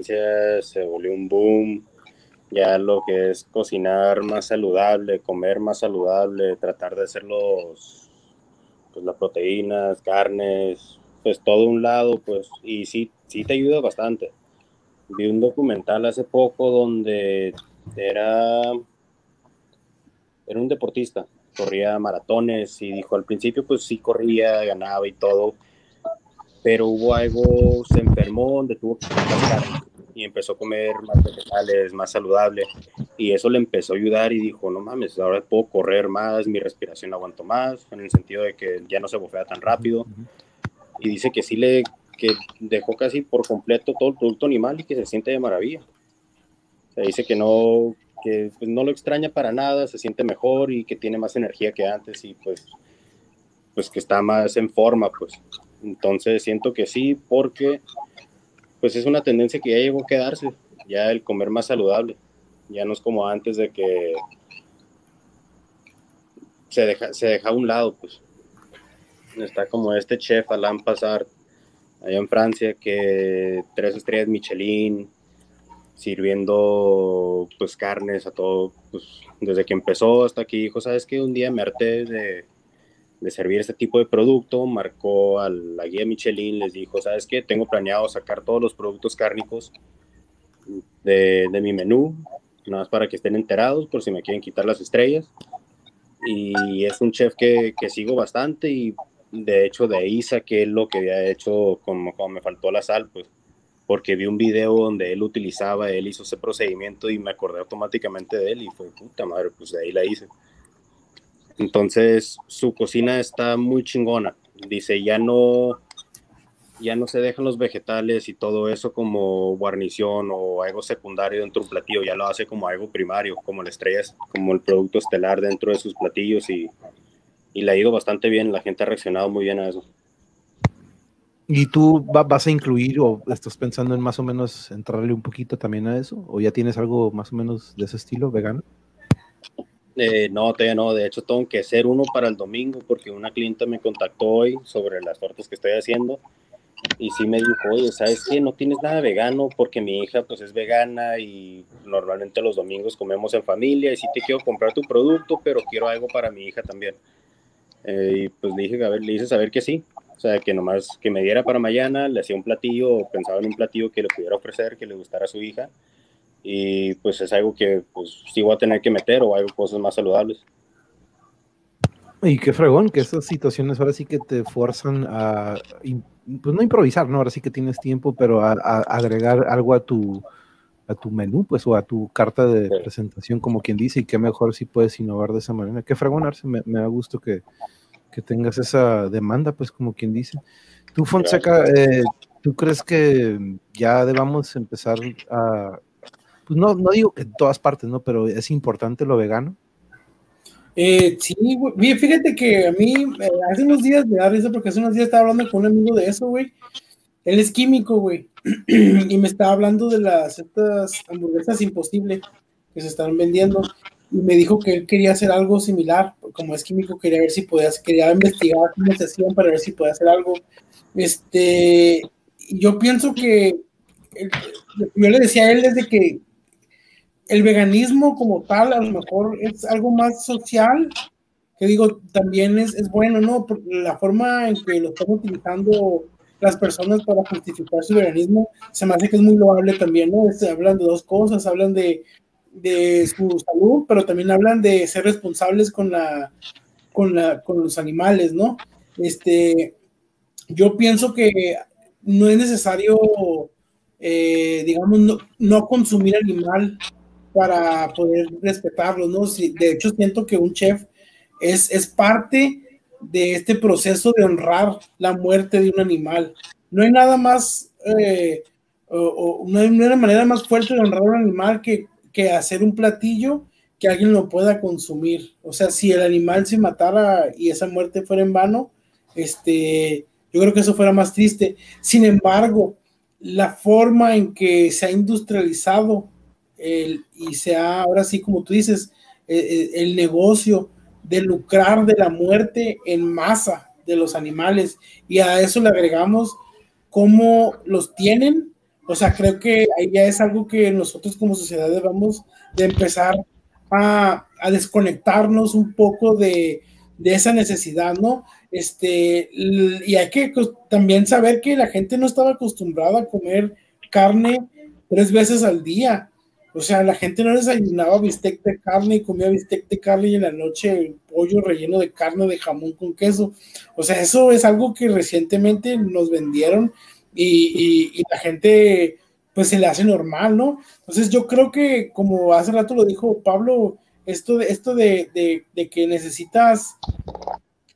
Se volvió un boom. Ya lo que es cocinar más saludable, comer más saludable, tratar de hacer los, pues las proteínas, carnes, pues todo un lado, pues, y sí, sí te ayuda bastante. Vi un documental hace poco donde era, era un deportista, corría maratones y dijo al principio pues sí corría, ganaba y todo, pero hubo algo, se enfermó donde tuvo que y empezó a comer más vegetales, más saludable y eso le empezó a ayudar y dijo, no mames, ahora puedo correr más, mi respiración aguanto más, en el sentido de que ya no se bofea tan rápido y dice que sí le que dejó casi por completo todo el producto animal y que se siente de maravilla. O sea, dice que no que pues, no lo extraña para nada, se siente mejor y que tiene más energía que antes y pues pues que está más en forma, pues. Entonces siento que sí porque pues es una tendencia que ya llegó a quedarse, ya el comer más saludable. Ya no es como antes de que se deja, se deja a un lado, pues. Está como este chef Alain Passard, allá en Francia, que tres estrellas Michelin, sirviendo pues carnes a todo, pues desde que empezó hasta que dijo, ¿sabes qué? Un día me harté de, de servir este tipo de producto, marcó a la guía Michelin, les dijo, ¿sabes qué? Tengo planeado sacar todos los productos cárnicos de, de mi menú, nada más para que estén enterados por si me quieren quitar las estrellas. Y es un chef que, que sigo bastante y de hecho de ahí saqué lo que había hecho como, como me faltó la sal, pues porque vi un video donde él utilizaba, él hizo ese procedimiento y me acordé automáticamente de él y fue puta madre, pues de ahí la hice. Entonces su cocina está muy chingona. Dice, ya no, ya no se dejan los vegetales y todo eso como guarnición o algo secundario dentro de un platillo, ya lo hace como algo primario, como la estrella, como el producto estelar dentro de sus platillos y, y le ha ido bastante bien, la gente ha reaccionado muy bien a eso. ¿Y tú va- vas a incluir o estás pensando en más o menos entrarle un poquito también a eso? ¿O ya tienes algo más o menos de ese estilo vegano? Eh, no, todavía no. De hecho, tengo que hacer uno para el domingo porque una clienta me contactó hoy sobre las tortas que estoy haciendo y sí me dijo, oye, ¿sabes qué? No tienes nada vegano porque mi hija pues es vegana y normalmente los domingos comemos en familia y sí te quiero comprar tu producto, pero quiero algo para mi hija también. Eh, y pues le dije, a ver, le hice saber que sí. O sea, que nomás que me diera para mañana, le hacía un platillo, o pensaba en un platillo que le pudiera ofrecer, que le gustara a su hija. Y pues es algo que pues sí voy a tener que meter o algo, cosas más saludables. Y qué fregón, que estas situaciones ahora sí que te fuerzan a, pues no improvisar, ¿no? Ahora sí que tienes tiempo, pero a, agregar algo a tu, a tu menú, pues, o a tu carta de presentación, como quien dice, y qué mejor si puedes innovar de esa manera. Qué fregón, Arce, me, da gusto que, que, tengas esa demanda, pues, como quien dice. Tú, Fonseca, eh, ¿tú crees que ya debamos empezar a, pues no, no digo que en todas partes, ¿no? Pero es importante lo vegano. Eh, sí, güey. Fíjate que a mí eh, hace unos días me da risa porque hace unos días estaba hablando con un amigo de eso, güey. Él es químico, güey. [clears throat] y me estaba hablando de las estas hamburguesas imposibles que se están vendiendo. Y me dijo que él quería hacer algo similar. Como es químico, quería ver si podía, quería investigar cómo se hacían para ver si podía hacer algo. Este, yo pienso que yo le decía a él desde que el veganismo como tal a lo mejor es algo más social, que digo, también es, es bueno, ¿no? la forma en que lo están utilizando las personas para justificar su veganismo se me hace que es muy loable también, ¿no? Este, hablan de dos cosas, hablan de, de su salud, pero también hablan de ser responsables con la, con la, con los animales, ¿no? Este, yo pienso que no es necesario, eh, digamos, no, consumir animal para poder respetarlo, ¿no? de hecho, siento que un chef es, es parte de este proceso de honrar la muerte de un animal. No hay nada más, eh, o, no hay una manera más fuerte de honrar a un animal que, hacer un platillo que alguien lo pueda consumir. O sea, si el animal se matara y esa muerte fuera en vano, este, yo creo que eso fuera más triste. Sin embargo, la forma en que se ha industrializado el, y sea ahora sí, como tú dices, eh, eh, el negocio de lucrar de la muerte en masa de los animales y a eso le agregamos cómo los tienen. O sea, creo que ahí ya es algo que nosotros como sociedad debemos de empezar a, desconectarnos un poco de, de, esa necesidad, ¿no? Este, y hay que también saber que la gente no estaba acostumbrada a comer carne tres veces al día. O sea, la gente no desayunaba bistec de carne y comía bistec de carne y en la noche pollo relleno de carne de jamón con queso. O sea, eso es algo que recientemente nos vendieron y, la gente pues se le hace normal, ¿no? Entonces yo creo que como hace rato lo dijo Pablo, esto de, esto de, que necesitas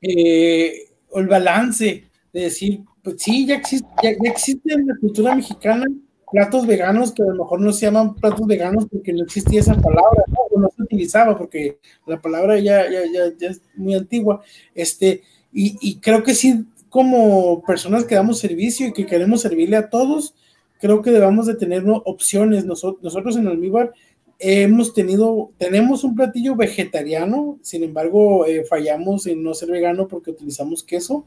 eh, el balance, de decir, pues sí, ya existe, ya existe en la cultura mexicana platos veganos que a lo mejor no se llaman platos veganos porque no existía esa palabra, ¿no? O no se utilizaba porque la palabra ya, ya, ya, es muy antigua. Este, y, y, creo que sí, como personas que damos servicio y que queremos servirle a todos, creo que debamos de tener opciones. Nosotros, en Almíbar hemos tenido, tenemos un platillo vegetariano, sin embargo, eh, fallamos en no ser vegano porque utilizamos queso,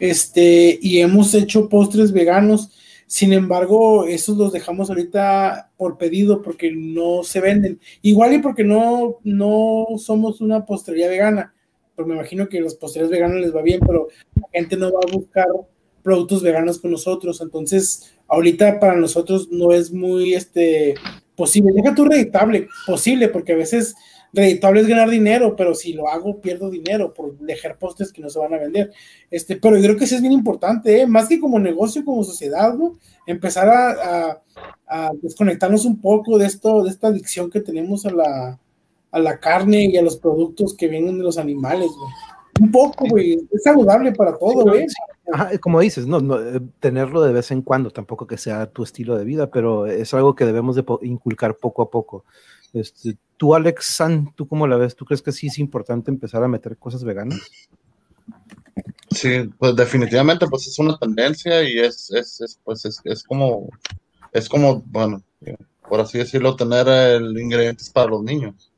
este, y hemos hecho postres veganos sin embargo, esos los dejamos ahorita por pedido porque no se venden. Igual y porque no, no somos una postrería vegana. Pero me imagino que los postres veganos les va bien, pero gente no va a buscar productos veganos con nosotros. Entonces, ahorita para nosotros no es muy este, posible. Deja tu reditable, posible, porque a veces reditable es ganar dinero, pero si lo hago pierdo dinero por dejar postes que no se van a vender. Este, pero yo creo que sí es bien importante, ¿eh? más que como negocio, como sociedad, ¿no? Empezar a, desconectarnos un poco de esto, de esta adicción que tenemos a la, a la carne y a los productos que vienen de los animales, güey. Un poco, güey, es saludable para todo, güey. como dices, no, no, eh, tenerlo de vez en cuando, tampoco que sea tu estilo de vida, pero es algo que debemos de inculcar poco a poco. Este, tú, Alex San, ¿tú cómo la ves? ¿Tú crees que sí es importante empezar a meter cosas veganas? Sí, pues definitivamente, pues es una tendencia y es, es, es pues es, es, como, es como, bueno, por así decirlo, tener el ingredientes para los niños.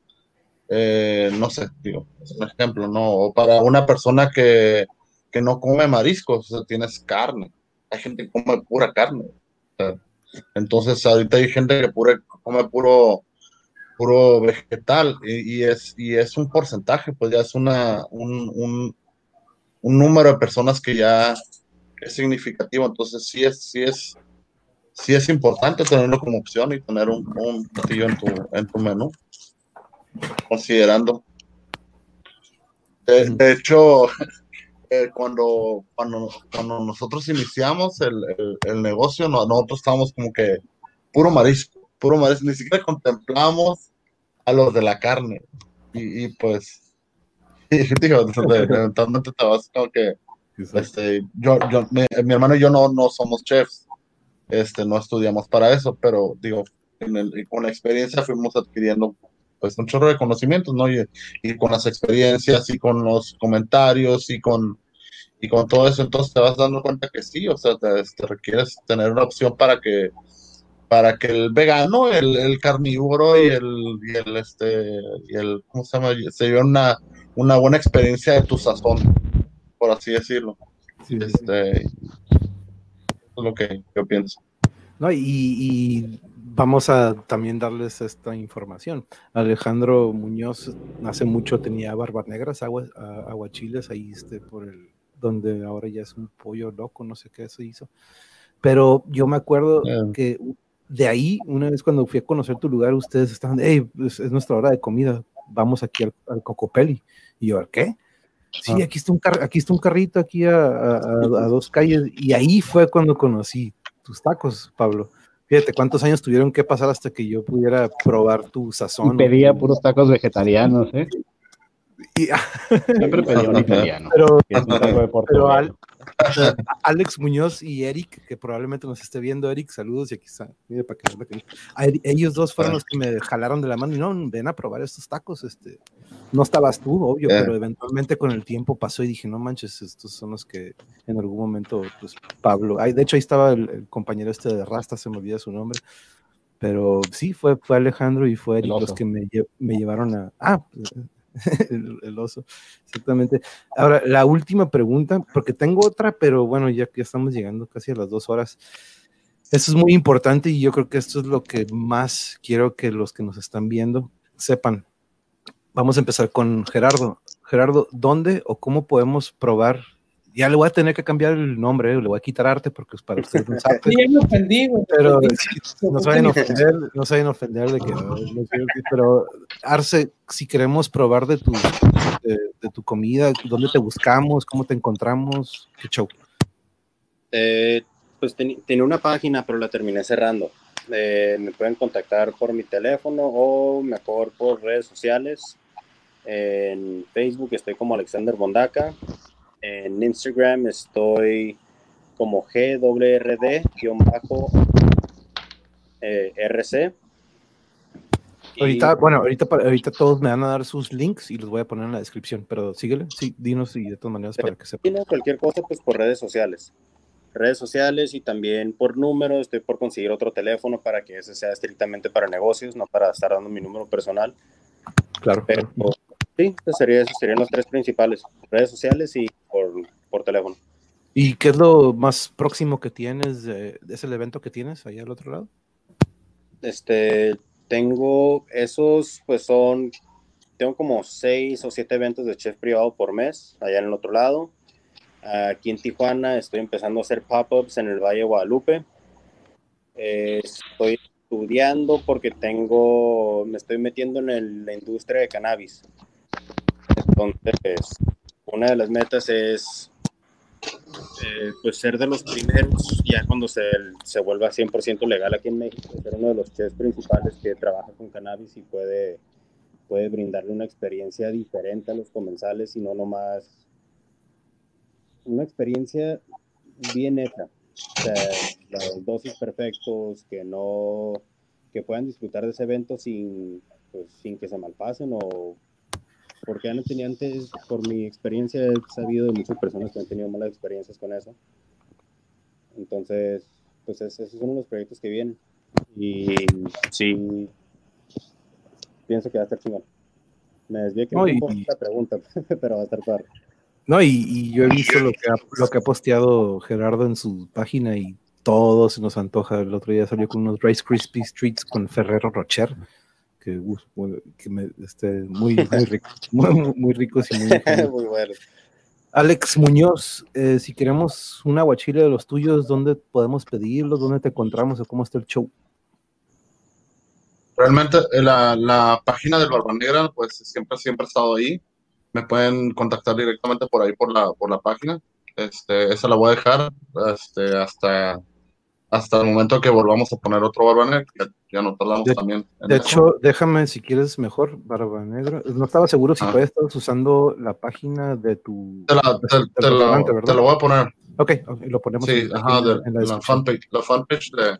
Eh, no sé, digo, es un ejemplo, ¿no? O para una persona que, que no come mariscos, o sea, tienes carne. Hay gente que come pura carne. entonces, ahorita hay gente que pura, come puro puro vegetal y, es, y es un porcentaje, pues ya es una, un, un, número de personas que ya es significativo, entonces sí es, sí es, sí es importante tenerlo como opción y tener un, un platillo en tu, en tu menú, considerando. De, de hecho, [laughs] eh, cuando, cuando, cuando nosotros iniciamos el, el, el negocio, no- nosotros estábamos como que puro marisco, puro marisco, ni siquiera contemplamos a los de la carne. Y, y pues, [laughs] y, digo, eventualmente te vas como que, este, yo, yo, mi, mi hermano y yo no, no somos chefs, este, no estudiamos para eso, pero digo, en el- con la experiencia fuimos adquiriendo pues un chorro de conocimientos, ¿no? Y, y con las experiencias y con los comentarios y con, y con todo eso, entonces te vas dando cuenta que sí, o sea, te, te requieres tener una opción para que para que el vegano, el, el carnívoro y el, y el este y el ¿cómo se llama? se lleven una, una buena experiencia de tu sazón, por así decirlo. Sí, sí, sí. Este es lo que yo pienso. No, y, y vamos a también darles esta información. Alejandro Muñoz hace mucho tenía barbas negras, agua, a- aguachiles, ahí este, por el, donde ahora ya es un pollo loco, no sé qué se hizo. Pero yo me acuerdo que de ahí, una vez cuando fui a conocer tu lugar, ustedes estaban, hey, pues, es nuestra hora de comida, vamos aquí al, al Cocopelli. Y yo, ¿qué? Sí, aquí está un, car- aquí está un carrito, aquí a, a- a- a dos calles. Y ahí fue cuando conocí tus tacos, Pablo. Fíjate cuántos años tuvieron que pasar hasta que yo pudiera probar tu Y sazón. pedía puros tacos vegetarianos, ¿eh? Y- Siempre pedía un [laughs] italiano. pero, que es un taco de pero. Al- Alex Muñoz y Eric, que probablemente nos esté viendo, Eric, saludos y aquí está. Mire, para que vean que- ellos dos fueron los que me jalaron de la mano y no, ven a probar estos tacos. Este, no estabas tú, obvio, Eh. pero eventualmente con el tiempo pasó y dije, no manches, estos son los que en algún momento, pues Pablo, ay, de hecho ahí estaba el, el compañero este de Rasta, se me olvida su nombre, pero sí, fue, fue Alejandro y fue Eric los que me, lle- me llevaron a, ah, [laughs] el, el oso, exactamente. Ahora, la última pregunta, porque tengo otra, pero bueno, ya que estamos llegando casi a las dos horas. Esto es muy importante y yo creo que esto es lo que más quiero que los que nos están viendo sepan. Vamos a empezar con Gerardo. Gerardo, ¿dónde o cómo podemos probar? Ya le voy a tener que cambiar el nombre, eh, le voy a quitar arte porque es para ustedes no saben, [laughs] Sí, me ofendí, pero sí, no se vayan a ofender, no se vayan a ofender de que, pero Arce, si queremos probar de tu, de, de tu comida, ¿dónde te buscamos? ¿Cómo te encontramos? ¿Qué show? Eh, pues tenía una página, pero la terminé cerrando. Eh, me pueden contactar por mi teléfono o mejor por redes sociales. En Facebook estoy como Alexander Bondaca. En Instagram estoy como GWRD-RC. Y- Ahorita, bueno, ahorita, ahorita todos me van a dar sus links y los voy a poner en la descripción, pero síguele, sí, dinos y de todas maneras para que sepan. cualquier cosa, pues por redes sociales. Redes sociales y también por número. Estoy por conseguir otro teléfono para que ese sea estrictamente para negocios, no para estar dando mi número personal. Claro, Pero claro. Sí, esos serían los tres principales: redes sociales y por, por teléfono. ¿Y qué es lo más próximo que tienes? de- ¿Es el evento que tienes allá al otro lado? Este, tengo esos, pues son, tengo como seis o siete eventos de chef privado por mes, allá en el otro lado. Aquí en Tijuana estoy empezando a hacer pop-ups en el Valle de Guadalupe. Eh, estoy estudiando porque tengo, me estoy metiendo en el- la industria de cannabis. Entonces, una de las metas es eh, pues ser de los primeros, ya cuando se, se vuelva 100% legal aquí en México, ser uno de los chefs principales que trabaja con cannabis y puede, puede brindarle una experiencia diferente a los comensales y no nomás una experiencia bien hecha. O sea, dosis perfectos, que no, que puedan disfrutar de ese evento sin, pues, sin que se malpasen o porque ya no tenía antes, por mi experiencia, he sabido de muchas personas que han tenido malas experiencias con eso. Entonces, pues ese, esos son los proyectos que vienen. Y sí, pienso que va a estar chingón. Me desvié que No, y- un la pregunta, [laughs] pero va a estar padre. No, y, y yo he visto lo que, ha, lo que ha posteado Gerardo en su página y todo se nos antoja. El otro día salió con unos Rice Krispies Treats con Ferrero Rocher, que, me, este, muy, muy, rico, [laughs] muy, muy- muy ricos y muy... [laughs] muy- Muy bueno. Alex Muñoz, eh, si queremos un aguachile de los tuyos, ¿dónde podemos pedirlos? ¿Dónde te encontramos o cómo está el show? Realmente eh, la, la página del Barba Negra, pues siempre, siempre ha estado ahí. me pueden contactar directamente por ahí por la, por la página. Este, esa la voy a dejar este, hasta, hasta el momento que volvamos a poner otro Barba Negra, ya, ya nos tardamos De- también. en De eso. hecho, déjame si quieres mejor, Barba Negra. No estaba seguro si Ah. todavía estabas usando la página de tu. te la, te, del te ¿verdad? te la voy a poner. Ok, ok, lo ponemos Sí, en, ajá, en- de, en la la, fanpage, la fanpage de,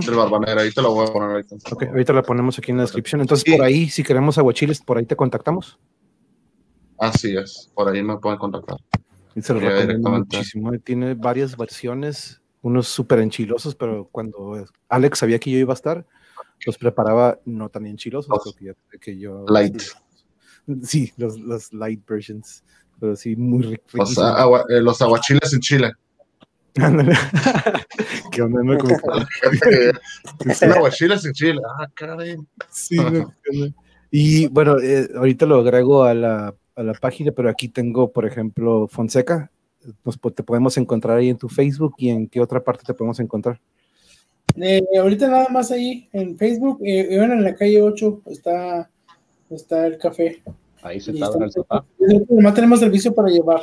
del Barba Negra, ahí te la voy a poner ahorita. Ok, ahorita la ponemos aquí en la descripción. Entonces, Sí. por ahí, si queremos aguachiles, por ahí te contactamos. Así es, por ahí me pueden contactar. Y se lo recomiendo muchísimo. Tiene varias versiones, unos súper enchilosos, pero cuando Alex sabía que yo iba a estar, los preparaba no tan enchilosos, que yo... light. Sí, los, los light versions, pero sí, muy ric- Los, agua- eh, los aguachiles en Chile. [laughs] ¿Qué onda? no? Como que- [laughs] Los [laughs] aguachiles en Chile. Ah, caray. Sí, no. Y bueno, eh, ahorita lo agrego a la, a la página, pero aquí tengo, por ejemplo, Fonseca. Nos, po- te podemos encontrar ahí en tu Facebook y en qué otra parte te podemos encontrar. Eh, ahorita nada más ahí en Facebook, eh, viven en la calle 8, está, está el café. Ahí Y sentado en el está- sofá. Además tenemos servicio para llevar.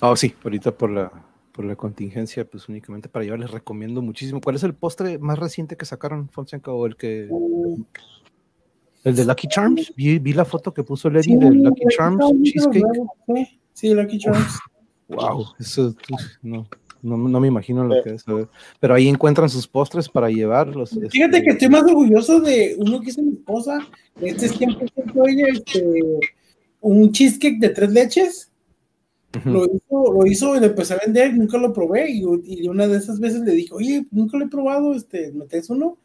Ah, sí, ahorita por la, por la contingencia, pues únicamente para llevar, les recomiendo muchísimo. ¿Cuál es el postre más reciente que sacaron, Fonseca? ¿O el que el de Lucky Charms? Vi, vi la foto que puso Lady Sí, de Lucky Lucky Charms Charms, Cheesecake. Sí, sí, Lucky Charms. Wow, eso no, no, no me imagino lo que es. Pero ahí encuentran sus postres para llevarlos. Fíjate este, que estoy más orgulloso de uno que hizo mi esposa. Este es 100% ella, este, un cheesecake de tres leches. Lo hizo, lo hizo y lo empecé a vender, nunca lo probé. Y, y una de esas veces le dije, oye, nunca lo he probado, este, ¿me traes uno?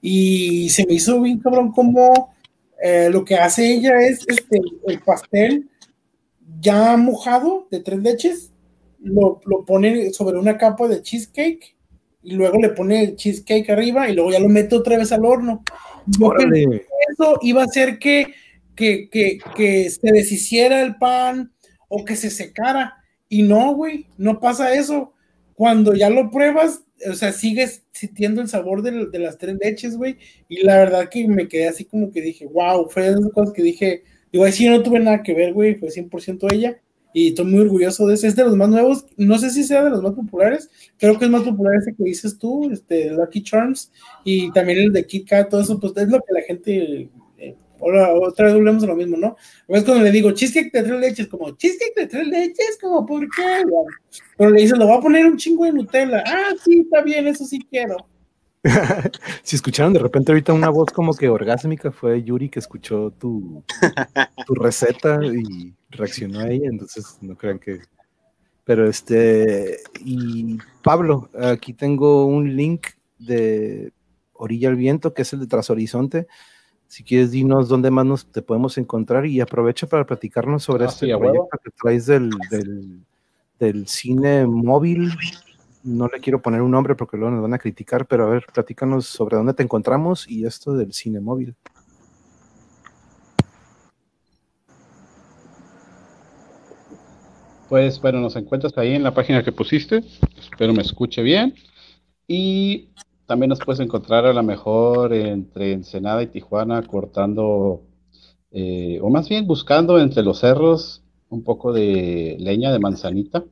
Y se me hizo bien cabrón como eh, lo que hace ella es este, el pastel ya mojado de tres leches, lo, lo pone sobre una capa de cheesecake y luego le pone el cheesecake arriba y luego ya lo mete otra vez al horno. Yo que eso iba a hacer que, que, que, que se deshiciera el pan o que se secara. Y no, güey, no pasa eso. Cuando ya lo pruebas, o sea, sigues sintiendo el sabor de, de las tres leches, güey. Y la verdad que me quedé así como que dije, wow, fue de esas cosas que dije, digo, ahí sí no tuve nada que ver, güey, fue 100% ella. Y estoy muy orgulloso de ese. Es de los más nuevos. No sé si sea de los más populares. Creo que es más popular ese que dices tú, este Lucky Charms. Y también el de Kit Kat, todo eso, pues es lo que la gente. eh, otra vez volvemos a lo mismo, ¿no? Es cuando le digo cheesecake de tres leches, como cheesecake de tres leches, como, ¿por qué? Pero le dices, lo voy a poner un chingo de Nutella. Ah, sí, está bien, eso sí quiero. [laughs] si escucharon de repente ahorita una voz como que orgásmica, fue Yuri que escuchó tu, tu receta y reaccionó a ella, entonces no crean que... Pero este, y Pablo, aquí tengo un link de Orilla al Viento, que es el de Tras Horizonte. Si quieres, dinos dónde más nos te podemos encontrar y aprovecha para platicarnos sobre Ah, este sí, proyecto que traes del, del, del cine móvil. No le quiero poner un nombre porque luego nos van a criticar, pero a ver, platícanos sobre dónde te encontramos y esto del cine móvil. Pues bueno, nos encuentras ahí en la página que pusiste. Espero me escuche bien. Y también nos puedes encontrar a lo mejor entre Ensenada y Tijuana cortando, eh, o más bien buscando entre los cerros un poco de leña de manzanita.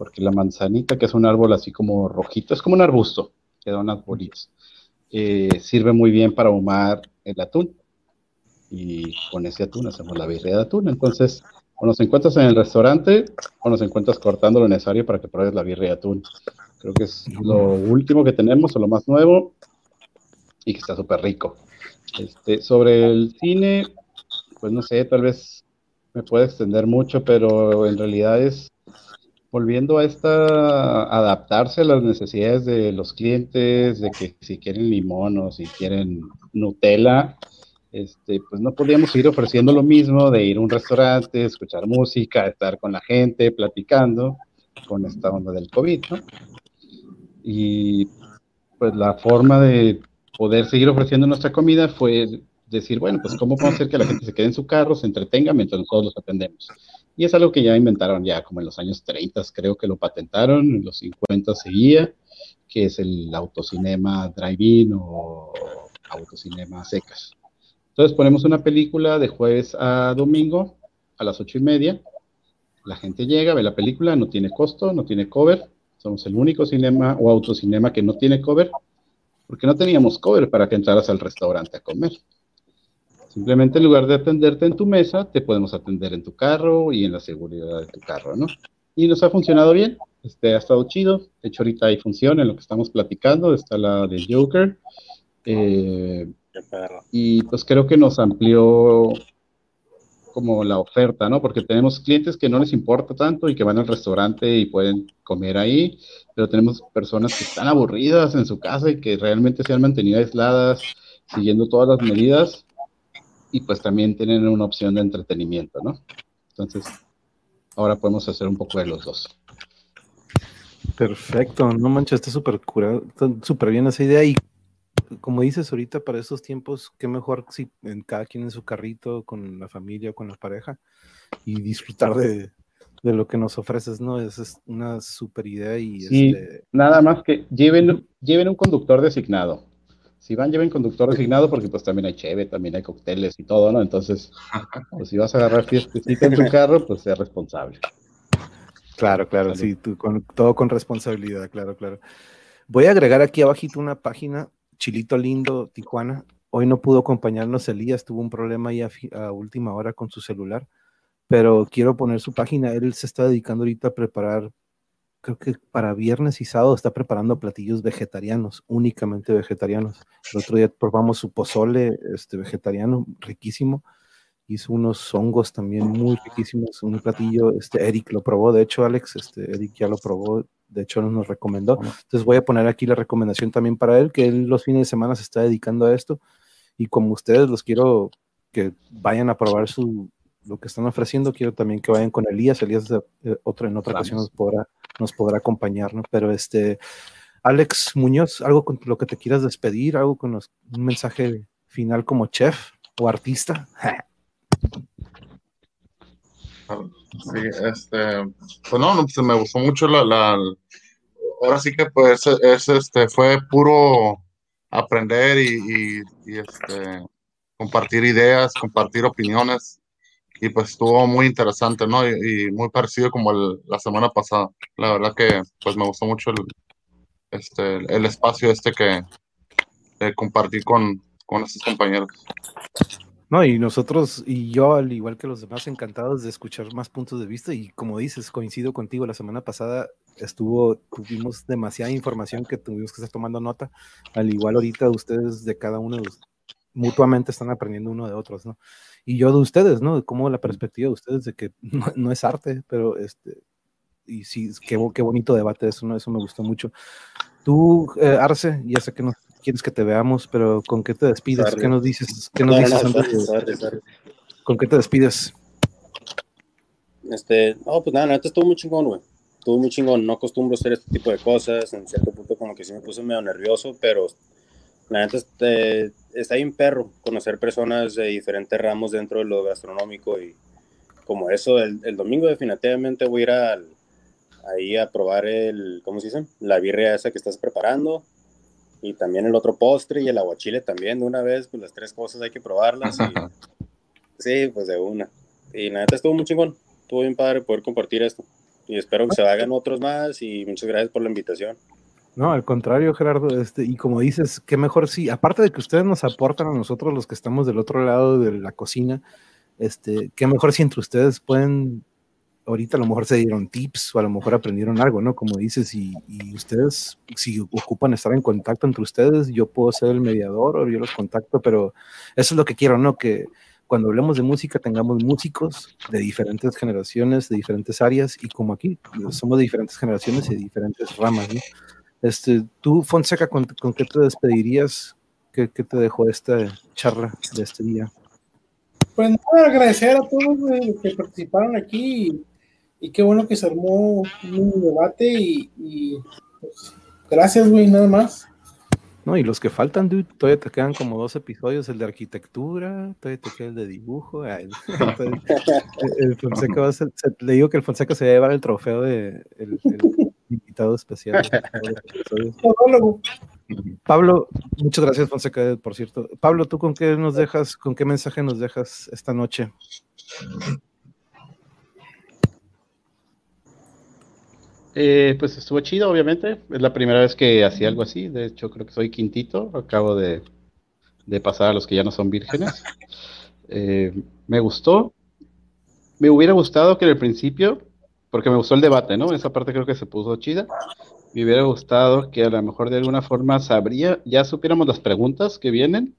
Porque la manzanita, que es un árbol así como rojito, es como un arbusto, que da unas bolitas. eh, sirve muy bien para ahumar el atún. Y con ese atún hacemos la birria de atún. Entonces, o nos encuentras en el restaurante o nos encuentras cortando lo necesario para que pruebes la birria de atún. Creo que es lo último que tenemos o lo más nuevo y que está súper rico. Este, sobre el cine, pues no sé, tal vez me puede extender mucho, pero en realidad es volviendo a esta, adaptarse a las necesidades de los clientes, de que si quieren limón o si quieren Nutella, este, pues no podíamos seguir ofreciendo lo mismo de ir a un restaurante, escuchar música, estar con la gente, platicando, con esta onda del COVID, ¿no? Y pues la forma de poder seguir ofreciendo nuestra comida fue decir, bueno, pues cómo podemos hacer que la gente se quede en su carro, se entretenga mientras nosotros los atendemos. Y es algo que ya inventaron ya como en los años 30, creo que lo patentaron, en los 50 seguía, que es el autocinema drive-in o autocinema secas. Entonces ponemos una película de jueves a domingo a las ocho y media. La gente llega, ve la película, no tiene costo, no tiene cover. Somos el único cinema o autocinema que no tiene cover, porque no teníamos cover para que entraras al restaurante a comer. Simplemente en lugar de atenderte en tu mesa, te podemos atender en tu carro y en la seguridad de tu carro, ¿no? Y nos ha funcionado bien, este, ha estado chido. De hecho, ahorita hay función en lo que estamos platicando, está la de Joker. Eh, y pues creo que nos amplió como la oferta, ¿no? Porque tenemos clientes que no les importa tanto y que van al restaurante y pueden comer ahí, pero tenemos personas que están aburridas en su casa y que realmente se han mantenido aisladas, siguiendo todas las medidas y pues también tienen una opción de entretenimiento, ¿no? Entonces, ahora podemos hacer un poco de los dos. Perfecto, no manches, está súper curado, está súper bien esa idea y como dices ahorita, para esos tiempos, qué mejor si en cada quien en su carrito, con la familia, con la pareja, y disfrutar de, lo que nos ofreces, ¿no? Esa es una súper idea y... Este nada más que lleven, lleven un conductor designado. Si van, lleven conductor designado porque pues también hay cheve, también hay cócteles y todo, ¿no? Entonces, [laughs] pues si vas a agarrar fiestecita en tu carro, pues sea responsable. Claro, claro, sí, tú, con, todo con responsabilidad, claro, claro. Voy a agregar aquí abajito una página Chilito Lindo, Tijuana. Hoy no pudo acompañarnos Elías, tuvo un problema ahí a, última hora con su celular, pero quiero poner su página. Él se está dedicando ahorita a preparar, creo que para viernes y sábado está preparando platillos vegetarianos, únicamente vegetarianos. El otro día probamos su pozole este, vegetariano, riquísimo. Hizo unos hongos también muy riquísimos, un platillo, este Eric lo probó, de hecho Alex, este Eric ya lo probó, de hecho nos recomendó. Entonces voy a poner aquí la recomendación también para él, que él los fines de semana se está dedicando a esto. Y como ustedes los quiero que vayan a probar su, lo que están ofreciendo, quiero también que vayan con Elías. Elías eh, otro, en otra ocasión nos podrá, nos podrá acompañar, ¿no? Pero este, Alex Muñoz, algo con lo que te quieras despedir, algo con un mensaje final como chef o artista. Sí, este, pues no, pues me gustó mucho la, la, ahora sí que pues es, este, fue puro aprender y, este, compartir ideas, compartir opiniones y pues estuvo muy interesante, ¿no? Y, muy parecido como la semana pasada. La verdad que pues me gustó mucho el, este, el espacio este que compartí con, con estos compañeros. No, y nosotros, y yo, al igual que los demás, encantados de escuchar más puntos de vista. Y como dices, coincido contigo, la semana pasada estuvo, tuvimos demasiada información que tuvimos que estar tomando nota. Al igual ahorita ustedes de cada uno, mutuamente están aprendiendo uno de otros, ¿no? Y yo de ustedes, ¿no? De cómo la perspectiva de ustedes de que [laughs] no, es arte, pero este, y sí, qué, qué bonito debate eso, ¿no? Eso me gustó mucho. Tú, eh, Arce, ya sé que no quieres que te veamos, pero ¿con qué te despides? ¿Qué nos dices? ¿Qué nos dices ¿Con qué te despides? Este, no, pues nada, neta estuvo muy chingón, güey. Estuvo muy chingón. No acostumbro hacer este tipo de cosas. En cierto punto, como que sí me puse medio nervioso, pero la neta este, está bien perro conocer personas de diferentes ramos dentro de lo gastronómico y como eso, el, el domingo definitivamente voy a ir al, ahí a probar el, ¿cómo se dice? La birria esa que estás preparando y también el otro postre y el aguachile también de una vez, pues las tres cosas hay que probarlas. sí, pues de una. Y nada, estuvo muy chingón, estuvo bien padre poder compartir esto. Y espero que se hagan otros más y muchas gracias por la invitación. No, al contrario, Gerardo, este, y como dices, qué mejor si, aparte de que ustedes nos aportan a nosotros los que estamos del otro lado de la cocina, este, qué mejor si entre ustedes pueden ahorita a lo mejor se dieron tips o a lo mejor aprendieron algo, ¿no? Como dices, y, ustedes, si ocupan estar en contacto entre ustedes, yo puedo ser el mediador o yo los contacto, pero eso es lo que quiero, ¿no? Que cuando hablemos de música tengamos músicos de diferentes generaciones, de diferentes áreas, y como aquí, somos de diferentes generaciones y de diferentes ramas, ¿no? Este, tú, Fonseca, ¿con, qué te despedirías? ¿Qué, ¿Qué, te dejó esta charla de este día? Pues nada, agradecer a todos los que participaron aquí y qué bueno que se armó un debate y, pues, gracias, güey, nada más. No, y los que faltan, dude, todavía te quedan como dos episodios, el de arquitectura, todavía te queda el de dibujo. [laughs] el, Fonseca va a ser, le digo que el Fonseca se va a llevar el trofeo de el, especial. [laughs] Pablo, muchas gracias Fonseca, por cierto. Pablo, ¿tú con qué nos dejas, con qué mensaje nos dejas esta noche? Eh, pues estuvo chido, obviamente. Es la primera vez que hacía algo así. De hecho, creo que soy quintito. Acabo de, de pasar a los que ya no son vírgenes. [laughs] Eh, me gustó. Me hubiera gustado que en el principio porque me gustó el debate, ¿no? Esa parte creo que se puso chida. Me hubiera gustado que a lo mejor de alguna forma sabría, ya supiéramos las preguntas que vienen,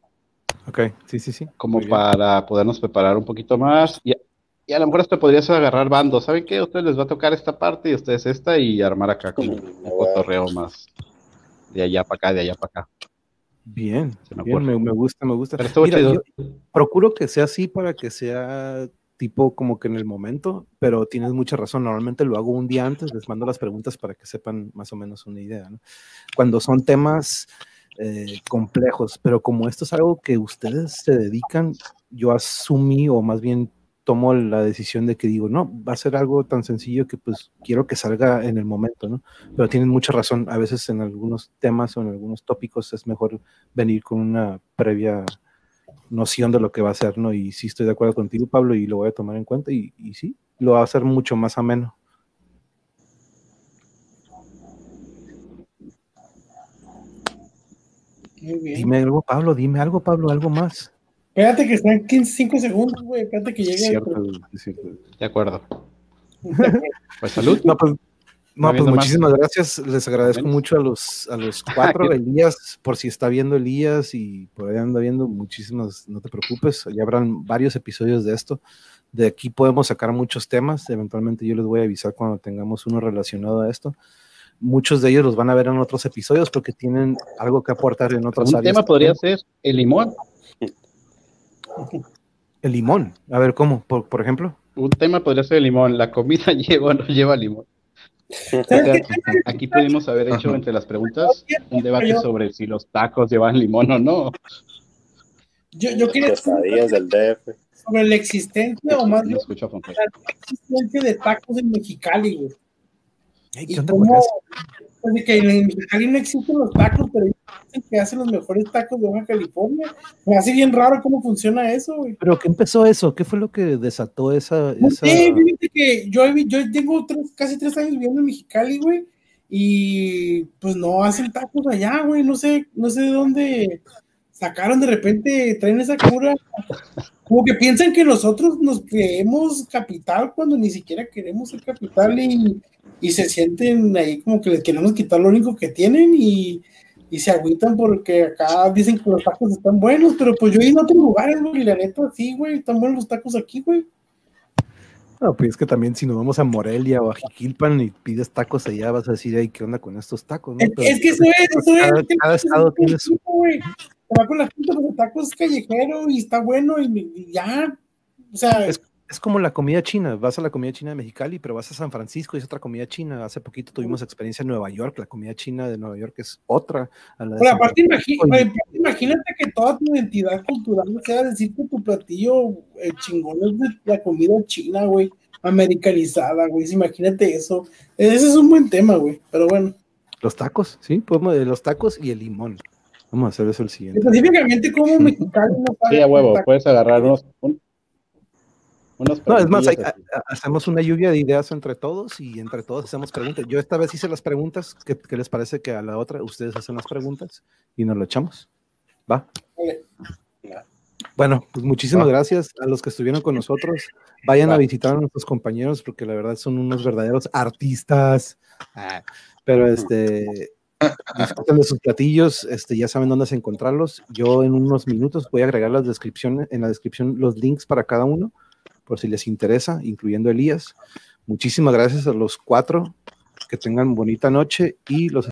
Ok, sí, sí, sí. como Muy bien. para podernos preparar un poquito más. Y, y a lo mejor hasta podrías agarrar bandos. ¿Saben qué? A ustedes les va a tocar esta parte y a ustedes esta y armar acá como un cotorreo más de allá para acá, de allá para acá. Bien, me bien, me, me gusta, me gusta. Mira, chido. yo procuro que sea así para que sea tipo como que en el momento, pero tienes mucha razón. Normalmente lo hago un día antes, les mando las preguntas para que sepan más o menos una idea, ¿no? Cuando son temas eh, complejos, pero como esto es algo que ustedes se dedican, yo asumí o más bien tomo la decisión de que digo, no, va a ser algo tan sencillo que pues quiero que salga en el momento, ¿no? Pero tienen mucha razón, a veces en algunos temas o en algunos tópicos es mejor venir con una previa noción de lo que va a ser, ¿no? Y sí estoy de acuerdo contigo, Pablo, y lo voy a tomar en cuenta y, y sí, lo va a hacer mucho más ameno. Muy bien. Dime algo, Pablo, dime algo, Pablo, algo más. Espérate que están 15, 5 segundos, güey. Espérate que Es llegue. el- cierto, es cierto. De acuerdo. [laughs] Pues salud. No, pues, no, pues más? muchísimas gracias. Les agradezco mucho a los, a los [laughs] cuatro. Elías, por si está viendo Elías y por ahí anda viendo, muchísimas, no te preocupes. Ya habrán varios episodios de esto. De aquí podemos sacar muchos temas. Eventualmente yo les voy a avisar cuando tengamos uno relacionado a esto. Muchos de ellos los van a ver en otros episodios porque tienen algo que aportar en otras Un áreas. tema podría ser el limón. El limón. A ver, ¿cómo? Por, por ejemplo. Un tema podría ser el limón. ¿La comida [laughs] lleva o no lleva limón? Aquí pudimos haber hecho entre las preguntas un debate sobre si los tacos llevan limón o no. Yo, yo quería Quesadillas del DF. sobre la existencia o más No escucho la existencia de tacos en Mexicali, güey. Ey, Y ¿Qué onda con cómo, eso? pues que en Mexicali no existen los tacos, pero dicen que hacen los mejores tacos de Baja California. Me hace bien raro cómo funciona eso, güey. ¿Pero qué empezó eso? ¿Qué fue lo que desató esa... No esa... sé, fíjate que yo, yo tengo tres- casi tres años viviendo en Mexicali, güey, y pues no hacen tacos allá, güey, no sé, no sé de dónde sacaron de repente, traen esa cura, como que piensan que nosotros nos creemos capital cuando ni siquiera queremos ser capital y, y se sienten ahí como que les queremos quitar lo único que tienen y, y se agüitan porque acá dicen que los tacos están buenos, pero pues yo he ido a otros lugares, güey, y la neta, sí, güey, están buenos los tacos aquí, güey. No, pues es que también si nos vamos a Morelia o a Jiquilpan y pides tacos allá, vas a decir, ay, ¿qué onda con estos tacos? no? Es, Pero- es que eso es, eso es. cada- es cada es estado tiene su- tipo, va con la gente, los tacos callejero y está bueno y, y ya. O sea, Es- Es como la comida china, vas a la comida china de Mexicali, pero vas a San Francisco y es otra comida china. Hace poquito tuvimos experiencia en Nueva York, la comida china de Nueva York es otra. A la pero aparte, aparte imagínate que toda tu identidad cultural sea decir que tu platillo eh, chingón es de la comida china, güey, americanizada, güey. Imagínate eso. Ese es un buen tema, güey. Pero bueno, Los tacos, sí, podemos, eh, los tacos y el limón. Vamos a hacer eso el siguiente. específicamente como mexicano no Sí, a huevo, puedes agarrar unos, un- unos No, es más, hay- hacemos una lluvia de ideas entre todos y entre todos hacemos preguntas. Yo esta vez hice las preguntas. ¿Qué, qué les parece que a la otra ustedes hacen las preguntas y nos lo echamos? ¿Va? Vale. Bueno, pues muchísimas Va. gracias a los que estuvieron con nosotros. Vayan a Va. visitar a nuestros compañeros porque la verdad son unos verdaderos artistas. Ah, pero este, disfruten de sus platillos, este, ya saben dónde encontrarlos. Yo en unos minutos voy a agregar las descripciones, en la descripción los links para cada uno, por si les interesa, incluyendo Elías. Muchísimas gracias a los cuatro. Que tengan bonita noche y los